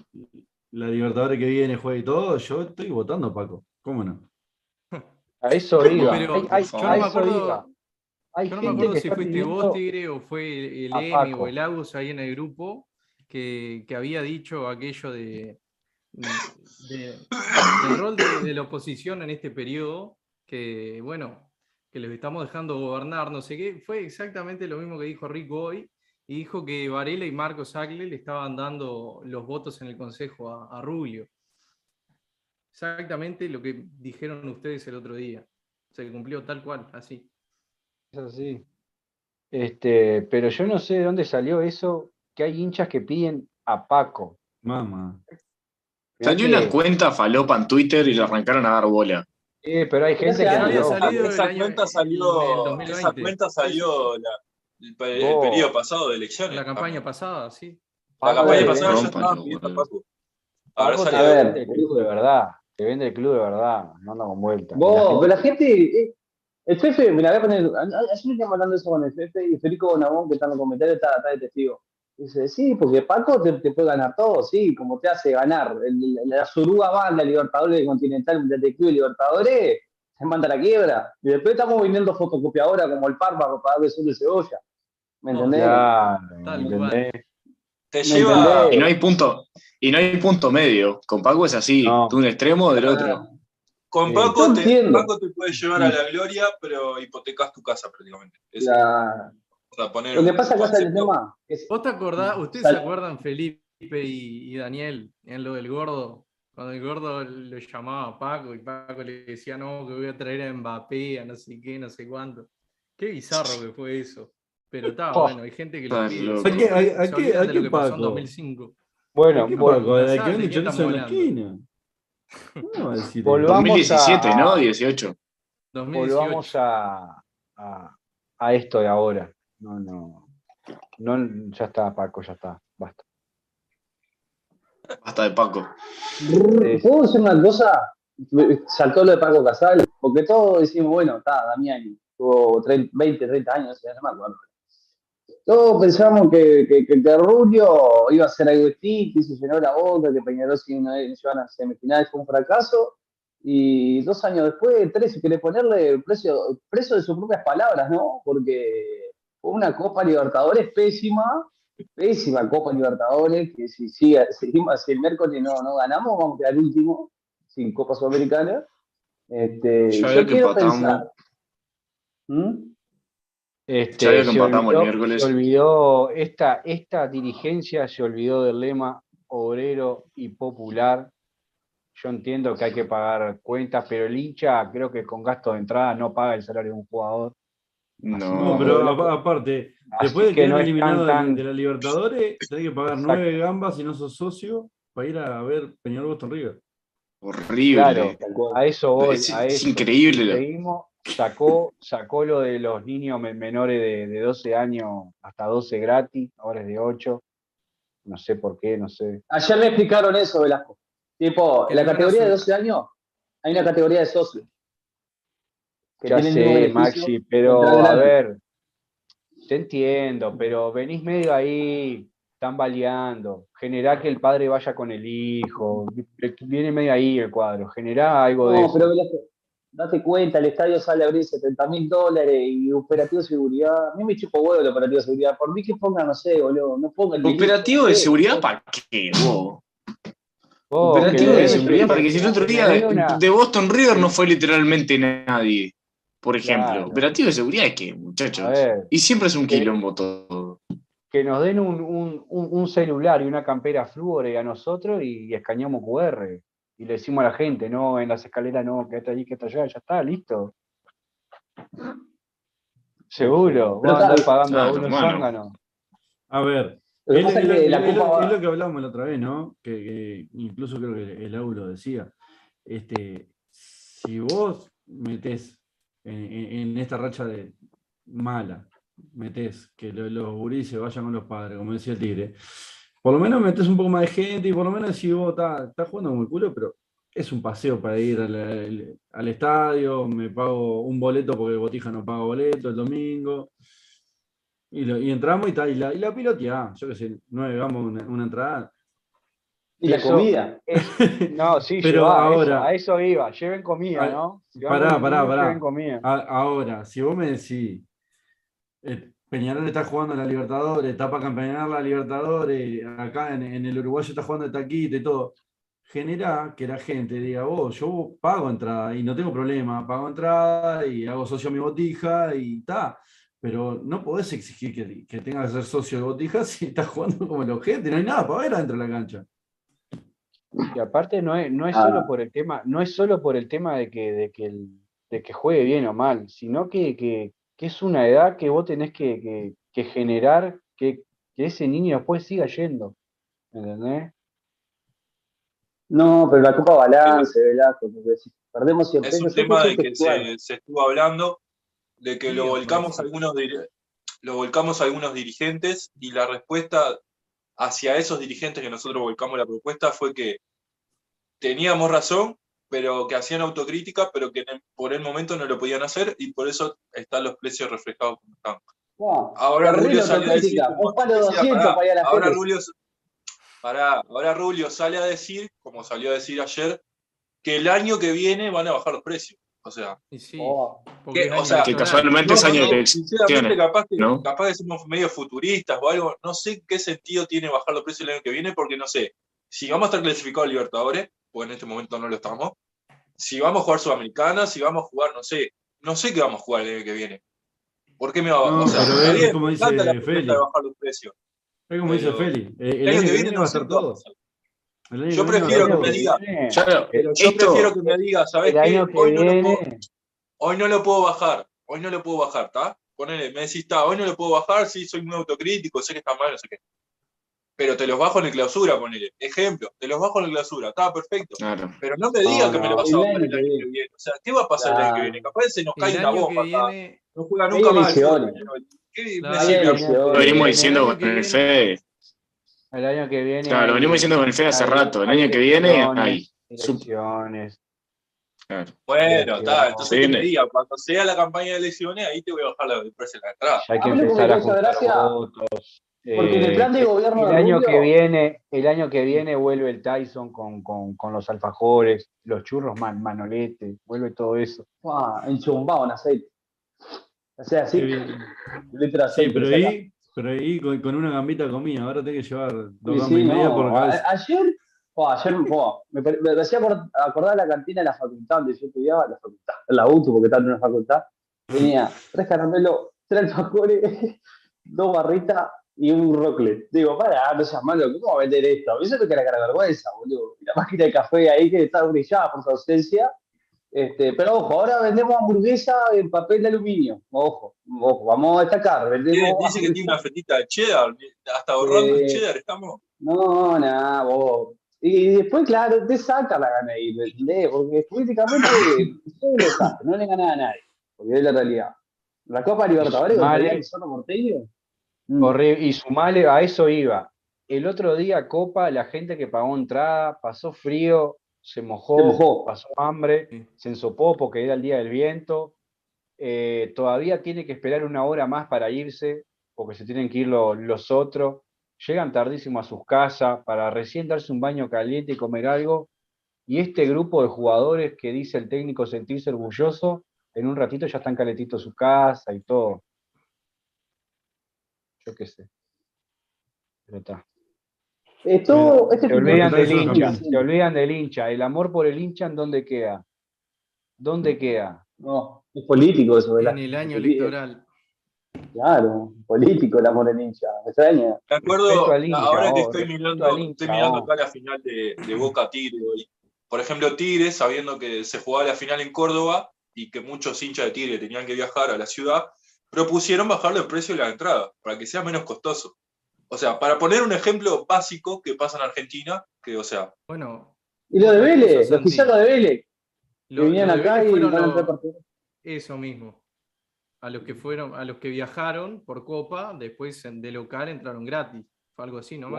[SPEAKER 5] la Libertadores que viene juegue y todo, yo estoy votando Paco. ¿Cómo no?
[SPEAKER 8] A eso iba.
[SPEAKER 2] Pero
[SPEAKER 8] Hay- hay-
[SPEAKER 9] yo
[SPEAKER 2] no me acuerdo- Yo no me si fuiste vos, Tigre, o fue el
[SPEAKER 8] Paco.
[SPEAKER 2] o el Agus ahí en el grupo que, que había dicho aquello de, de- del rol de, de la oposición en este periodo, que bueno, que les estamos dejando gobernar, no sé qué. Fue exactamente lo mismo que dijo Rick hoy, y dijo que Varela y Marcos Agle le estaban dando los votos en el Consejo a, a Rubio. Exactamente lo que dijeron ustedes el otro día. Se cumplió tal cual, así.
[SPEAKER 8] Es así. Este, pero yo no sé de dónde salió eso, que hay hinchas que piden a Paco.
[SPEAKER 5] Mamá.
[SPEAKER 9] Salió una cuenta falopa en Twitter y le arrancaron a dar bola.
[SPEAKER 8] Eh, pero hay gente que no
[SPEAKER 2] salido
[SPEAKER 3] Esa cuenta salió,
[SPEAKER 2] 2020.
[SPEAKER 3] esa cuenta salió la- el, periodo pasado de elecciones.
[SPEAKER 2] La campaña pasada, sí.
[SPEAKER 3] La campaña pasada ya estaban pidiendo. Paco. Ahora salió.
[SPEAKER 7] A ver.
[SPEAKER 8] vende el club de verdad. Te vende el club de verdad. No anda con vuelta. La gente-
[SPEAKER 7] pero la gente, eh, el Fefe, mira, voy a poner, ayer estamos hablando de eso con el Fefe y Federico Bonabón, que está en los comentarios, está, está de testigo. Dice, sí, porque Paco te, te puede ganar todo, sí, como te hace ganar. El- la Suruga Banda, Libertadores Continental, Mundial de Club Libertadores, se manda a la quiebra. Y después estamos vendiendo fotocopiadora como el Parma para pagar sol de cebolla. ¿Me entendés?
[SPEAKER 8] Claro,
[SPEAKER 2] Tal
[SPEAKER 8] ¿me entendés?
[SPEAKER 3] Te
[SPEAKER 7] ¿Me
[SPEAKER 3] lleva.
[SPEAKER 7] entendés?
[SPEAKER 9] Y no hay punto, y no hay punto medio. Con Paco es así,
[SPEAKER 8] No.
[SPEAKER 9] de un extremo o del otro.
[SPEAKER 3] Con. Paco
[SPEAKER 7] Yo
[SPEAKER 3] te. Paco te puede llevar a la gloria, pero hipotecas tu casa prácticamente. Es-
[SPEAKER 7] La-
[SPEAKER 3] o sea, poner
[SPEAKER 7] Lo que pasa acá es el tema. es-
[SPEAKER 2] ¿Vos te acordás, ustedes
[SPEAKER 7] Sal-
[SPEAKER 2] se acuerdan, Felipe y, y Daniel, en lo del gordo? Cuando el gordo lo llamaba a Paco y Paco le decía, no, que voy a traer a Mbappé, a no sé qué, no sé cuánto. Qué bizarro que fue eso. Pero está,
[SPEAKER 8] Oh.
[SPEAKER 2] bueno, hay gente que lo
[SPEAKER 9] Está
[SPEAKER 2] pide.
[SPEAKER 5] ¿A qué- a- a qué- a
[SPEAKER 2] lo
[SPEAKER 5] qué
[SPEAKER 2] en
[SPEAKER 5] Paco?
[SPEAKER 2] 2005.
[SPEAKER 8] Bueno,
[SPEAKER 5] ¿Qué
[SPEAKER 8] vol-
[SPEAKER 5] Paco? ¿De
[SPEAKER 2] no qué
[SPEAKER 5] en la esquina? ¿Cómo va a decir?
[SPEAKER 8] Volvamos
[SPEAKER 9] 2017,
[SPEAKER 8] a-
[SPEAKER 9] ¿no? 18.
[SPEAKER 2] 2018.
[SPEAKER 8] volvamos a, a, a esto de ahora. No, no. No, ya está, Paco, ya está. Basta.
[SPEAKER 9] Hasta de Paco.
[SPEAKER 7] ¿Puedo decir una cosa? Saltó lo de Paco Casal, porque todos decimos, bueno, está, Damián, tuvo 30, 20, 30 años, ya no me acuerdo. Todos pensamos que, que, que, que Rubio iba a hacer algo que se llenó la boca, que Peñarol si no llevan a semifinales fue un fracaso. Y dos años después, tres, si querés ponerle el precio, precio de sus propias palabras, ¿no? Porque fue una Copa Libertadores pésima, pésima Copa Libertadores, que si, si, seguimos, si el miércoles no, no ganamos, vamos a quedar último, sin Copa Sudamericana. Este,
[SPEAKER 9] Ya
[SPEAKER 7] yo
[SPEAKER 9] veo que
[SPEAKER 7] quiero
[SPEAKER 9] empatamos.
[SPEAKER 7] pensar. ¿Mm?
[SPEAKER 8] Este,
[SPEAKER 9] Ya
[SPEAKER 8] se,
[SPEAKER 9] el
[SPEAKER 8] olvidó,
[SPEAKER 9] miércoles.
[SPEAKER 8] se olvidó- esta, esta dirigencia se olvidó del lema obrero y popular. Yo entiendo que hay que pagar cuentas, pero el hincha creo que con gastos de entrada no paga el salario de un jugador.
[SPEAKER 9] No,
[SPEAKER 5] No, pero apa- aparte, después de
[SPEAKER 8] que no es
[SPEAKER 5] eliminado
[SPEAKER 8] tan,
[SPEAKER 5] de- la Libertadores, tenés que pagar
[SPEAKER 8] Exacto.
[SPEAKER 5] nueve gambas si no sos socio para ir a ver Peñarol Boston River.
[SPEAKER 9] horrible.
[SPEAKER 8] Claro, a eso voy.
[SPEAKER 9] es,
[SPEAKER 8] a
[SPEAKER 9] es
[SPEAKER 8] eso.
[SPEAKER 9] increíble.
[SPEAKER 8] Seguimos, sacó, sacó lo de los niños me- menores de, de 12 años hasta 12 gratis, ahora es de 8. No sé por qué, no sé.
[SPEAKER 7] Ayer me explicaron eso, Velasco. Tipo, en la categoría de
[SPEAKER 2] su-
[SPEAKER 7] 12 años hay una categoría de socios. Que
[SPEAKER 8] Ya
[SPEAKER 7] el
[SPEAKER 8] sé, Maxi,
[SPEAKER 7] de
[SPEAKER 8] pero a ver, te entiendo, pero venís medio ahí, están baleando. Generá que el padre vaya con el hijo. Viene medio ahí el cuadro. Generá algo de
[SPEAKER 7] No,
[SPEAKER 8] eso.
[SPEAKER 7] pero Velasco, date cuenta, el estadio sale a abrir 70 mil dólares y operativo de seguridad. A mí me chupo huevo el operativo de seguridad. Por mí que pongan, no sé, boludo, no pongan. delito,
[SPEAKER 9] Operativo
[SPEAKER 7] no
[SPEAKER 9] de seguridad,
[SPEAKER 7] no.
[SPEAKER 9] ¿para qué, vos? Operativo de seguridad, porque si el otro día
[SPEAKER 8] una-
[SPEAKER 9] de Boston River no fue literalmente nadie, por ejemplo.
[SPEAKER 8] Claro.
[SPEAKER 9] Operativo de seguridad es que, muchachos.
[SPEAKER 8] Ver,
[SPEAKER 9] Y siempre es un
[SPEAKER 8] que-
[SPEAKER 9] quilombo todo.
[SPEAKER 8] que nos den un, un- un- celular y una campera flúore a nosotros y, escaneamos QR. Y le decimos a la gente, no, en las escaleras no, que está ahí, que está allá, ya está, listo. Seguro, vos andás
[SPEAKER 7] está-
[SPEAKER 8] pagando a
[SPEAKER 9] Claro,
[SPEAKER 8] unos.
[SPEAKER 5] A ver, es,
[SPEAKER 7] pasa
[SPEAKER 5] es
[SPEAKER 7] es
[SPEAKER 5] lo,
[SPEAKER 7] que la
[SPEAKER 5] es lo-
[SPEAKER 7] Copa-
[SPEAKER 5] es lo que hablábamos la otra vez, ¿no? Que, que incluso creo que el Au lo decía. Este, si vos metés en, esta racha de mala, metés que lo- los gurises vayan con los padres, como decía el Tigre, por lo menos metés un poco más de gente y por lo menos si vos estás estás jugando el culo, pero es un paseo para ir al, estadio, me pago un boleto porque Botija no paga boleto el domingo. Y, entramos y, tal, y la, y la piloteá, yo qué sé, no hagamos una, una entrada.
[SPEAKER 7] Y la
[SPEAKER 8] Eso-
[SPEAKER 7] comida.
[SPEAKER 8] es- no, sí,
[SPEAKER 5] Pero
[SPEAKER 8] llevá, a eso-
[SPEAKER 5] ahora-
[SPEAKER 8] a eso iba, lleven comida,
[SPEAKER 5] Ay,
[SPEAKER 8] ¿no? Si
[SPEAKER 5] pará, pará, pará.
[SPEAKER 8] Lleven comida.
[SPEAKER 5] A- ahora, si vos me decís, eh, Peñarol está jugando en la Libertadores, está para campeonar la Libertadores, acá en, en el Uruguayo está jugando el taquito y todo, genera que la gente diga, vos, yo pago entrada y no tengo problema, pago entrada y hago socio a mi botija y está. Pero no podés exigir que, que tengas que ser socio de botija si estás jugando como el gente, no hay nada para ver adentro de la cancha.
[SPEAKER 8] Y aparte no es, no es
[SPEAKER 7] Ah.
[SPEAKER 8] solo por el tema, no es solo por el tema de que, de que, el- de que juegue bien o mal, sino que, que- que es una edad que vos tenés que, que- que generar que, que ese niño después siga yendo. ¿Entendés?
[SPEAKER 7] No, pero la Copa Balance, Velasco, porque si perdemos 100
[SPEAKER 3] Es un tema de
[SPEAKER 7] que
[SPEAKER 3] se, se estuvo hablando, de que
[SPEAKER 2] Sí,
[SPEAKER 3] lo volcamos algunos lo volcamos a algunos dirigentes y la respuesta hacia esos dirigentes que nosotros volcamos la propuesta fue que teníamos razón, pero que hacían autocrítica, pero que por el momento no lo podían hacer y por eso están los precios reflejados como están. Ahora Rubio salió a decir,
[SPEAKER 7] autocrítica,
[SPEAKER 3] como
[SPEAKER 7] un palo
[SPEAKER 3] decía,
[SPEAKER 7] 200
[SPEAKER 3] pará,
[SPEAKER 7] para ir a la
[SPEAKER 3] ahora
[SPEAKER 7] feria.
[SPEAKER 3] Rubio, pará, ahora Rubio sale a decir, como salió a decir ayer, que el año que viene van a bajar los precios. O sea,
[SPEAKER 2] Y sí,
[SPEAKER 7] Oh,
[SPEAKER 2] porque
[SPEAKER 3] que, o sea,
[SPEAKER 9] casualmente es año
[SPEAKER 3] no,
[SPEAKER 9] de
[SPEAKER 3] sinceramente, capaz que,
[SPEAKER 9] ¿no?
[SPEAKER 3] capaz que somos medio futuristas o algo. No sé qué sentido tiene bajar los precios el año que viene, porque no sé, si vamos a estar clasificados a Libertadores, pues en este momento no lo estamos, si vamos a jugar Sudamericana, si vamos a jugar, no sé, no sé qué vamos a jugar el año que viene. ¿Por qué me va a
[SPEAKER 5] No,
[SPEAKER 3] o sea,
[SPEAKER 5] pero es como dice Feli.
[SPEAKER 3] de bajar los precios.
[SPEAKER 5] Es como dice Feli, el,
[SPEAKER 3] El año que viene
[SPEAKER 5] va
[SPEAKER 3] no
[SPEAKER 5] a ser
[SPEAKER 3] va a
[SPEAKER 5] todo.
[SPEAKER 3] Yo prefiero que me diga, pero yo
[SPEAKER 9] esto,
[SPEAKER 3] prefiero que me diga, ¿sabes qué? Hoy no, lo puedo, hoy no lo puedo bajar, hoy no lo puedo bajar, ¿está? Ponele, me decís, está, hoy no lo puedo bajar, sí, soy muy autocrítico, sé que está mal, no sé qué. Pero te los bajo en el clausura, ponele. Ejemplo, te los bajo en el clausura, está perfecto.
[SPEAKER 9] claro.
[SPEAKER 3] Pero no me digas que me lo vas a
[SPEAKER 7] el
[SPEAKER 3] bajar el
[SPEAKER 7] que
[SPEAKER 3] año
[SPEAKER 7] viene.
[SPEAKER 3] que viene. O sea, ¿qué va a pasar el año que viene? Capaz se nos cae una bomba
[SPEAKER 2] viene,
[SPEAKER 3] No juega nunca más. ¿Qué me.
[SPEAKER 9] Lo venimos diciendo con el Fede.
[SPEAKER 8] El año que viene.
[SPEAKER 9] Claro, lo venimos diciendo con el Fede hace
[SPEAKER 8] hay-
[SPEAKER 9] rato. El año que viene hay.
[SPEAKER 8] Elecciones.
[SPEAKER 9] Claro.
[SPEAKER 3] Bueno, está, entonces
[SPEAKER 9] Sí,
[SPEAKER 3] que me
[SPEAKER 9] ne-
[SPEAKER 3] diga, cuando sea la campaña de elecciones, ahí te voy a bajar la- el precio de la entrada.
[SPEAKER 8] Ya hay que
[SPEAKER 7] A mí lo que me
[SPEAKER 8] empezar a juntar
[SPEAKER 7] gracia,
[SPEAKER 8] votos.
[SPEAKER 7] Porque en el
[SPEAKER 8] Eh,
[SPEAKER 7] plan de gobierno
[SPEAKER 8] el
[SPEAKER 7] de
[SPEAKER 8] año
[SPEAKER 7] Rubio-
[SPEAKER 8] que viene, el año que viene vuelve el Tyson con, con, con los alfajores, los churros man, manolete, vuelve todo eso.
[SPEAKER 7] Ah, enchumbado en aceite. O sea,
[SPEAKER 5] Qué
[SPEAKER 7] sí,
[SPEAKER 5] bien.
[SPEAKER 7] letra
[SPEAKER 5] Sí,
[SPEAKER 7] aceite.
[SPEAKER 5] pero ahí, pero ahí con, con una gambita comía. Ahora tengo que llevar dos
[SPEAKER 7] Sí,
[SPEAKER 5] gambas
[SPEAKER 7] sí,
[SPEAKER 5] y media
[SPEAKER 7] no,
[SPEAKER 5] por
[SPEAKER 7] a-
[SPEAKER 5] cabeza.
[SPEAKER 7] Ayer, oh, ayer oh, me, me hacía acor- acordar la cantina de la facultad donde yo estudiaba, la facultad, la UTU, porque estaba en una facultad. Tenía tres caramelos, tres alfajores, dos barritas y un rocle. Digo, para, no seas malo, ¿cómo va a vender esto? Eso es que era cara vergüenza, boludo. Y la máquina de café ahí que está brillada por su ausencia. Este, pero ojo, ahora vendemos hamburguesa en papel de aluminio. Ojo, ojo, vamos a destacar. Vendemos
[SPEAKER 3] Dice que tiene una fetita de cheddar, hasta ahorrando el
[SPEAKER 7] Eh,
[SPEAKER 3] cheddar estamos.
[SPEAKER 7] No, nada, vos. Y después, claro, te saca la gana ir, ¿entendés? Porque políticamente no le gana a nadie, porque es la realidad. La Copa Libertadores
[SPEAKER 8] Vale.
[SPEAKER 7] Zorro Porteño. mm.
[SPEAKER 8] Y sumale, a eso iba. El otro día, Copa, la gente que pagó entrada, pasó frío, se mojó,
[SPEAKER 7] Se mojó.
[SPEAKER 8] pasó hambre,
[SPEAKER 2] Sí.
[SPEAKER 8] se ensopó porque era el día del viento. eh, todavía tiene que esperar una hora más para irse, porque se tienen que ir los otros, llegan tardísimo a sus casas para recién darse un baño caliente y comer algo, y este grupo de jugadores que dice el técnico sentirse orgulloso, en un ratito ya están calentitos su casa y todo. Yo qué sé. Pero está.
[SPEAKER 7] Esto,
[SPEAKER 8] se olvidan del hincha, se olvidan del hincha. El amor por el hincha, ¿en dónde queda? ¿Dónde queda?
[SPEAKER 7] No, es político eso,
[SPEAKER 2] ¿verdad? En el año electoral.
[SPEAKER 7] Claro, político el amor del hincha. Me extraña.
[SPEAKER 3] De acuerdo, ahora que estoy mirando, estoy mirando acá la final de, de Boca Tigre. Por ejemplo, Tigre, sabiendo que se jugaba la final en Córdoba y que muchos hinchas de Tigre tenían que viajar a la ciudad, propusieron bajarle el precio de la entrada para que sea menos costoso. O sea, para poner un ejemplo básico que pasa en Argentina, que, o sea.
[SPEAKER 2] Bueno.
[SPEAKER 7] Y lo de Vélez, los lo de Vélez. Lo, que venían acá y
[SPEAKER 2] Eso mismo. A los que fueron, a los que viajaron por Copa, después de local entraron gratis. Fue algo así, ¿no?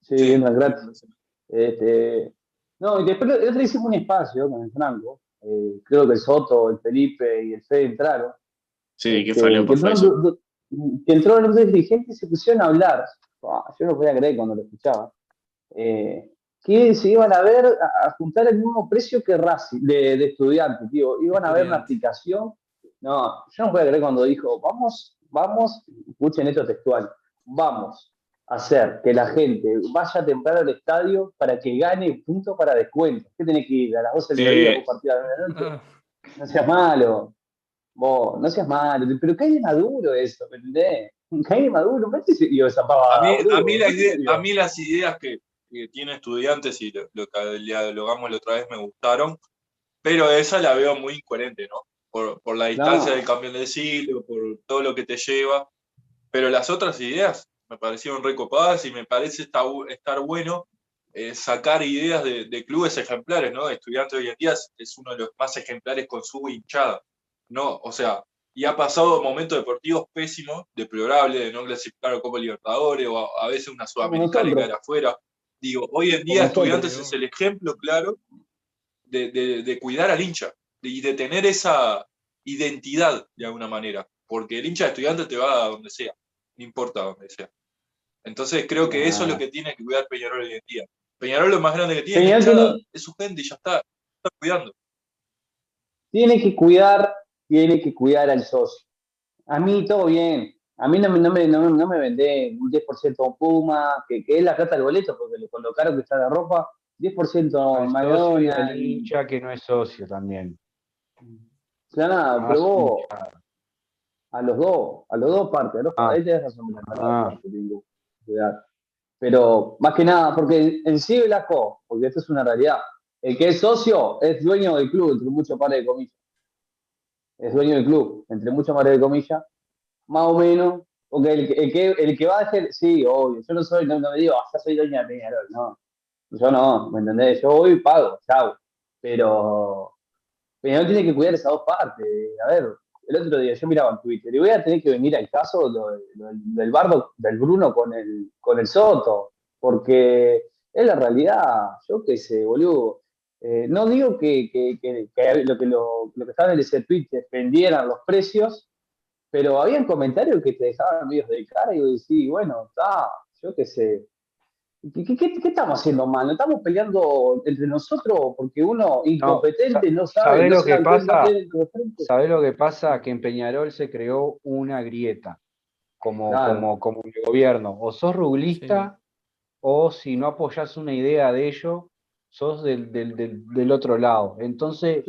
[SPEAKER 7] sí, entran gratis. Este, no, y después otro hicimos un espacio con el Franco. Eh, creo que el Soto, el Felipe y el Fede entraron.
[SPEAKER 9] Sí, que este, fue por
[SPEAKER 7] eso que entró los dirigentes y se pusieron a hablar. yo no podía creer cuando lo escuchaba. Eh, que se iban a ver, a, juntar el mismo precio que Racing, de, de estudiantes, tío. Iban a ver una aplicación. No, yo no podía creer cuando dijo, vamos, vamos, escuchen esto textual, vamos a hacer que la gente vaya temprano al estadio para que gane punto para descuento. ¿Qué tiene que ir? A las 12 del día por partida de la noche. Ah. No seas malo. Vos, no seas malo, pero hay de maduro eso, ¿me entendés? Hay de maduro, ¿me esa
[SPEAKER 3] pavada? A mí, a mí, a mí las ideas que, que tienen estudiantes y lo, lo que dialogamos la otra vez me gustaron, pero esa la veo muy incoherente, ¿no? Por, por la distancia del campeón del siglo, por todo lo que te lleva. Pero las otras ideas me parecieron recopadas y me parece estar, estar bueno eh, sacar ideas de, de, clubes ejemplares, ¿no? Estudiantes hoy en día es uno de los más ejemplares con su hinchada. No, o sea, y ha pasado momentos deportivos pésimos, deplorables, de no clasificar a Copa Libertadores o a, veces una Sudamericana y caer afuera. Digo, hoy en día Estudiantes es el ejemplo claro de, cuidar al hincha y de tener esa identidad de alguna manera, porque el hincha de Estudiantes te va a donde sea, no importa donde sea. Entonces creo que eso es lo que tiene que cuidar Peñarol hoy en día. Peñarol lo más grande que tiene es, su gente y ya está, está cuidando.
[SPEAKER 7] Tiene que cuidar tiene que cuidar al socio. A mí todo bien. A mí no me, no me, no, me vendé un 10% Puma, que, que, es la plata del boleto, porque le colocaron que está la ropa. 10% Madonna.
[SPEAKER 8] El hincha que no es socio también.
[SPEAKER 7] Claro, ah, pero vos, a los dos, a los dos partes, a los ah. ahí tenés razón. Ah. Pero más que nada, porque en sí Velasco, porque esto es una realidad, el que es socio es dueño del club, entre muchos pares de comillas es dueño del club, entre muchas mares de comillas, más o menos, porque el, que, el que va a hacer, sí, obvio, yo no soy, no, me digo, ah, soy dueña de Peñarol, no, yo no, ¿me entendés? Yo voy y pago, chao, pero Peñarol tiene que cuidar esas dos partes, a ver, el otro día yo miraba en Twitter y voy a tener que venir al caso del bardo del Bruno con el, con el Soto, porque es la realidad, yo qué sé, boludo, eh, no digo que, lo, que lo, que estaba en ese tweet defendieran los precios, pero había comentarios que te dejaban medios de cara y yo decía, bueno, está, yo qué sé. ¿Qué, estamos haciendo mal? ¿No estamos peleando entre nosotros porque uno incompetente no, sabe
[SPEAKER 8] lo que pasa? ¿Sabés lo que pasa? Que en Peñarol se creó una grieta como, como, como gobierno. O sos ruglista o si no apoyas una idea de ello, sos del, del, del, otro lado. Entonces,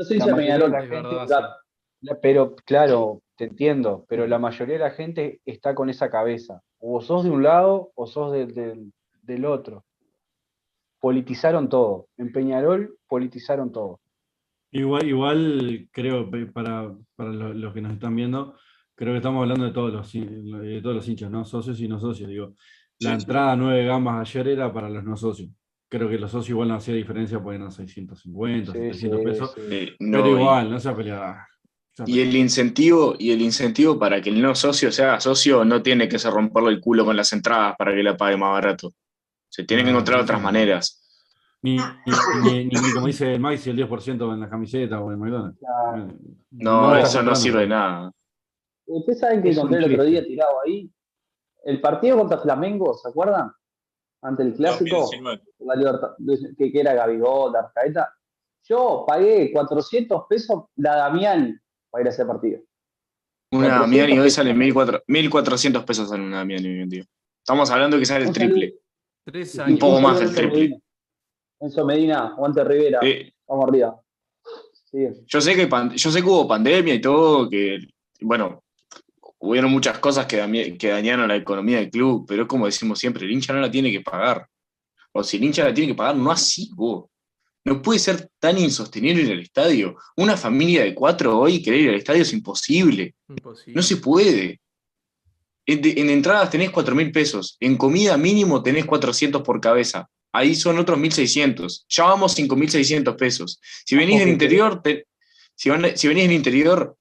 [SPEAKER 8] pero claro, te entiendo, pero la mayoría de la gente está con esa cabeza. O sos de un lado o sos del, del otro. Politizaron todo. En Peñarol politizaron todo.
[SPEAKER 5] Igual, igual creo, para, para los que nos están viendo, creo que estamos hablando de todos los, de todos los hinchas, ¿no? Socios y no socios. Digo, la entrada a nueve gamas ayer era para los no socios creo que los socios igual no hacía diferencia, porque eran 650, 700 pesos. pero igual, no se pelear.
[SPEAKER 9] Y el incentivo, y el incentivo para que el no socio se haga socio no tiene que ser romperle el culo con las entradas para que la pague más barato. Se tienen que encontrar otras maneras.
[SPEAKER 5] Ni, ni, ni- ni como dice el Maxi, el 10% en la camiseta o en McDonald's.
[SPEAKER 7] Claro.
[SPEAKER 5] Eh,
[SPEAKER 9] No,
[SPEAKER 5] está
[SPEAKER 9] eso no sirve de nada.
[SPEAKER 7] Ustedes saben que encontré el otro día tirado ahí. El partido contra Flamengo, ¿se acuerdan? Ante el clásico,
[SPEAKER 3] 2019.
[SPEAKER 7] la Libertad- que, que era Gabigol, Arcaeta. Yo pagué 400 pesos la Damiani para ir a ese partido.
[SPEAKER 9] Una
[SPEAKER 7] 400
[SPEAKER 9] Damiani hoy sale 1400 1400 pesos en una Damiani, tío. Estamos hablando que sale el triple.
[SPEAKER 2] Tres
[SPEAKER 7] y
[SPEAKER 2] años.
[SPEAKER 9] poco
[SPEAKER 7] un
[SPEAKER 9] más
[SPEAKER 7] saludo
[SPEAKER 9] del triple.
[SPEAKER 7] Medina. Enzo Medina, Guante Rivera,
[SPEAKER 9] Eh,
[SPEAKER 7] vamos arriba. Sí.
[SPEAKER 9] yo, sé que yo sé que hubo pandemia y todo, que, bueno, hubieron muchas cosas que, dañaron la economía del club, pero es como decimos siempre, el hincha no la tiene que pagar. O si el hincha la tiene que pagar, no así, vos. No puede ser tan insostenible ir al estadio. Una familia de cuatro hoy querer ir al estadio es imposible.
[SPEAKER 2] Imposible.
[SPEAKER 9] No se puede. En, en entradas tenés 4 mil pesos. En comida mínimo tenés 400 por cabeza. Ahí son otros 1.600. Ya vamos 5.600 pesos. Si venís del interior, te- si, van- si venís del interior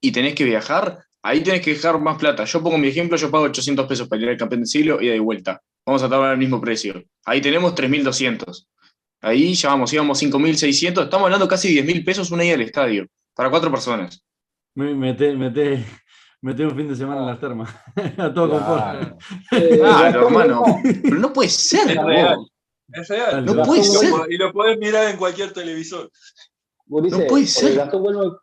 [SPEAKER 9] y tenés que viajar, ahí tenés que dejar más plata. Yo pongo mi ejemplo, yo pago 800 pesos para ir al campeón del siglo y de vuelta. Vamos a estar al mismo precio. Ahí tenemos 3.200. Ahí ya vamos, íbamos 5.600. Estamos hablando casi 10.000 pesos una ida al estadio. Para cuatro personas.
[SPEAKER 5] Me- Mete, mete, mete un fin de semana en las termas. A todo
[SPEAKER 6] Claro.
[SPEAKER 7] Eh,
[SPEAKER 9] Claro, hermano. Pero no puede ser,
[SPEAKER 3] Es real. Es real.
[SPEAKER 5] No
[SPEAKER 9] puede ser.
[SPEAKER 3] Y lo podés mirar en cualquier televisor.
[SPEAKER 9] No puede ser.
[SPEAKER 7] Gastón Huelmo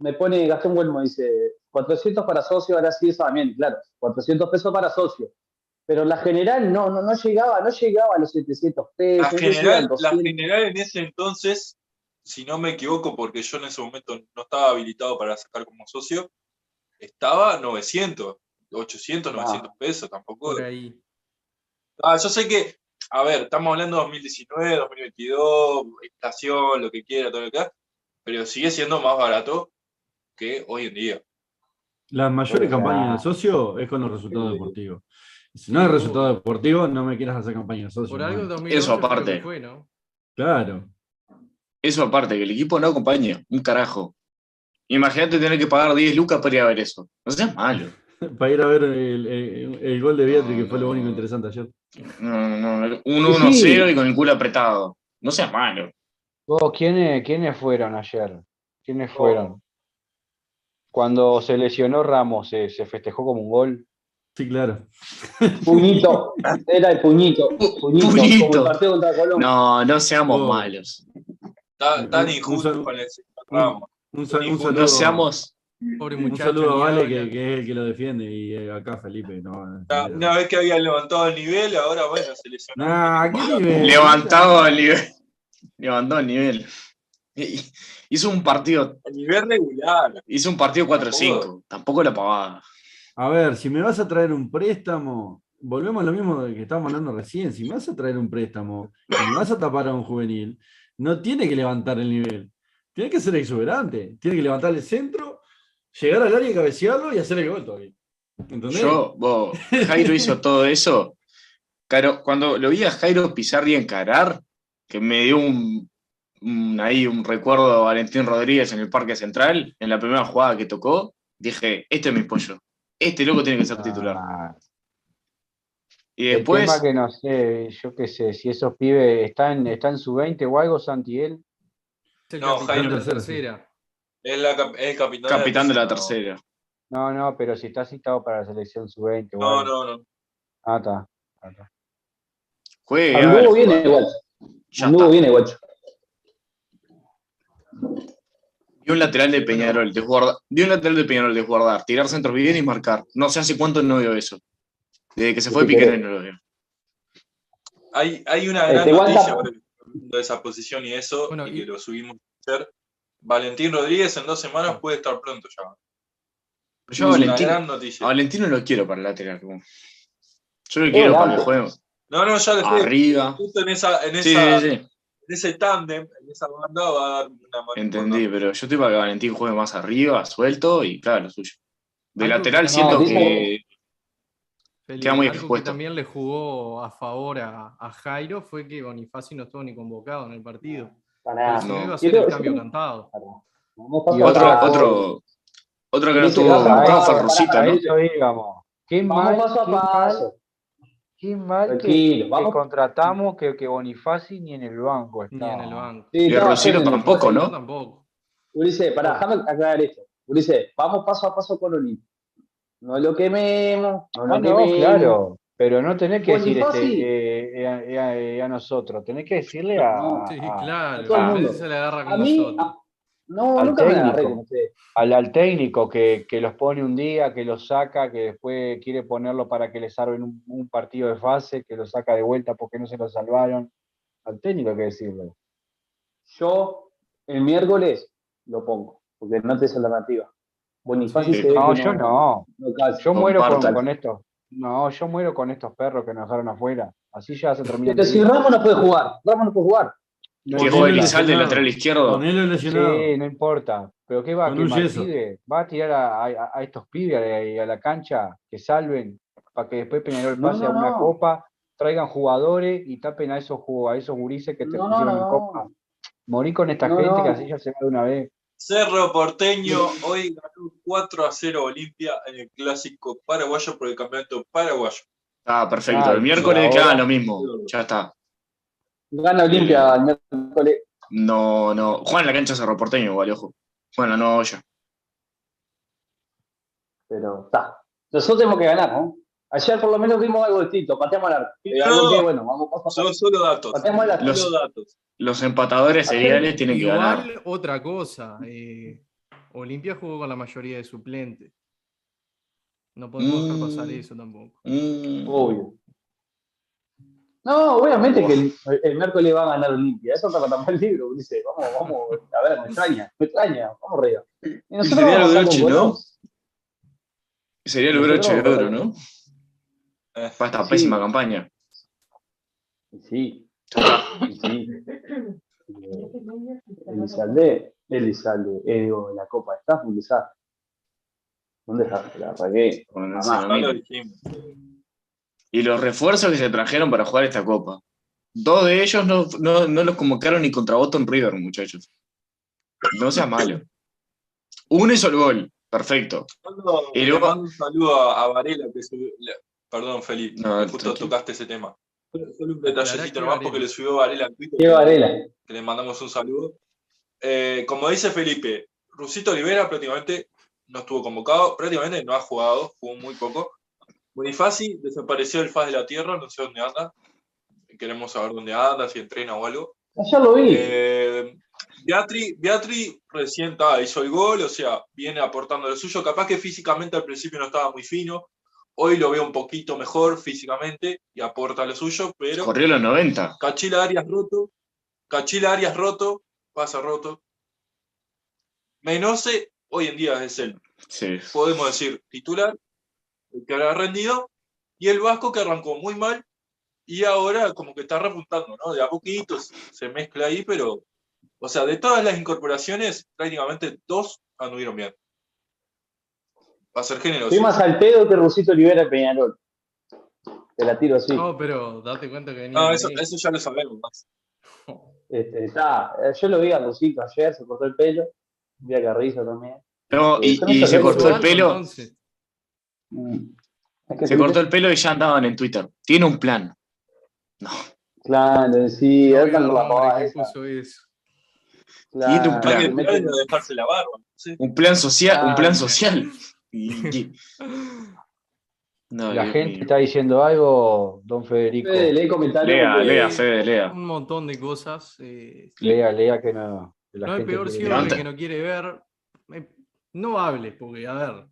[SPEAKER 7] me pone Gastón Huelmo, dice 400 para socio, ahora sí eso también, claro, 400 pesos para socio. Pero la general no, no, no llegaba, no llegaba a los 700 pesos.
[SPEAKER 3] La general, la
[SPEAKER 7] 200.
[SPEAKER 3] general en ese entonces, si no me equivoco, porque yo en ese momento no estaba habilitado para sacar como socio, estaba 900, 800,
[SPEAKER 7] Ah.
[SPEAKER 3] 900 pesos, tampoco.
[SPEAKER 2] Por ahí.
[SPEAKER 3] Ah, yo sé que, a ver, estamos hablando de 2019, 2022, estación, lo que quiera, todo lo que quiera, pero sigue siendo más barato que hoy en día.
[SPEAKER 5] Las mayores
[SPEAKER 7] Claro.
[SPEAKER 5] campañas de socio es con los resultados deportivos. Si no hay resultado deportivo, no me quieras hacer campaña de socio.
[SPEAKER 2] Por algo el
[SPEAKER 5] hermano.
[SPEAKER 2] 2008
[SPEAKER 9] Eso aparte.
[SPEAKER 2] fue, ¿no?
[SPEAKER 5] Claro.
[SPEAKER 9] Eso aparte, que el equipo no acompaña, un carajo. Imagínate tener que pagar 10 lucas para ir a ver eso. No seas malo.
[SPEAKER 5] Para ir a ver el, el- el gol de Beatriz, que fue lo único interesante ayer.
[SPEAKER 9] No, no, no. Un 1-0 y con el culo apretado. No seas malo.
[SPEAKER 6] Vos, ¿quiénes, ¿Quiénes fueron ayer? ¿Quiénes fueron? Cuando se lesionó Ramos, ¿se, se festejó como un gol?
[SPEAKER 5] Sí, claro.
[SPEAKER 7] Puñito, era el puñito. Puñito, como
[SPEAKER 9] Puñito.
[SPEAKER 7] el partido contra Colombia.
[SPEAKER 9] No, no seamos
[SPEAKER 5] Oh.
[SPEAKER 9] malos.
[SPEAKER 3] Tan, tan
[SPEAKER 5] Un- un
[SPEAKER 3] injusto con el señor Ramos.
[SPEAKER 5] Un, un saludo,
[SPEAKER 9] No seamos.
[SPEAKER 2] Pobre
[SPEAKER 5] un
[SPEAKER 2] muchacho.
[SPEAKER 5] saludo a Vale, que, que es el que lo defiende. Y eh, acá Felipe. No,
[SPEAKER 3] Una, una vez que habían levantado el nivel, ahora bueno, se lesionó.
[SPEAKER 5] Nah, ¿qué nivel?
[SPEAKER 9] Levantado el nivel. Levantó el nivel. Hizo un partido,
[SPEAKER 3] A nivel regular.
[SPEAKER 9] hizo un partido 4-5. Tampoco la pavada.
[SPEAKER 5] A ver, si me vas a traer un préstamo, volvemos a lo mismo de que estábamos hablando recién. Si me vas a traer un préstamo y me vas a tapar a un juvenil, no tiene que levantar el nivel. Tiene que ser exuberante. Tiene que levantar el centro, llegar al área y cabecearlo y hacer el gol todavía. ¿Entendés?
[SPEAKER 9] Yo, vos, Jairo hizo todo eso. Claro, cuando lo vi a Jairo pisar y encarar, que me dio un, un- ahí un recuerdo a Valentín Rodríguez en el Parque Central, en la primera jugada que tocó, dije, este es mi pollo. Este loco tiene que ser titular.
[SPEAKER 6] Ah,
[SPEAKER 9] Y
[SPEAKER 6] el
[SPEAKER 9] después,
[SPEAKER 6] tema que no sé, yo qué sé, si esos pibes están, están en su 20 o algo, Santiel.
[SPEAKER 2] El
[SPEAKER 3] No,
[SPEAKER 2] capitán
[SPEAKER 3] Jairo
[SPEAKER 2] de la
[SPEAKER 5] tercera.
[SPEAKER 3] Es, la, es el capitán,
[SPEAKER 9] capitán de la
[SPEAKER 3] no.
[SPEAKER 9] tercera.
[SPEAKER 6] No, no, pero si está citado para la selección sub-20 o
[SPEAKER 3] No,
[SPEAKER 6] algo.
[SPEAKER 3] no, no.
[SPEAKER 6] Ah, está. ah, está.
[SPEAKER 9] Juegue, a
[SPEAKER 7] Anduvo bien el.
[SPEAKER 9] Ya
[SPEAKER 7] Anduvo bien el guacho.
[SPEAKER 9] Y un lateral de Peñarol, desguardar, de un lateral de Peñarol, desguardar, tirar centros bien y marcar. No sé hace cuánto no veo eso. Desde que se fue
[SPEAKER 7] pero-
[SPEAKER 9] no lo veo.
[SPEAKER 3] Hay, hay una
[SPEAKER 7] Eh,
[SPEAKER 3] gran noticia de esa posición y eso,
[SPEAKER 2] Bueno,
[SPEAKER 3] y
[SPEAKER 2] y-
[SPEAKER 3] que lo subimos ayer. Valentín Rodríguez en dos semanas puede estar pronto ya.
[SPEAKER 9] Yo a Valentín, a. Valentino lo quiero para el lateral. Yo lo quiero para el juego.
[SPEAKER 3] No, no, ya fue.
[SPEAKER 9] Arriba.
[SPEAKER 3] Justo en, esa, en,
[SPEAKER 9] Sí,
[SPEAKER 3] esa,
[SPEAKER 9] sí, sí.
[SPEAKER 3] En ese tándem, en esa banda va a dar una mano
[SPEAKER 9] Entendí, pero yo estoy para que Valentín juegue más arriba, suelto y claro, lo suyo. De
[SPEAKER 2] Algo
[SPEAKER 9] lateral
[SPEAKER 2] que-
[SPEAKER 9] siento
[SPEAKER 7] No,
[SPEAKER 9] que. Queda muy
[SPEAKER 2] algo
[SPEAKER 9] expuesto.
[SPEAKER 2] que también le jugó a favor a, a Jairo fue que Bonifaci no estuvo ni convocado en el partido.
[SPEAKER 7] Para
[SPEAKER 9] no.
[SPEAKER 2] iba a el cambio cantado.
[SPEAKER 6] Y
[SPEAKER 9] Otro, otro, otro que no estuvo convocado fue Rosita, ¿no?
[SPEAKER 6] eso íbamos. Qué
[SPEAKER 7] Vamos
[SPEAKER 6] mal,
[SPEAKER 7] paso a paso.
[SPEAKER 8] Qué mal que,
[SPEAKER 7] Tranquilo,
[SPEAKER 8] que
[SPEAKER 7] vamos.
[SPEAKER 8] contratamos que, que Bonifaci ni en el banco
[SPEAKER 2] Ni
[SPEAKER 8] está.
[SPEAKER 2] en el banco.
[SPEAKER 7] Sí,
[SPEAKER 9] Y Rosero tampoco, ¿no?
[SPEAKER 2] tampoco.
[SPEAKER 7] Ulises, pará, déjame aclarar esto. Ulises, vamos paso a paso con Olimpia. No lo quememos, no lo
[SPEAKER 8] Ah, no,
[SPEAKER 7] quememos.
[SPEAKER 8] claro, pero no tenés que decir este,
[SPEAKER 7] Bonifaci.
[SPEAKER 8] eh, eh, a, eh, a nosotros, tenés que decirle a,
[SPEAKER 7] No,
[SPEAKER 2] Sí,
[SPEAKER 8] a-
[SPEAKER 2] claro.
[SPEAKER 7] todo el
[SPEAKER 2] A
[SPEAKER 7] mundo.
[SPEAKER 2] veces se le agarra
[SPEAKER 7] A
[SPEAKER 2] con
[SPEAKER 7] mí,
[SPEAKER 2] nosotros.
[SPEAKER 7] a- no,
[SPEAKER 8] Al
[SPEAKER 7] nunca me agarré
[SPEAKER 8] técnico. al, al técnico que, que los pone un día, que los saca, que después quiere ponerlo para que le salven un, un partido de fase, que lo saca de vuelta porque no se lo salvaron. Al técnico hay que decirle.
[SPEAKER 7] Yo el miércoles lo pongo, porque no te es alternativa. Bonifaci
[SPEAKER 2] Sí.
[SPEAKER 7] se ve
[SPEAKER 8] No, yo no.
[SPEAKER 7] no.
[SPEAKER 8] Yo muero con, con estos. No, yo muero con estos perros que nos dejaron afuera. Así ya se termina.
[SPEAKER 7] Pero si Ramos no puede jugar, Ramos no puede jugar.
[SPEAKER 8] No importa.
[SPEAKER 9] Elizalde, lateral izquierdo.
[SPEAKER 5] Ponelo lesionado.
[SPEAKER 8] Sí, no importa. Pero ¿qué va a
[SPEAKER 5] Con yeso.
[SPEAKER 8] pibe? ¿Va a tirar a, a- a estos pibes a, a la cancha que salven para que después Peñarol
[SPEAKER 7] No,
[SPEAKER 8] pase a
[SPEAKER 7] no,
[SPEAKER 8] una
[SPEAKER 7] no.
[SPEAKER 8] copa, traigan jugadores y tapen a esos a esos gurises que te
[SPEAKER 7] No, no,
[SPEAKER 8] pusieron en
[SPEAKER 7] no.
[SPEAKER 8] copa? Morí con esta
[SPEAKER 7] No,
[SPEAKER 8] gente que
[SPEAKER 7] no.
[SPEAKER 8] así ya se va de una vez.
[SPEAKER 3] Cerro Porteño hoy ganó 4 a 0 Olimpia en el clásico paraguayo por el campeonato paraguayo.
[SPEAKER 9] Ah, perfecto.
[SPEAKER 8] Ah,
[SPEAKER 9] El miércoles hagan lo mismo. Ya está.
[SPEAKER 7] Gana Olimpia el miércoles.
[SPEAKER 9] No, no. Juan en la cancha Cerro Porteño, igual, ojo. Bueno, no, ya.
[SPEAKER 7] Pero está. Nosotros tenemos que ganar, ¿no? Ayer por lo menos vimos algo distinto, pateamos al arco.
[SPEAKER 3] No.
[SPEAKER 7] bueno, vamos.
[SPEAKER 3] Son solo datos.
[SPEAKER 7] Pateamos al arco.
[SPEAKER 9] Los-
[SPEAKER 3] Solo datos.
[SPEAKER 9] Los empatadores seriales tienen que ganar.
[SPEAKER 2] Igual, otra cosa. eh, Olimpia jugó con la mayoría de suplentes. No podemos dejar pasar
[SPEAKER 9] Mm.
[SPEAKER 2] eso tampoco.
[SPEAKER 9] Mm.
[SPEAKER 7] Obvio. No, obviamente que el, el miércoles va a ganar Olimpia. Eso está para el libro. Dice, vamos, vamos, a ver, me extraña, me extraña, vamos arriba. Y nosotros
[SPEAKER 9] sería
[SPEAKER 7] vamos
[SPEAKER 9] el broche, ¿no? Sería el
[SPEAKER 7] Nosotros
[SPEAKER 9] broche de oro. ¿no?
[SPEAKER 3] Eh,
[SPEAKER 9] Para esta
[SPEAKER 7] Sí.
[SPEAKER 9] pésima campaña.
[SPEAKER 7] Sí, sí. Elizalde, Elizalde, eh, digo, la Copa está un desastre. Un desastre, la.
[SPEAKER 9] Bueno, Y los refuerzos que se trajeron para jugar esta copa. Dos de ellos no, no, no los convocaron ni contra Boston River, muchachos. No sea malo. Uno hizo el gol. Perfecto.
[SPEAKER 3] Mando-
[SPEAKER 9] Y
[SPEAKER 3] le
[SPEAKER 9] luego-
[SPEAKER 3] mando un saludo a, a Varela, que subió- le- perdón, Felipe,
[SPEAKER 9] No,
[SPEAKER 3] justo
[SPEAKER 9] tranquilo.
[SPEAKER 3] tocaste ese tema. Solo un detallecito nomás porque le subió Varela en Twitter.
[SPEAKER 7] Qué Varela.
[SPEAKER 3] que le mandamos un saludo. Eh, como dice Felipe, Rusito Olivera prácticamente no estuvo convocado, prácticamente no ha jugado, jugó muy poco. Bonifaci desapareció del faz de la tierra, no sé dónde anda. Queremos saber dónde anda, si entrena o algo.
[SPEAKER 7] Ayer lo vi.
[SPEAKER 3] Eh, Beatri, Beatri recién ta, hizo el gol, o sea, viene aportando lo suyo. Capaz que físicamente al principio no estaba muy fino. Hoy lo veo un poquito mejor físicamente y aporta lo suyo, pero
[SPEAKER 9] Corrió los 90.
[SPEAKER 3] Cachila Arias roto. Cachila Arias roto. Pasa roto. Menose, hoy en día es el,
[SPEAKER 9] Sí.
[SPEAKER 3] podemos decir, titular, el que ha rendido. Y el Vasco que arrancó muy mal y ahora como que está repuntando, ¿no? De a poquitos se mezcla ahí, pero, o sea, de todas las incorporaciones, prácticamente dos anduvieron bien. Va a ser generoso.
[SPEAKER 7] Estoy más al pedo que Rusito Olivera Peñarol. Te la tiro así.
[SPEAKER 2] No, pero date cuenta que venía.
[SPEAKER 3] No, eso, eso ya lo sabemos, Max.
[SPEAKER 7] Este, está, eh, yo lo vi a Rusito ayer, se cortó el pelo. Vi a Carrizo también.
[SPEAKER 9] No, y, se cortó el pelo.
[SPEAKER 2] entonces.
[SPEAKER 7] Mm. Es que
[SPEAKER 9] Se cortó el pelo y ya andaban en Twitter. Tiene un plan.
[SPEAKER 7] Claro, sí,
[SPEAKER 2] No
[SPEAKER 7] la esa.
[SPEAKER 2] eso.
[SPEAKER 7] Claro,
[SPEAKER 9] Tiene un plan.
[SPEAKER 7] mete-
[SPEAKER 3] y dejarse la barba. ¿sí?
[SPEAKER 9] Un plan social. Un plan social. No,
[SPEAKER 8] La
[SPEAKER 9] Dios
[SPEAKER 8] gente
[SPEAKER 9] mío.
[SPEAKER 8] está diciendo algo, don Federico.
[SPEAKER 7] Fede, lee comentarios.
[SPEAKER 9] Lea, lea, Fede, lea.
[SPEAKER 2] Un montón de cosas. eh,
[SPEAKER 8] Lea, lea que no. que la
[SPEAKER 2] no hay peor ciego que no quiere ver. Eh, No hables, porque, a ver,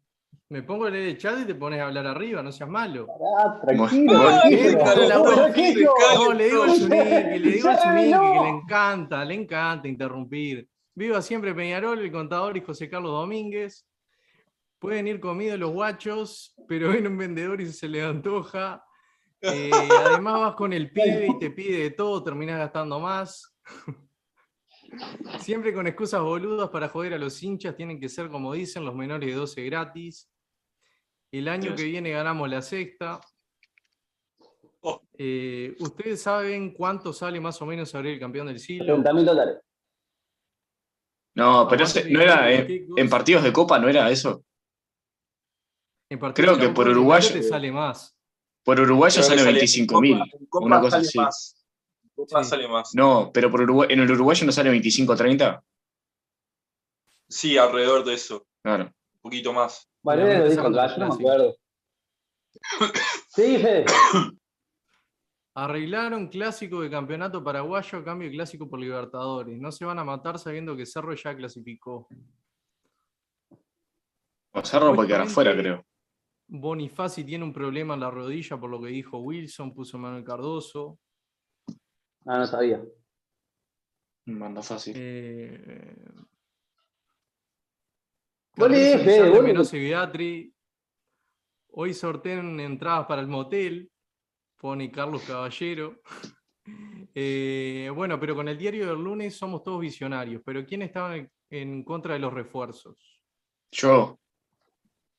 [SPEAKER 2] me pongo a leer el chat y te pones a hablar arriba, no seas malo.
[SPEAKER 7] Ah, tranquilo, tranquilo.
[SPEAKER 2] No, le digo al Zunique, le digo al
[SPEAKER 7] Ya
[SPEAKER 2] Zunique que le encanta, le encanta interrumpir. Viva siempre Peñarol, el contador y José Carlos Domínguez. Pueden ir comidos los guachos, pero ven un vendedor y se le antoja. Eh, además vas con el pibe y te pide de todo, terminás gastando más. Siempre con excusas boludas para joder a los hinchas, tienen que ser como dicen, los menores de 12 gratis. El año que viene ganamos la sexta.
[SPEAKER 3] Oh.
[SPEAKER 2] Eh, ¿Ustedes saben cuánto sale más o menos abrir el campeón del siglo?
[SPEAKER 7] 30 mil dólares.
[SPEAKER 9] No, pero ese- no era
[SPEAKER 2] Miguel,
[SPEAKER 9] en, partidos de Copa, no era eso.
[SPEAKER 2] En
[SPEAKER 9] creo que
[SPEAKER 2] de
[SPEAKER 9] por
[SPEAKER 2] te sale más.
[SPEAKER 9] Por
[SPEAKER 3] que
[SPEAKER 9] sale
[SPEAKER 3] sale-
[SPEAKER 9] 25 mil. Una cosa
[SPEAKER 3] sale
[SPEAKER 9] así.
[SPEAKER 3] más. En Copa
[SPEAKER 2] Sí.
[SPEAKER 3] sale más.
[SPEAKER 9] No, pero por Uruguay, en el uruguayo no sale 25 30.
[SPEAKER 3] Sí, alrededor de eso.
[SPEAKER 9] Claro.
[SPEAKER 3] Un poquito más.
[SPEAKER 7] Valera lo dijo
[SPEAKER 2] sacando
[SPEAKER 7] acá, yo no me
[SPEAKER 2] clásico.
[SPEAKER 7] acuerdo. Sí, Fede.
[SPEAKER 2] Arreglaron clásico de campeonato paraguayo a cambio de clásico por Libertadores. No se van a matar sabiendo que Cerro ya clasificó.
[SPEAKER 9] O Cerro puede quedar afuera, creo.
[SPEAKER 2] Bonifaci tiene un problema en la rodilla por lo que dijo Wilson, puso Manuel Cardoso.
[SPEAKER 7] Ah, no sabía.
[SPEAKER 9] Manda fácil.
[SPEAKER 2] Eh,
[SPEAKER 7] Vos le
[SPEAKER 2] Carrizo,
[SPEAKER 7] dije,
[SPEAKER 2] Lizardo,
[SPEAKER 7] vos le-
[SPEAKER 2] Mendoza y Beatri. Hoy sortean entradas para el motel. Pone Carlos Caballero. Eh, bueno, pero con el diario del lunes somos todos visionarios. Pero ¿quién estaba en, en contra de los refuerzos?
[SPEAKER 9] Yo.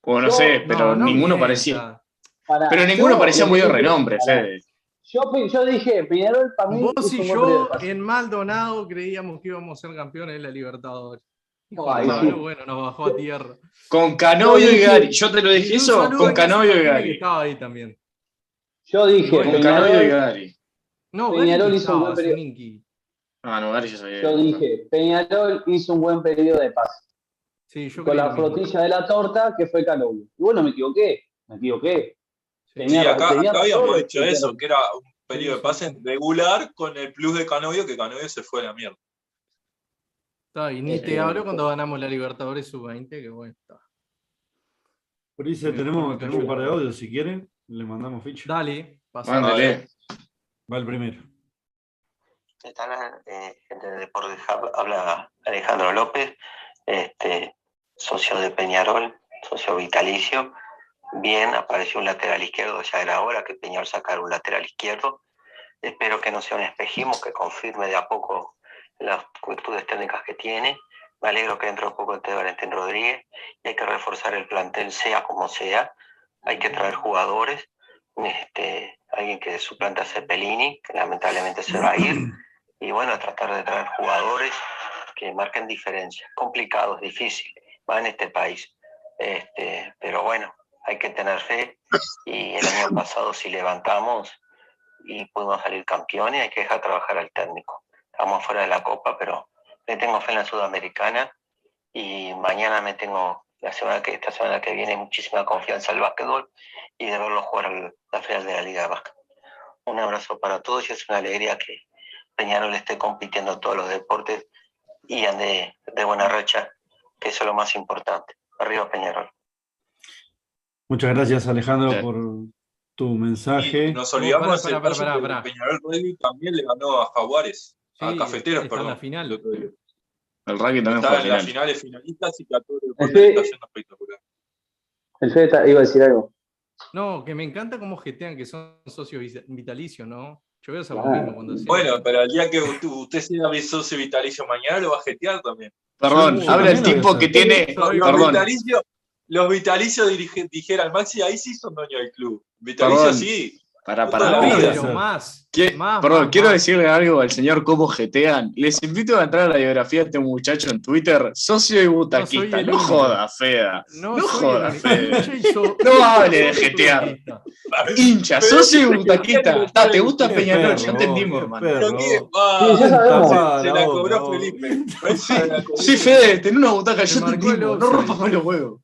[SPEAKER 9] O no
[SPEAKER 7] Yo-
[SPEAKER 9] sé, pero
[SPEAKER 2] No, no
[SPEAKER 9] ninguno parecía. Pero ninguno
[SPEAKER 7] yo
[SPEAKER 9] parecía muy de renombre. Fede.
[SPEAKER 7] Yo, dije, Peñarol para mí.
[SPEAKER 2] Vos y yo en Maldonado creíamos que íbamos a ser campeones de la Libertadores.
[SPEAKER 7] Ay,
[SPEAKER 2] bueno, nos bajó a tierra.
[SPEAKER 9] Con Canovio y Gary. Yo te lo dije eso, con Canovio y Gary.
[SPEAKER 2] estaba ahí también.
[SPEAKER 7] Yo dije,
[SPEAKER 9] Con Canovio y Gary.
[SPEAKER 2] No,
[SPEAKER 7] Peñarol
[SPEAKER 2] Gary
[SPEAKER 7] hizo un buen periodo.
[SPEAKER 9] Ah, no, Gary ya sabía.
[SPEAKER 7] yo dije, Peñarol hizo un buen periodo de pase.
[SPEAKER 2] Sí, yo
[SPEAKER 7] Con la flotilla de la torta que fue Canovio. Y bueno, me equivoqué. Me equivoqué.
[SPEAKER 2] Sí.
[SPEAKER 3] Sí,
[SPEAKER 7] Tenía-
[SPEAKER 3] acá,
[SPEAKER 7] tenía
[SPEAKER 3] acá habíamos dicho
[SPEAKER 7] tenía
[SPEAKER 3] eso, que era un periodo de pase regular con el plus de Canovio, que Canovio se fue a la mierda.
[SPEAKER 2] Está, y ni
[SPEAKER 7] Eh,
[SPEAKER 2] te hablo cuando ganamos la Libertadores sub-20, que bueno, está. Sí,
[SPEAKER 5] tenemos, tenemos un par de audios, si quieren, le mandamos ficha.
[SPEAKER 2] Dale, pasa.
[SPEAKER 9] Mándale.
[SPEAKER 5] Va el primero.
[SPEAKER 10] ¿Qué tal, eh, gente de Deportes Hub? Habla Alejandro López, este, socio de Peñarol, socio vitalicio. Bien, apareció un lateral izquierdo, ya era hora que Peñarol sacara un lateral izquierdo. Espero que no sea un espejismo, que confirme de a poco las virtudes técnicas que tiene. Me alegro que dentro de poco esté Valentín Rodríguez y hay que reforzar el plantel, sea como sea. Hay que traer jugadores. Este, alguien que suplante a Cepelini, que lamentablemente se va a ir y bueno, tratar de traer jugadores que marquen diferencia. Complicado, difícil, va en este país. Este, pero bueno, hay que tener fe y el año pasado si levantamos y pudimos salir campeones, hay que dejar trabajar al técnico. Estamos fuera de la Copa, pero le tengo fe en la Sudamericana y mañana me tengo, la semana que, esta semana que viene, muchísima confianza al básquetbol y de verlo jugar al- la final de la Liga de Básquet. Un abrazo para todos y es una alegría que Peñarol esté compitiendo en todos los deportes y ande de buena racha, que eso es lo más importante. Arriba Peñarol.
[SPEAKER 5] Muchas gracias, Alejandro,
[SPEAKER 9] Sí.
[SPEAKER 5] por tu
[SPEAKER 3] Y
[SPEAKER 5] mensaje.
[SPEAKER 3] nos olvidamos que
[SPEAKER 2] pará.
[SPEAKER 3] Peñarol también le ganó a Jaguares, a
[SPEAKER 2] Sí,
[SPEAKER 3] Cafeteros,
[SPEAKER 2] en
[SPEAKER 3] perdón.
[SPEAKER 2] la final.
[SPEAKER 3] el otro día.
[SPEAKER 9] El rugby también
[SPEAKER 3] Está
[SPEAKER 9] fue
[SPEAKER 3] en las
[SPEAKER 9] final.
[SPEAKER 3] finales finalistas y todo el está
[SPEAKER 7] Fede-
[SPEAKER 3] yendo espectacular.
[SPEAKER 7] El Fede ta- iba a decir algo.
[SPEAKER 2] No, que me encanta cómo jetean que son socios vit- vitalicios, ¿no? Yo voy a hacer lo
[SPEAKER 7] Claro.
[SPEAKER 2] mismo cuando.
[SPEAKER 3] Bueno, pero el día que usted, usted sea mi socio vitalicio mañana lo va a jetear también.
[SPEAKER 9] Perdón,
[SPEAKER 5] Sí,
[SPEAKER 9] habla el tipo que tiene.
[SPEAKER 3] Los, los
[SPEAKER 9] Perdón,
[SPEAKER 3] vitalicios, los vitalicios dirige- dijera Maxi, ahí sí son dueños del club. Vitalicios
[SPEAKER 9] Perdón.
[SPEAKER 3] sí.
[SPEAKER 9] Para, para.
[SPEAKER 3] la
[SPEAKER 2] No,
[SPEAKER 3] vida.
[SPEAKER 2] pero más.
[SPEAKER 9] ¿Qué-
[SPEAKER 2] más,
[SPEAKER 9] Perdón,
[SPEAKER 2] más,
[SPEAKER 9] quiero
[SPEAKER 2] más.
[SPEAKER 9] decirle algo al señor cómo jetean. Les invito a entrar a la biografía de este muchacho en Twitter, socio y butaquista. No,
[SPEAKER 2] único.
[SPEAKER 9] joda, Feda.
[SPEAKER 2] No,
[SPEAKER 9] No joda,
[SPEAKER 2] el so-
[SPEAKER 9] No hable de
[SPEAKER 2] futbolista.
[SPEAKER 9] Hincha, socio y butaquista. Ta, ¿Te gusta Peñarol? Ya entendimos, hermano.
[SPEAKER 3] ah,
[SPEAKER 7] ya sabemos.
[SPEAKER 3] se, la cobró Felipe.
[SPEAKER 9] Sí, Fede, ten una butaca, yo te entiendo. No rompas más los huevos.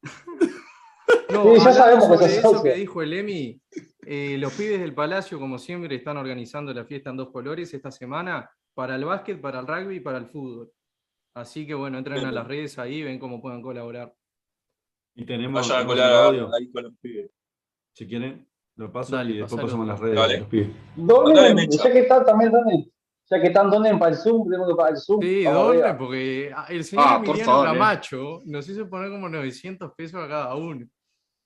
[SPEAKER 2] No,
[SPEAKER 7] Sí, ya sabemos que
[SPEAKER 2] eso que dijo el Emi, eh, los pibes del Palacio, como siempre, están organizando la fiesta en dos colores esta semana para el básquet, para el rugby y para el fútbol. Así que bueno, entren a las redes ahí, ven cómo pueden colaborar.
[SPEAKER 5] Y tenemos,
[SPEAKER 3] Vayan a colar
[SPEAKER 5] el
[SPEAKER 3] a-
[SPEAKER 5] audio.
[SPEAKER 3] ahí con los pibes.
[SPEAKER 5] Si quieren, lo paso
[SPEAKER 2] Dale,
[SPEAKER 5] y después
[SPEAKER 2] pasalo.
[SPEAKER 5] pasamos a las redes
[SPEAKER 3] Dale.
[SPEAKER 5] los pibes.
[SPEAKER 7] Donen, ya que están también donen. Ya que están donen para el Zoom, tenemos que pagar el Zoom.
[SPEAKER 2] Sí,
[SPEAKER 7] arriba.
[SPEAKER 2] Porque ah, el señor
[SPEAKER 9] Ah,
[SPEAKER 2] Emiliano
[SPEAKER 9] eh.
[SPEAKER 2] Camacho nos hizo poner como 900 pesos a cada uno.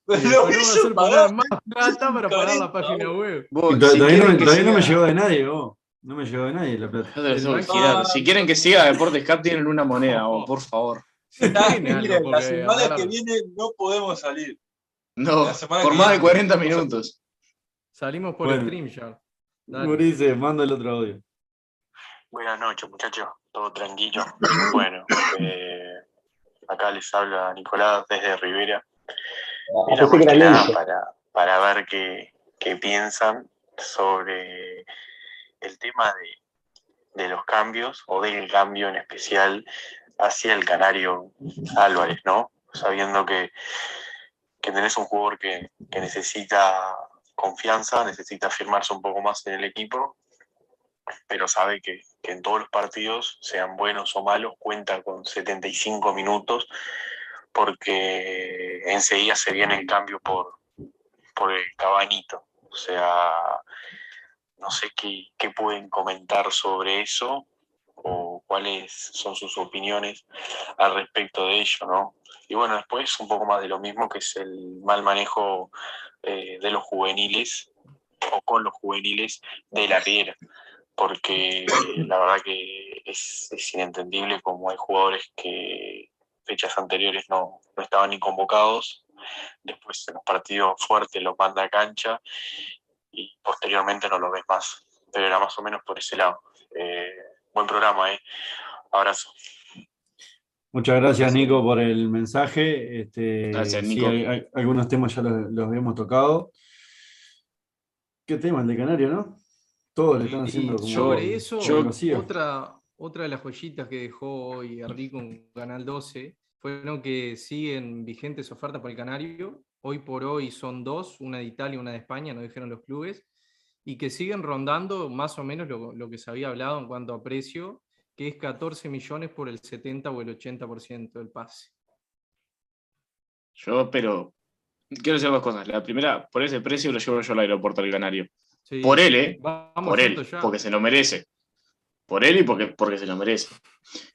[SPEAKER 2] Y
[SPEAKER 3] Lo
[SPEAKER 2] después nos va a
[SPEAKER 3] hizo
[SPEAKER 2] hacer
[SPEAKER 3] pagar.
[SPEAKER 2] poner más plata para pagar la
[SPEAKER 3] 40,
[SPEAKER 2] página web.
[SPEAKER 5] Todavía no, me llegó de nadie, vos. No me llegó de nadie la plata.
[SPEAKER 2] El
[SPEAKER 9] Si quieren que siga Deportes Cap, tienen una moneda, vos, por favor.
[SPEAKER 2] Sí,
[SPEAKER 3] miren, la semana que viene no podemos salir.
[SPEAKER 9] No, por más de
[SPEAKER 3] viene.
[SPEAKER 9] 40 minutos.
[SPEAKER 2] Salimos por
[SPEAKER 5] Bueno.
[SPEAKER 2] StreamYard. Dale.
[SPEAKER 5] Maurice, manda el otro audio.
[SPEAKER 10] Buenas noches, muchachos. Todo tranquilo. Bueno, eh, acá les habla Nicolás desde Rivera. Era más
[SPEAKER 7] que
[SPEAKER 10] nada para, para ver qué,
[SPEAKER 11] qué piensan sobre el tema de, de los cambios o del cambio en especial hacia el Canario Álvarez, ¿no? Sabiendo que, que tenés un jugador que, que necesita confianza, necesita firmarse un poco más en el equipo, pero sabe que, que en todos los partidos, sean buenos o malos, cuenta con 75 minutos porque enseguida se viene el cambio por, por el cabanito. O sea, no sé qué, qué pueden comentar sobre eso o cuáles son sus opiniones al respecto de ello, ¿no? Y bueno, después un poco más de lo mismo, que es el mal manejo eh, de los juveniles o con los juveniles de la Riera, porque la verdad que es, es inentendible como hay jugadores que fechas anteriores no, no estaban ni convocados, después en los partidos fuertes los manda a cancha y posteriormente no lo ves más, pero era más o menos por ese lado. Eh, buen programa, ¿eh? Abrazo.
[SPEAKER 5] Muchas gracias, Nico, por el mensaje. Este,
[SPEAKER 9] Gracias,
[SPEAKER 5] sí,
[SPEAKER 9] Nico.
[SPEAKER 5] hay- hay- algunos temas ya los, los habíamos tocado. ¿Qué tema? El de Canario, ¿no? Todos le están
[SPEAKER 2] Y
[SPEAKER 5] haciendo como
[SPEAKER 2] sobre eso,
[SPEAKER 5] conocido.
[SPEAKER 2] otra, otra de las joyitas que dejó hoy Henry con Canal 12 fueron que siguen vigentes ofertas por el Canario. Hoy por hoy son dos, una de Italia y una de España, no dijeron los clubes, y que siguen rondando más o menos lo, lo que se había hablado en cuanto a precio, que es 14 millones por el 70 o el 80% del pase.
[SPEAKER 9] Yo, pero quiero decir dos cosas. La primera, por ese precio lo llevo yo al aeropuerto del Canario.
[SPEAKER 2] Sí.
[SPEAKER 9] Por él, ¿eh?
[SPEAKER 2] Vamos
[SPEAKER 9] Por él,
[SPEAKER 2] ya.
[SPEAKER 9] porque se lo merece. Por él y porque, porque se lo merece.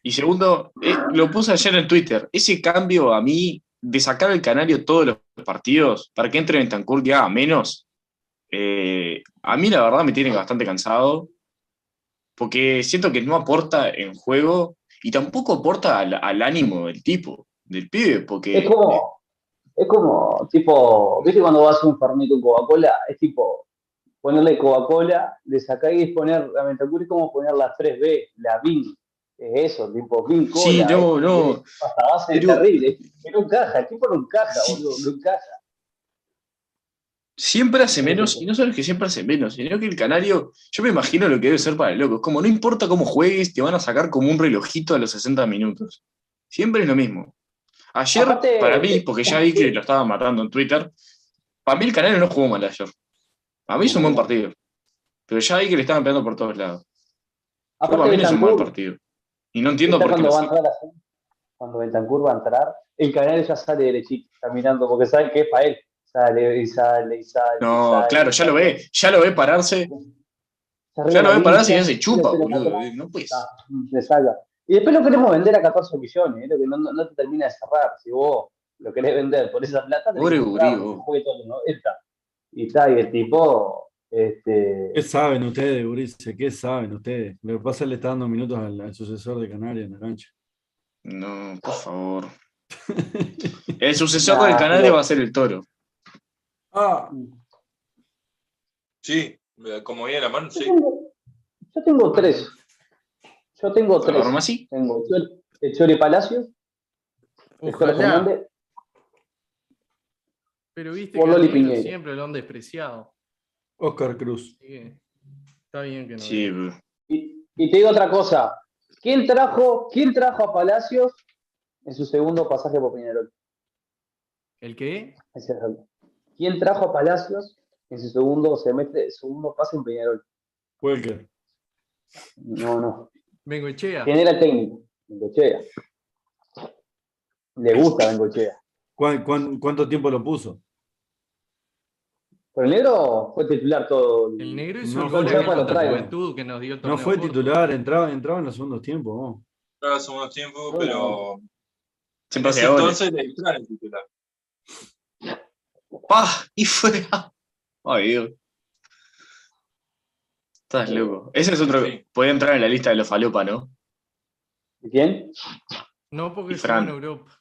[SPEAKER 9] Y segundo, eh, lo puse ayer en Twitter. Ese cambio a mí de sacar al Canario todos los partidos para que entre Bentancur y haga menos, eh, a mí la verdad me tiene bastante cansado. Porque siento que no aporta en juego y tampoco aporta al, ánimo del tipo, del pibe, porque
[SPEAKER 7] Es como, es como, tipo, ¿viste cuando vas a un Fernet con Coca-Cola? Es tipo, ponerle Coca-Cola, le sacáis y poner, la Mentacur es como poner las 3B, la BIN. Es eso, tipo, BIN Cola.
[SPEAKER 9] Sí, no, no.
[SPEAKER 7] es Pasta base
[SPEAKER 9] Pero-
[SPEAKER 7] terrible. No encaja, el tipo no encaja,
[SPEAKER 9] Sí.
[SPEAKER 7] boludo, no encaja.
[SPEAKER 9] Siempre hace menos, y no solo es que siempre hace menos, sino que el canario, yo me imagino lo que debe ser para el loco. Es como no importa cómo juegues, te van a sacar como un relojito a los 60 minutos. Siempre es lo mismo. Ayer,
[SPEAKER 7] Aparte,
[SPEAKER 9] para mí,
[SPEAKER 7] eh,
[SPEAKER 9] porque ya vi que lo estaban matando en Twitter, para mí el canario no jugó mal ayer. A mí hizo un buen partido. Pero ya vi que le estaban pegando por todos lados. Para
[SPEAKER 7] Aparte
[SPEAKER 9] mí es un
[SPEAKER 7] Bentancur,
[SPEAKER 9] partido. Y no entiendo por qué
[SPEAKER 7] cuando va a entrar cuando Bentancur va a entrar, el canal ya sale derechito, caminando, porque saben que es para él. Sale y sale y sale.
[SPEAKER 9] No,
[SPEAKER 7] sale,
[SPEAKER 9] claro, ya lo ve, ya lo ve pararse, ya lo ve pararse y ya se chupa, boludo. No puedes.
[SPEAKER 7] Ah, le salga. Y después lo queremos vender a 14 millones, ¿eh? lo que no, no- no te termina de cerrar. Si vos lo querés vender por esa plata, tenés
[SPEAKER 9] Pobre gurí, vos.
[SPEAKER 7] Que juegue todo los 90. Y está, y el tipo, este,
[SPEAKER 5] ¿Qué saben ustedes, Gurice? ¿Qué saben ustedes? Lo que pasa es que le está dando minutos al, al sucesor de Canarias en la cancha.
[SPEAKER 9] No, por favor. El sucesor
[SPEAKER 7] Nah,
[SPEAKER 9] del canario
[SPEAKER 7] pero-
[SPEAKER 9] va a ser el toro.
[SPEAKER 5] Ah,
[SPEAKER 3] Sí, como viene la mano,
[SPEAKER 7] yo,
[SPEAKER 3] sí.
[SPEAKER 7] tengo, yo tengo tres. Yo tengo tres.
[SPEAKER 9] ¿Norma sí?
[SPEAKER 7] Tengo el Chori- Palacio, el. Fernández,
[SPEAKER 2] Pero viste
[SPEAKER 7] Por
[SPEAKER 2] que siempre lo han despreciado.
[SPEAKER 5] Oscar Cruz.
[SPEAKER 2] Está bien que no.
[SPEAKER 9] Sí.
[SPEAKER 7] Y, y te digo otra cosa. ¿Quién trajo, ¿Quién trajo a Palacios en su segundo pasaje por Peñarol?
[SPEAKER 2] ¿El qué?
[SPEAKER 7] ¿Quién trajo a Palacios en su segundo semestre, segundo pase en Peñarol?
[SPEAKER 5] Welker.
[SPEAKER 7] No, no.
[SPEAKER 2] Bengoechea.
[SPEAKER 7] ¿Quién era el técnico? Bengochea. Le gusta Bengochea.
[SPEAKER 5] ¿Cuán- cuán- cuánto tiempo lo puso?
[SPEAKER 7] Pero el negro fue titular todo.
[SPEAKER 2] El negro hizo
[SPEAKER 5] No,
[SPEAKER 2] el gol de
[SPEAKER 7] traigo.
[SPEAKER 2] Juventud que nos dio el
[SPEAKER 5] No fue
[SPEAKER 2] corto.
[SPEAKER 5] titular, entraba, entraba en los segundos tiempos. vos.
[SPEAKER 3] Ahora segundo tiempo,
[SPEAKER 7] Bueno.
[SPEAKER 3] pero
[SPEAKER 9] Siempre hace
[SPEAKER 3] entonces le distraen el titular.
[SPEAKER 9] ¡Pah! Y fuera. Ay, Dios. Estás loco. Ese es otro.
[SPEAKER 3] Sí.
[SPEAKER 9] Puede entrar en la lista de los falopa, ¿no?
[SPEAKER 7] ¿Y quién?
[SPEAKER 2] No, porque
[SPEAKER 9] Fran.
[SPEAKER 2] en Europa.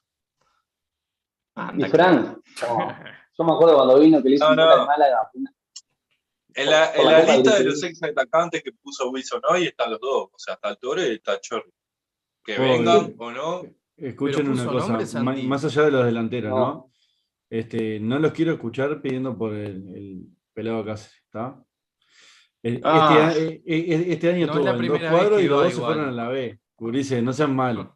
[SPEAKER 9] Ah,
[SPEAKER 7] ¿Y Fran? Yo me acuerdo cuando vino que le hizo
[SPEAKER 3] No,
[SPEAKER 7] un
[SPEAKER 3] no.
[SPEAKER 7] al Málaga.
[SPEAKER 3] En la, en
[SPEAKER 7] la
[SPEAKER 3] lista de los ex atacantes que puso Wilson hoy están los dos. O sea, está el Toro y está el Chorri. Que
[SPEAKER 5] Oh,
[SPEAKER 3] vengan o no.
[SPEAKER 5] Escuchen una cosa,
[SPEAKER 2] nombres,
[SPEAKER 5] más allá de los delanteros,
[SPEAKER 7] No.
[SPEAKER 5] ¿no? Este, no los quiero escuchar pidiendo por el, el- Pelado Cáceres, ¿está?
[SPEAKER 9] Ah.
[SPEAKER 5] Este, eh, eh, este año
[SPEAKER 2] No
[SPEAKER 5] en dos cuadros y los dos se fueron a la B. Gurises, no sean malos.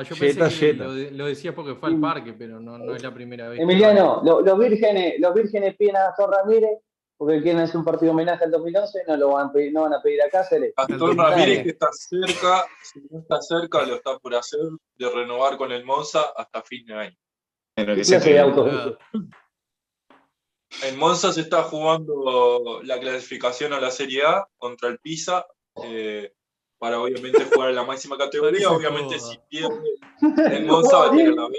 [SPEAKER 2] Ah, yo
[SPEAKER 5] Yeta,
[SPEAKER 2] pensé que
[SPEAKER 5] yeta.
[SPEAKER 2] lo, lo decía porque fue al parque, pero no, no es la primera vez.
[SPEAKER 7] Emiliano, lo- los vírgenes, los vírgenes piden a Gastón Ramírez porque quieren hacer un partido homenaje al 2011, no lo van a pedir, no van a pedir a Cáceres.
[SPEAKER 3] Gastón. Ramírez que está cerca, si no está cerca, lo está por hacer de renovar con el Monza hasta fin de año.
[SPEAKER 9] Pero que
[SPEAKER 7] ¿Qué
[SPEAKER 9] se
[SPEAKER 7] auto?
[SPEAKER 3] En Monza se está jugando la clasificación a la Serie A contra el Pisa, eh, para obviamente jugar en la máxima categoría. Obviamente, si pierde el Monza va a tirar la B.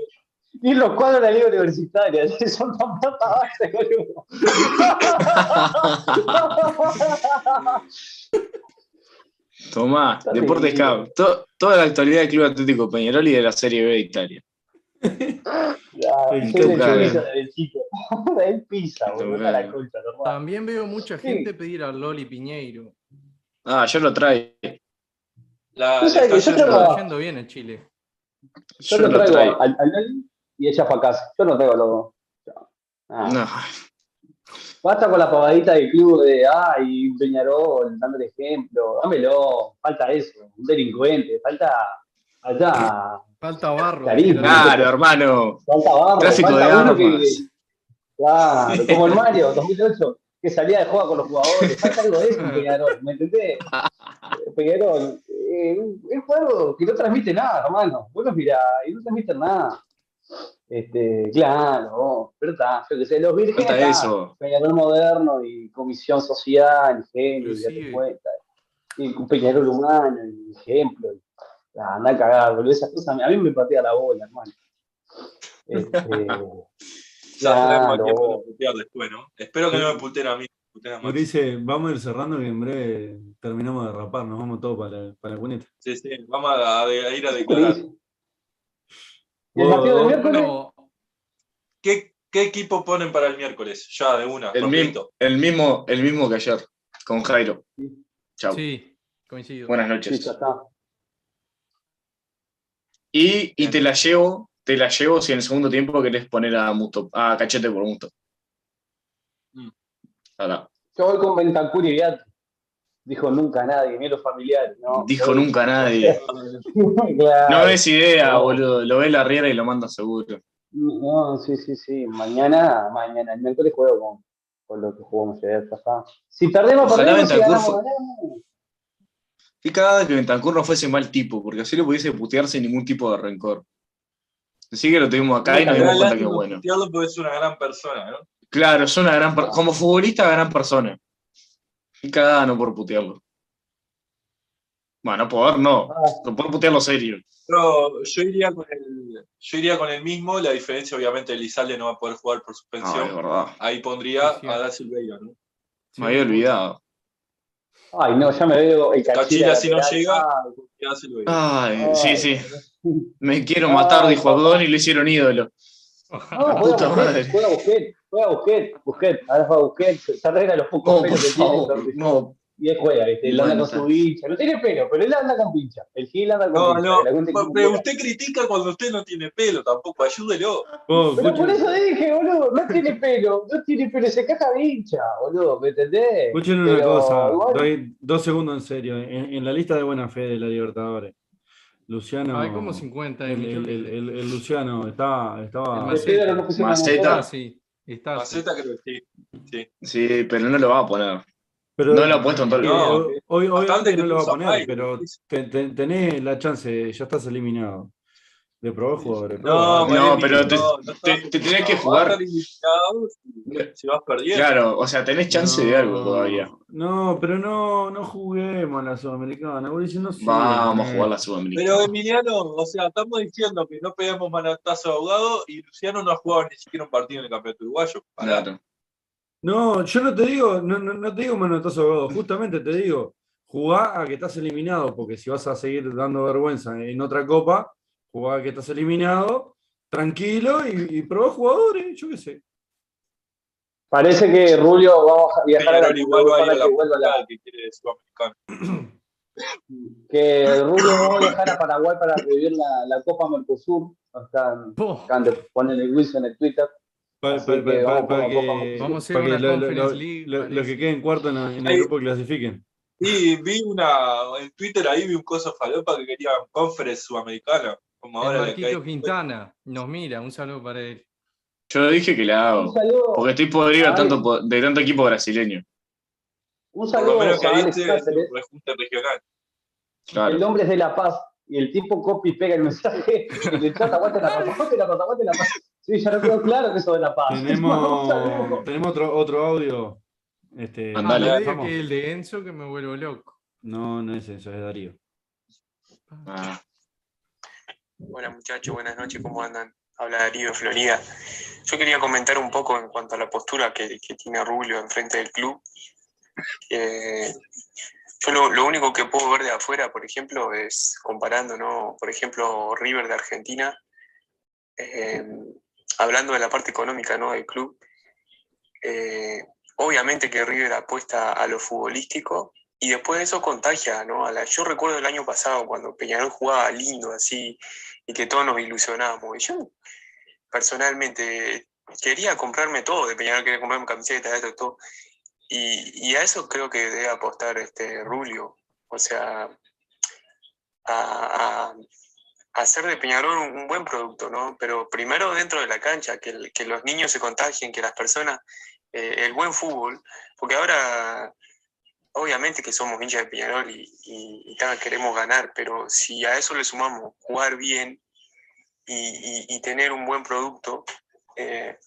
[SPEAKER 7] Y los cuadros de la liga universitaria, son tan plata base, boludo.
[SPEAKER 9] Tomá,
[SPEAKER 7] Está
[SPEAKER 9] Deportes. Cup. To- toda la actualidad del Club Atlético Peñarol y de la Serie B de Italia.
[SPEAKER 2] También veo mucha
[SPEAKER 7] Sí.
[SPEAKER 2] gente pedir a Loli Piñeiro.
[SPEAKER 9] Ah, yo lo traigo.
[SPEAKER 3] La,
[SPEAKER 7] Tú
[SPEAKER 3] le
[SPEAKER 7] sabes
[SPEAKER 3] está
[SPEAKER 7] que yo
[SPEAKER 2] Está yendo bien en Chile.
[SPEAKER 7] Yo
[SPEAKER 9] Yo
[SPEAKER 7] lo traigo
[SPEAKER 9] traigo.
[SPEAKER 7] al, al y echa para casa. Yo no traigo a dos. Ah.
[SPEAKER 9] No,
[SPEAKER 7] Basta con la pavadita del club de, ay, Peñarol, dándole ejemplo. Dámelo. Falta eso. Un delincuente. Falta. Falta.
[SPEAKER 2] Falta barro.
[SPEAKER 7] Carisma.
[SPEAKER 9] claro, hermano.
[SPEAKER 7] Falta barro.
[SPEAKER 9] Tráfico
[SPEAKER 7] falta
[SPEAKER 9] de
[SPEAKER 7] uno que-
[SPEAKER 9] armas.
[SPEAKER 7] Claro, como el Mario 2008, que salía de juego con los jugadores. Falta algo de eso Peñarol, ¿me entendés? Peñarol, eh, es juego que no transmite nada, hermano. Vos lo mirás y no transmite nada. Este, claro, pero está, yo que sé, los vírgenes. Está,
[SPEAKER 9] eso.
[SPEAKER 7] Peñarol moderno y comisión social, ingenio, y date
[SPEAKER 2] Inclusive.
[SPEAKER 7] cuenta. Y Peñarol humano, y ejemplo. y- ah, anda a cagar, boludo. Esas cosas a mí me patea la bola, hermano. Este,
[SPEAKER 3] Ya
[SPEAKER 7] Claro.
[SPEAKER 3] después, ¿no? Espero que no me puteen a mí. Maxi.
[SPEAKER 5] Gurises, vamos a ir cerrando que en breve terminamos de rapar, nos vamos todos para, para la cuneta.
[SPEAKER 3] Sí, sí, vamos a, a ir a declarar.
[SPEAKER 7] ¿Y el partido del
[SPEAKER 5] Vos-
[SPEAKER 7] miércoles?
[SPEAKER 2] Bueno,
[SPEAKER 3] ¿Qué, qué equipo ponen para el miércoles? Ya, de una.
[SPEAKER 9] El mismo, el, mismo, el mismo que ayer, con Jairo. Chau.
[SPEAKER 2] sí, coincido.
[SPEAKER 9] Buenas
[SPEAKER 7] Sí,
[SPEAKER 9] noches.
[SPEAKER 7] ya está.
[SPEAKER 9] Y, y te la llevo, te la llevo si en el segundo tiempo querés poner a Musto, a Cachete por Musto. Ahora,
[SPEAKER 7] Yo voy con Bentancur y. Dijo nunca nadie, ni los familiares. ¿no?
[SPEAKER 9] dijo nunca nadie.
[SPEAKER 7] Claro.
[SPEAKER 9] No ves idea, boludo. Lo ve la riera y lo manda seguro.
[SPEAKER 7] No, sí, sí, sí. Mañana, mañana, el miércoles juego con, con lo que jugamos ayer. está. Si perdemos,
[SPEAKER 9] Ojalá
[SPEAKER 7] perdemos. Si ganamos,
[SPEAKER 9] fue-
[SPEAKER 7] ganamos.
[SPEAKER 9] Qué cagada que Bentancur no fuese mal tipo, porque así lo pudiese putear sin ningún tipo de rencor. Así que lo tuvimos acá y nos
[SPEAKER 3] Me da
[SPEAKER 9] dimos cuenta que bueno.
[SPEAKER 3] putearlo porque es una gran persona, ¿no?
[SPEAKER 9] Claro, es una gran como futbolista, gran persona. Qué cagada no por putearlo. Bueno, poder no, no por putearlo serio.
[SPEAKER 3] Pero yo iría con el, yo iría con el mismo, la diferencia obviamente Elizalde no va a poder jugar por suspensión.
[SPEAKER 9] es verdad.
[SPEAKER 3] Ahí pondría
[SPEAKER 2] Sí,
[SPEAKER 3] a Da Silveira, ¿no?
[SPEAKER 9] Me había olvidado.
[SPEAKER 7] Ay, no, ya me veo el
[SPEAKER 3] Cachila,
[SPEAKER 7] Cachila
[SPEAKER 3] si no llega,
[SPEAKER 7] Ah,
[SPEAKER 3] pondría a Da Silveira.
[SPEAKER 9] Ay, sí, sí. Me quiero matar, dijo Abdón y lo hicieron ídolo.
[SPEAKER 7] Juega
[SPEAKER 9] puta madre.
[SPEAKER 7] Juega Busquets, Busquets, ahora juega Busquets, se arregla los pocos
[SPEAKER 9] No, por
[SPEAKER 7] pelos que tiene. entonces,
[SPEAKER 9] no.
[SPEAKER 7] Y él juega, ¿viste? Él anda con su pincha, no tiene pelo, pero él anda con pincha. El Gil anda con
[SPEAKER 3] No,
[SPEAKER 7] pincha.
[SPEAKER 3] no,
[SPEAKER 7] cuente
[SPEAKER 3] pero usted critica cuando usted no tiene pelo, tampoco, ayúdelo.
[SPEAKER 7] Pero por
[SPEAKER 5] escuchen,
[SPEAKER 7] eso dije, boludo, no tiene pelo, no tiene pelo, se caja vincha, boludo, ¿me entendés?
[SPEAKER 5] escuchen una
[SPEAKER 7] Pero
[SPEAKER 5] cosa,
[SPEAKER 7] igual-
[SPEAKER 5] doy dos segundos en serio. En, en la lista de buena fe de la Libertadores, Luciano.
[SPEAKER 2] Hay como 50 de
[SPEAKER 5] el, el- el- el- el Luciano estaba. estaba
[SPEAKER 7] no
[SPEAKER 9] Maceta.
[SPEAKER 7] Maceta.
[SPEAKER 2] Sí. Está. sí.
[SPEAKER 3] Maceta creo que sí. sí.
[SPEAKER 9] Sí, pero no lo va a poner.
[SPEAKER 5] pero-
[SPEAKER 9] No lo ha puesto en todo el
[SPEAKER 5] eh,
[SPEAKER 3] No,
[SPEAKER 5] hoy- hoy- no lo va a poner, pero te- te- tenés la chance, ya estás eliminado. De probar jugadores.
[SPEAKER 3] No.
[SPEAKER 9] No, pero te- te- te tenés que jugar.
[SPEAKER 3] a si- vas perdiendo.
[SPEAKER 9] Claro, o sea, tenés chance de algo todavía.
[SPEAKER 5] No, pero no, no juguemos a la Sudamericana. Voy diciendo sí.
[SPEAKER 9] Vamos a jugar la Sudamericana.
[SPEAKER 3] Pero Emiliano, o sea, estamos diciendo que no pegamos manotazo de ahogado y Luciano no ha jugado ni siquiera un partido en el campeonato uruguayo.
[SPEAKER 9] Claro.
[SPEAKER 5] No, yo no te digo, no, no, no te digo manotazo abogado, justamente te digo, jugá a que estás eliminado, porque si vas a seguir dando vergüenza en otra copa, jugá a que estás eliminado, tranquilo y, y probá jugadores, yo qué sé.
[SPEAKER 7] Parece que Rulio va a viajar a la
[SPEAKER 3] Peñarol igual va a ir
[SPEAKER 7] para
[SPEAKER 3] a la
[SPEAKER 7] que vuelva a la-
[SPEAKER 3] que quiere de Sudamericano.
[SPEAKER 7] que Rubio va a viajar a Paraguay para revivir la, la Copa Mercosur.
[SPEAKER 2] Po.
[SPEAKER 7] acaban de ponerle Wilson en el Twitter.
[SPEAKER 5] Para,
[SPEAKER 7] Así
[SPEAKER 5] para-
[SPEAKER 7] que
[SPEAKER 5] para-
[SPEAKER 7] vamos
[SPEAKER 5] para
[SPEAKER 7] a
[SPEAKER 5] que,
[SPEAKER 2] Vamos a hacer
[SPEAKER 5] para que
[SPEAKER 2] una
[SPEAKER 5] lo-
[SPEAKER 2] Conference
[SPEAKER 5] lo-
[SPEAKER 2] League,
[SPEAKER 5] lo- los que queden cuarto en, el
[SPEAKER 3] Ahí.
[SPEAKER 5] grupo clasifiquen.
[SPEAKER 3] Y vi una, en Twitter ahí vi un coso falopa que quería conference sudamericana. Como
[SPEAKER 2] El
[SPEAKER 3] ahora
[SPEAKER 2] Marquito Quintana nos mira, un saludo para él.
[SPEAKER 9] Yo dije que la
[SPEAKER 7] Un
[SPEAKER 9] hago.
[SPEAKER 7] saludo,
[SPEAKER 9] Porque estoy podrido tanto, de tanto equipo brasileño.
[SPEAKER 7] un
[SPEAKER 3] Por lo
[SPEAKER 7] saludo
[SPEAKER 3] menos que
[SPEAKER 7] a
[SPEAKER 3] ahí un rejunte regional.
[SPEAKER 9] Claro.
[SPEAKER 7] El nombre es de La Paz. Y el tipo copy y pega el mensaje y le chat, aguante la paz, aguante la paz, aguante la paz. Sí, ya no quedó claro que eso de La Paz.
[SPEAKER 5] Tenemos,
[SPEAKER 7] saludo.
[SPEAKER 5] tenemos otro, otro audio. Este,
[SPEAKER 2] Ah,
[SPEAKER 9] Mandale,
[SPEAKER 2] no que el de Enzo que me vuelvo loco.
[SPEAKER 5] No, no es eso, es Darío.
[SPEAKER 9] Ah,
[SPEAKER 12] Hola muchachos, buenas noches, ¿cómo andan? Habla Darío Florida. Yo quería comentar un poco en cuanto a la postura que, tiene Rubio enfrente del club. Eh, yo lo, lo único que puedo ver de afuera, por ejemplo, es comparando, ¿no? Por ejemplo, River de Argentina, eh, hablando de la parte económica, ¿no? Del club. eh, obviamente que River apuesta a lo futbolístico y después de eso contagia, ¿no? Yo recuerdo el año pasado cuando Peñarol jugaba lindo así y que todos nos ilusionábamos. Y yo personalmente quería comprarme todo de Peñarol, quería comprarme camisetas, esto, todo. Y, a eso creo que debe apostar este Rulio. O sea, a, hacer de Peñarol un, buen producto, ¿no? Pero primero dentro de la cancha, que, que los niños se contagien, que las personas, eh, el buen fútbol, porque ahora obviamente que somos hinchas de Peñarol y, y- queremos ganar, pero si a eso le sumamos jugar bien y, tener un buen producto, eh,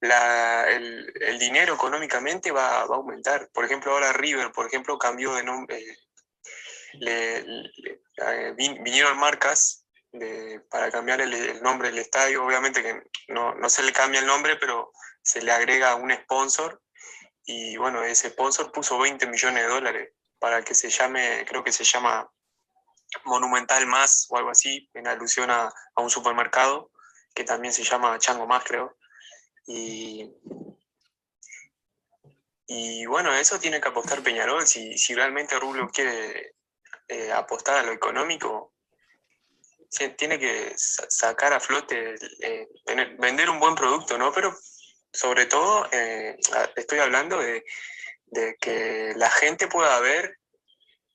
[SPEAKER 12] el, dinero económicamente va, va a aumentar. Por ejemplo, ahora River, por ejemplo, cambió de nombre, eh, eh, vin- vinieron marcas para cambiar el, el nombre del estadio, obviamente que no, no se le cambia el nombre, pero se le agrega un sponsor y bueno, ese sponsor puso 20 millones de dólares para que se llame, creo que se llama Monumental Más o algo así, en alusión a, a un supermercado que también se llama Chango Más, creo. Y, y bueno, eso tiene que apostar Peñarol. Si, si realmente Rubio quiere eh, apostar a lo económico, tiene que sa- sacar a flote, eh, tener- vender un buen producto, ¿no? Pero sobre todo, eh, estoy hablando de, de que la gente pueda ver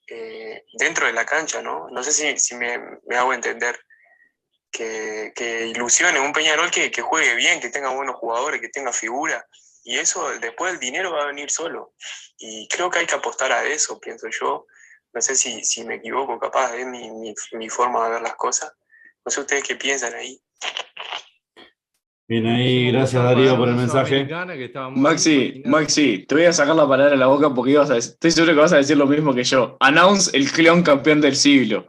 [SPEAKER 12] eh, dentro de la cancha, ¿no? No sé si, si me, me hago entender. Que, que ilusione un Peñarol que, que juegue bien, que tenga buenos jugadores, que tenga figura. Y eso, después el dinero va a venir solo. Y creo que hay que apostar a eso, pienso yo. No sé si, si me equivoco, capaz es mi, mi, mi forma de ver las cosas. No sé ustedes qué piensan ahí.
[SPEAKER 5] Bien ahí, gracias Darío por el mensaje.
[SPEAKER 9] Maxi. Maxi, te voy a sacar la palabra de la boca porque ibas a decir- estoy seguro que vas a decir lo mismo que yo. Announce el cleón campeón del siglo.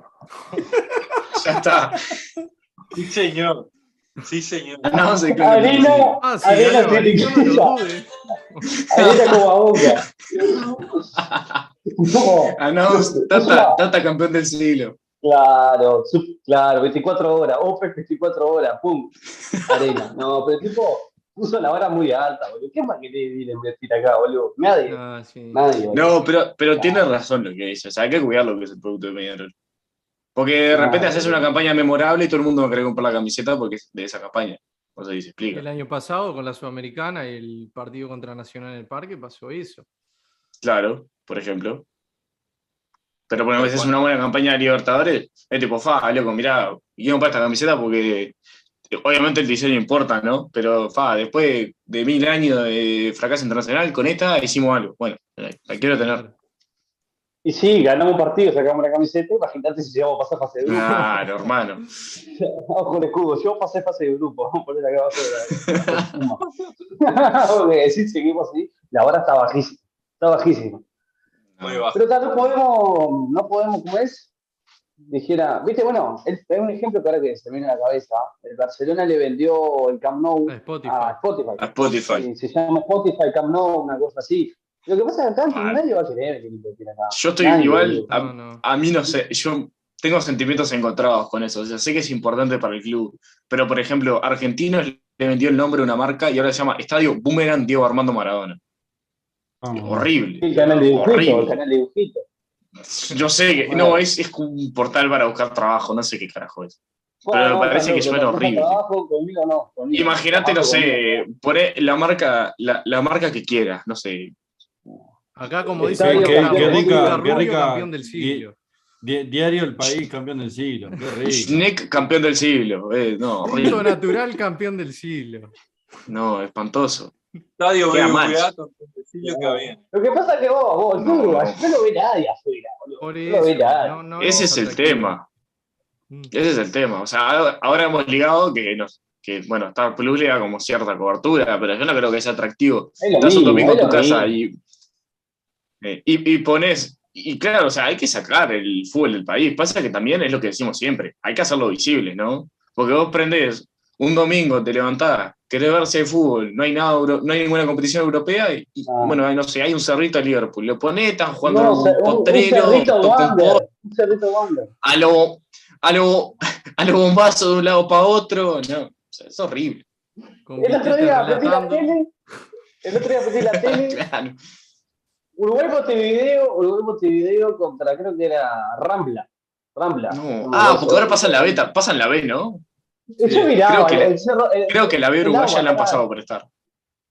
[SPEAKER 9] ya está.
[SPEAKER 3] Sí, señor. Sí, señor.
[SPEAKER 9] Announce el cleón campeón del siglo.
[SPEAKER 7] Arena,
[SPEAKER 2] Ah, sí,
[SPEAKER 7] Arena
[SPEAKER 2] no
[SPEAKER 7] como a boca. No,
[SPEAKER 9] Announce Tata, Tata campeón del siglo.
[SPEAKER 7] Claro, claro, 24 horas, Open 24 horas, pum, arena. No, pero el tipo puso la vara muy alta, boludo. ¿Qué más querés ir a invertir acá, boludo? Nadie,
[SPEAKER 2] Ah, sí.
[SPEAKER 7] nadie. boludo.
[SPEAKER 9] No, pero, pero tiene razón lo que dice. O sea, hay que cuidar lo que es el producto de Peñarol. Porque de repente
[SPEAKER 7] Claro.
[SPEAKER 9] haces una campaña memorable y todo el mundo va a querer comprar la camiseta porque es de esa campaña. O sea, y se explica.
[SPEAKER 2] El año pasado con la Sudamericana y el partido contra Nacional en el Parque pasó eso.
[SPEAKER 9] Claro, por ejemplo. Pero bueno, a veces una buena campaña de Libertadores es tipo, fa, loco, mirá, quiero comprar esta camiseta porque eh, obviamente el diseño importa, ¿no? Pero, fa, después de mil años de fracaso internacional, con esta hicimos algo. Bueno, eh, la quiero tener.
[SPEAKER 7] Y sí, ganamos un partido, sacamos la camiseta, imagínate si llegamos a pasar fase de grupo.
[SPEAKER 9] Claro, hermano.
[SPEAKER 7] Ojo el escudo, yo pasé fase de grupo, vamos a poner acá abajo de la. Si seguimos así, la vara está bajísima, está bajísima.
[SPEAKER 3] Muy bajo.
[SPEAKER 7] Pero tal, no podemos, no podemos, ¿cómo es? Dijera, viste, bueno, es es un ejemplo que ahora que se me viene a la cabeza. El Barcelona le vendió el Camp Nou
[SPEAKER 2] A Spotify.
[SPEAKER 7] a Spotify.
[SPEAKER 9] A Spotify.
[SPEAKER 7] Sí, se llama Spotify Camp Nou, una cosa así. Lo que pasa es que acá
[SPEAKER 9] Mal.
[SPEAKER 7] nadie va a querer que acá.
[SPEAKER 9] Yo estoy
[SPEAKER 7] Nadie,
[SPEAKER 9] igual, a,
[SPEAKER 2] no.
[SPEAKER 9] a mí no sé, yo tengo sentimientos encontrados con eso. O sea, sé que es importante para el club, pero por ejemplo, Argentinos le vendió el nombre a una marca y ahora se llama Estadio Boomerang Diego Armando Maradona.
[SPEAKER 5] Vamos.
[SPEAKER 9] Horrible.
[SPEAKER 7] El canal de dibujito,
[SPEAKER 9] Horrible.
[SPEAKER 7] el canal de dibujito.
[SPEAKER 9] Yo sé que no, es, es un portal para buscar trabajo, no sé qué carajo es. Pero me
[SPEAKER 7] Bueno,
[SPEAKER 9] parece que suena horrible.
[SPEAKER 7] trabajo, conmigo no. conmigo.
[SPEAKER 9] Imagínate, no sé, poné la marca, la, la marca que quieras, no sé.
[SPEAKER 2] Acá, como dice
[SPEAKER 5] rica-
[SPEAKER 2] Rubio,
[SPEAKER 5] qué rica-
[SPEAKER 2] campeón del siglo.
[SPEAKER 5] Di- Diario El País, campeón del siglo. Qué rico.
[SPEAKER 9] Schneck, campeón del siglo. eh, no, horrible.
[SPEAKER 2] natural, campeón del siglo.
[SPEAKER 9] No, espantoso.
[SPEAKER 3] Estadio
[SPEAKER 9] mal.
[SPEAKER 7] Lo que pasa es que vos, vos,
[SPEAKER 9] No.
[SPEAKER 7] no, lo ve nadie afuera, boludo.
[SPEAKER 2] Por
[SPEAKER 7] No lo ve
[SPEAKER 2] eso.
[SPEAKER 7] nadie.
[SPEAKER 2] no- no
[SPEAKER 9] Ese es el tema.
[SPEAKER 2] Mm.
[SPEAKER 9] Ese es el tema. O sea, ahora- hemos ligado que, nos, que bueno, Star Plus le da como cierta cobertura, pero yo no creo que sea atractivo.
[SPEAKER 7] Es
[SPEAKER 9] Estás un domingo en tu casa y, eh, y, y pones. Y claro, o sea, hay que sacar el fútbol del país. Pasa que también es lo que decimos siempre. Hay que hacerlo visible, ¿no? Porque vos prendés un domingo, te levantás, querés ver si hay fútbol, no hay nada, no hay ninguna competición europea, y, y,
[SPEAKER 7] Ah.
[SPEAKER 9] bueno, no sé, hay un cerrito de Liverpool. Lo ponés, están jugando
[SPEAKER 7] No,
[SPEAKER 9] un
[SPEAKER 7] un, un
[SPEAKER 9] potrero,
[SPEAKER 7] cerrito Wander. Un cerrito Wander.
[SPEAKER 9] a lo, a lo, a lo bombazo de un lado para otro. No, o sea, es horrible.
[SPEAKER 7] El otro día metí la tele. El otro día metí la tele.
[SPEAKER 9] Claro.
[SPEAKER 7] Uruguay Montevideo, Uruguay Montevideo contra, creo que era Rambla. Rambla.
[SPEAKER 9] No. Ah, porque ahora pasan la beta, pasan la B, ¿no?
[SPEAKER 7] Yo miraba,
[SPEAKER 9] creo que la-
[SPEAKER 7] el cerro- el-
[SPEAKER 9] Creo que la B uruguaya la han pasado por estar.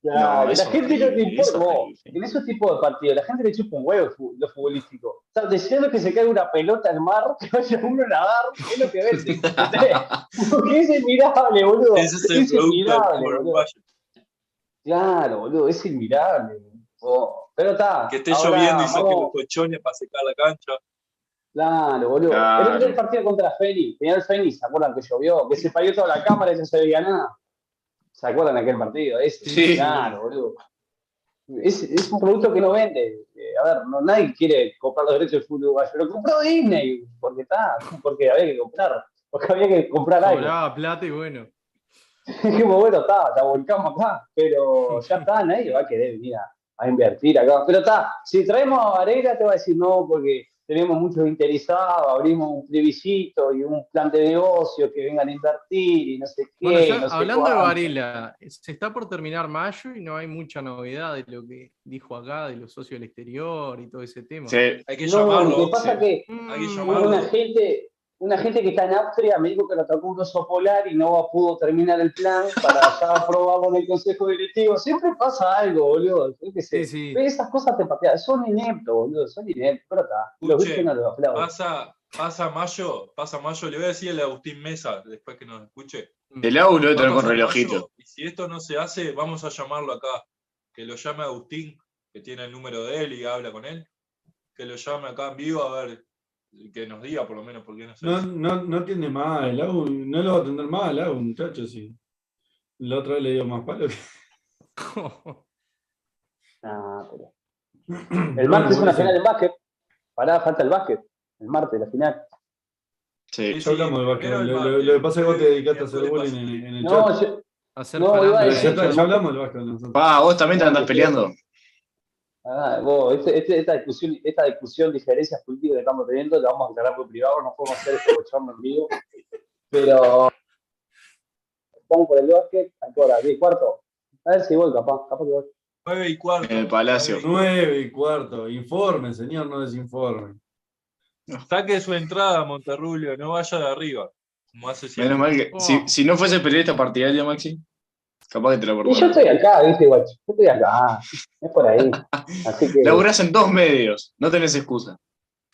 [SPEAKER 7] Claro,
[SPEAKER 9] No, es
[SPEAKER 7] la gente no
[SPEAKER 9] es
[SPEAKER 7] importa. En esos tipos de partidos, la gente le chupa un huevo lo futbolístico. O sea, deseando que se caiga una pelota al mar, que vaya uno a nadar, es lo que vende. Porque es admirable, boludo.
[SPEAKER 3] Ese es el
[SPEAKER 7] boludo.
[SPEAKER 3] uruguayo.
[SPEAKER 7] Claro, boludo, es admirable. Oh, Pero está.
[SPEAKER 3] Que esté lloviendo y saquen los colchones para secar la cancha.
[SPEAKER 7] Claro, boludo.
[SPEAKER 9] Claro.
[SPEAKER 7] El el partido contra Fénix, Peñal Fénix, ¿se acuerdan que llovió? Que se parió toda la cámara y no se veía nada. ¿Se acuerdan de aquel partido?
[SPEAKER 9] Sí.
[SPEAKER 7] Claro, boludo. Es, es un producto que no vende. Eh, a ver, no, nadie quiere comprar los derechos del fútbol uruguayo. Lo compró Disney, porque está, porque había que comprar. Porque había que comprar algo.
[SPEAKER 2] Cobraba plata y bueno.
[SPEAKER 7] Dijimos, bueno, está, la volcamos acá, pero ya está, nadie va a querer venir a, a invertir acá. Pero está, si traemos a Varela te va a decir no, porque tenemos muchos interesados, abrimos un plebiscito y un plan de negocio que vengan a invertir y no sé qué.
[SPEAKER 2] Bueno, ya
[SPEAKER 7] no sé
[SPEAKER 2] hablando de. Varela, se está por terminar mayo y no hay mucha novedad de lo que dijo acá, de los socios del exterior y todo ese tema.
[SPEAKER 9] Sí.
[SPEAKER 3] Hay que
[SPEAKER 7] No,
[SPEAKER 3] llamarlo.
[SPEAKER 7] lo que pasa
[SPEAKER 3] sí.
[SPEAKER 7] que
[SPEAKER 3] Hay que
[SPEAKER 7] una
[SPEAKER 3] llamarlo.
[SPEAKER 7] gente, una gente que está en Austria me dijo que lo tocó un oso polar y no pudo terminar el plan para ya aprobarlo en el consejo directivo. Siempre pasa algo, boludo. Sé.
[SPEAKER 2] Sí, sí.
[SPEAKER 7] Esas cosas te patean. Son ineptos, boludo. Son ineptos. Pero está. Los no los aplauden.
[SPEAKER 3] Pasa, pasa mayo, pasa mayo. Le voy a decir al Agustín Mesa, después que nos escuche.
[SPEAKER 9] El agua lo voy a tener con relojito.
[SPEAKER 3] mayo, Y si esto no se hace, vamos a llamarlo acá. Que lo llame Agustín, que tiene el número de él y habla con él. Que lo llame acá en vivo a ver, que nos diga por lo menos por qué no se
[SPEAKER 5] No,
[SPEAKER 3] hace.
[SPEAKER 5] no, no el AU, no lo va a atender más el AU, muchachos. Sí. La otra vez le dio más palo que.
[SPEAKER 7] Ah, pero- El martes es una final en básquet. Pará, falta el básquet. El martes, la final.
[SPEAKER 9] Sí.
[SPEAKER 5] Ya hablamos del básquet. Lo, lo-
[SPEAKER 3] martes,
[SPEAKER 5] lo que pasa es que vos te dedicaste a hacer bullying en, en el
[SPEAKER 7] No,
[SPEAKER 5] chat.
[SPEAKER 7] yo,
[SPEAKER 2] Hacer
[SPEAKER 7] No,
[SPEAKER 5] Pero
[SPEAKER 2] farándula.
[SPEAKER 5] ya, hablamos del básquet nosotros.
[SPEAKER 9] Pa, vos también te andás peleando.
[SPEAKER 7] Ah, vos, este- este- esta, discusión, esta discusión, diferencias políticas que estamos teniendo, la vamos a aclarar por privado, no podemos hacer este bochorno en vivo. Pero vamos por el básquet, ¿a qué hora? ¿10 y cuarto? A ver si voy, capaz, capaz que voy.
[SPEAKER 3] 9 y cuarto.
[SPEAKER 9] En el Palacio.
[SPEAKER 3] nueve y-
[SPEAKER 5] Nueve y cuarto. Informe, señor, no desinforme.
[SPEAKER 3] Saque su entrada, Monterrulio, no vaya de arriba. Como hace siempre.
[SPEAKER 9] Menos mal que.
[SPEAKER 2] Oh.
[SPEAKER 9] Si, si no fuese periodista partidario, Maxi, capaz que te lo
[SPEAKER 7] Y yo estoy acá, ¿viste, guacho? Yo estoy acá, es por ahí. Así que.
[SPEAKER 9] Laburás en dos medios, no tenés excusa.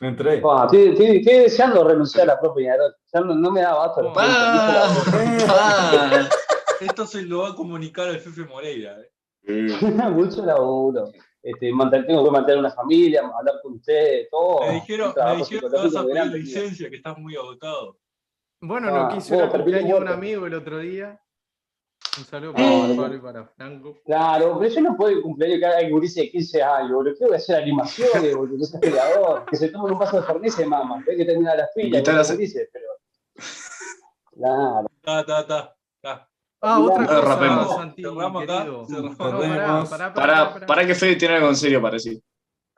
[SPEAKER 5] Entré.
[SPEAKER 7] Ah, estoy, estoy- estoy deseando renunciar a la propia. Ya no, no me da basto.
[SPEAKER 2] Oh.
[SPEAKER 3] Esto se lo va a comunicar al Fefe Moreira. eh.
[SPEAKER 7] Mucho laburo. Este, mantener- tengo que mantener una familia, hablar con ustedes, todo.
[SPEAKER 3] Me dijeron, me dijeron que vas a pedir licencia, que estás muy agotado.
[SPEAKER 2] Bueno,
[SPEAKER 7] Ah,
[SPEAKER 2] lo que hice
[SPEAKER 7] vos,
[SPEAKER 2] era cumpleaños de un amigo el otro día. Un saludo para
[SPEAKER 7] bueno.
[SPEAKER 2] Pablo y para Franco.
[SPEAKER 7] Claro, pero yo no puedo cumplir que hay gurises de 15 años, boludo. Quiero hacer animaciones, boludo, que seas pegador, que se tomen un vaso de fernet se maman. Hay que terminar las filas
[SPEAKER 9] hacer-
[SPEAKER 7] gurises, pero. Claro.
[SPEAKER 3] Ta, ta, ta, ta.
[SPEAKER 2] Ah, otra
[SPEAKER 9] No,
[SPEAKER 2] cosa,
[SPEAKER 9] rapemos.
[SPEAKER 2] Santi,
[SPEAKER 3] Cerramos acá,
[SPEAKER 2] querido. No, pará, pará, pará,
[SPEAKER 9] que Fede tiene algo en serio para decir.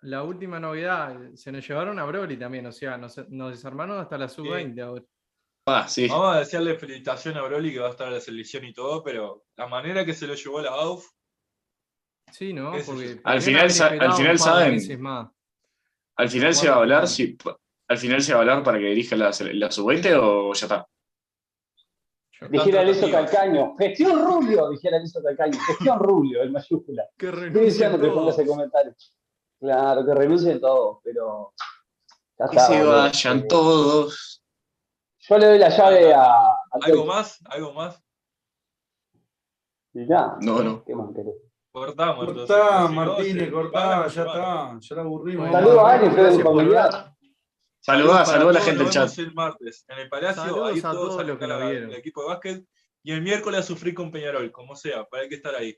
[SPEAKER 2] La última novedad, se nos llevaron a Broly también, o sea, nos, nos desarmaron hasta la sub-20 ahora.
[SPEAKER 9] Ah, sí.
[SPEAKER 3] Vamos a decirle felicitación a Broly que va a estar en la selección y todo, pero la manera que se lo llevó la AUF,
[SPEAKER 2] Sí, ¿no? Porque
[SPEAKER 9] Al final al final saben-. Al final se va a hablar si. Al final se va a hablar para que dirija la, la sub-20 o ya está.
[SPEAKER 7] Dijera eso Calcaño. Gestión Rubio, dijera eso Calcaño. Gestión Rubio, en mayúscula.
[SPEAKER 2] Que renuncien
[SPEAKER 7] diciendo que ponga
[SPEAKER 2] todos.
[SPEAKER 7] ese comentario. Claro, que renuncien todos, pero. ya
[SPEAKER 9] Que
[SPEAKER 7] está,
[SPEAKER 9] se vayan todos.
[SPEAKER 7] Yo le doy la llave a. a
[SPEAKER 3] ¿Algo más? ¿Algo más?
[SPEAKER 7] Y ya.
[SPEAKER 9] No, no.
[SPEAKER 7] ¿Qué más querés?
[SPEAKER 3] Cortamos. entonces,
[SPEAKER 5] Cortá,
[SPEAKER 3] no,
[SPEAKER 5] Martínez, cortá, ya está, ya la aburrimos.
[SPEAKER 7] Saludos a alguien, Fede, familiar.
[SPEAKER 9] Saludá, saludá a la gente del chat.
[SPEAKER 3] el martes en el Palacio.
[SPEAKER 2] Saludos
[SPEAKER 3] ahí
[SPEAKER 2] a
[SPEAKER 3] todos
[SPEAKER 2] todos
[SPEAKER 3] a
[SPEAKER 2] los que
[SPEAKER 3] al-
[SPEAKER 2] vieron.
[SPEAKER 3] al equipo de básquet. Y el miércoles a sufrir con Peñarol, como sea, para hay que estar ahí.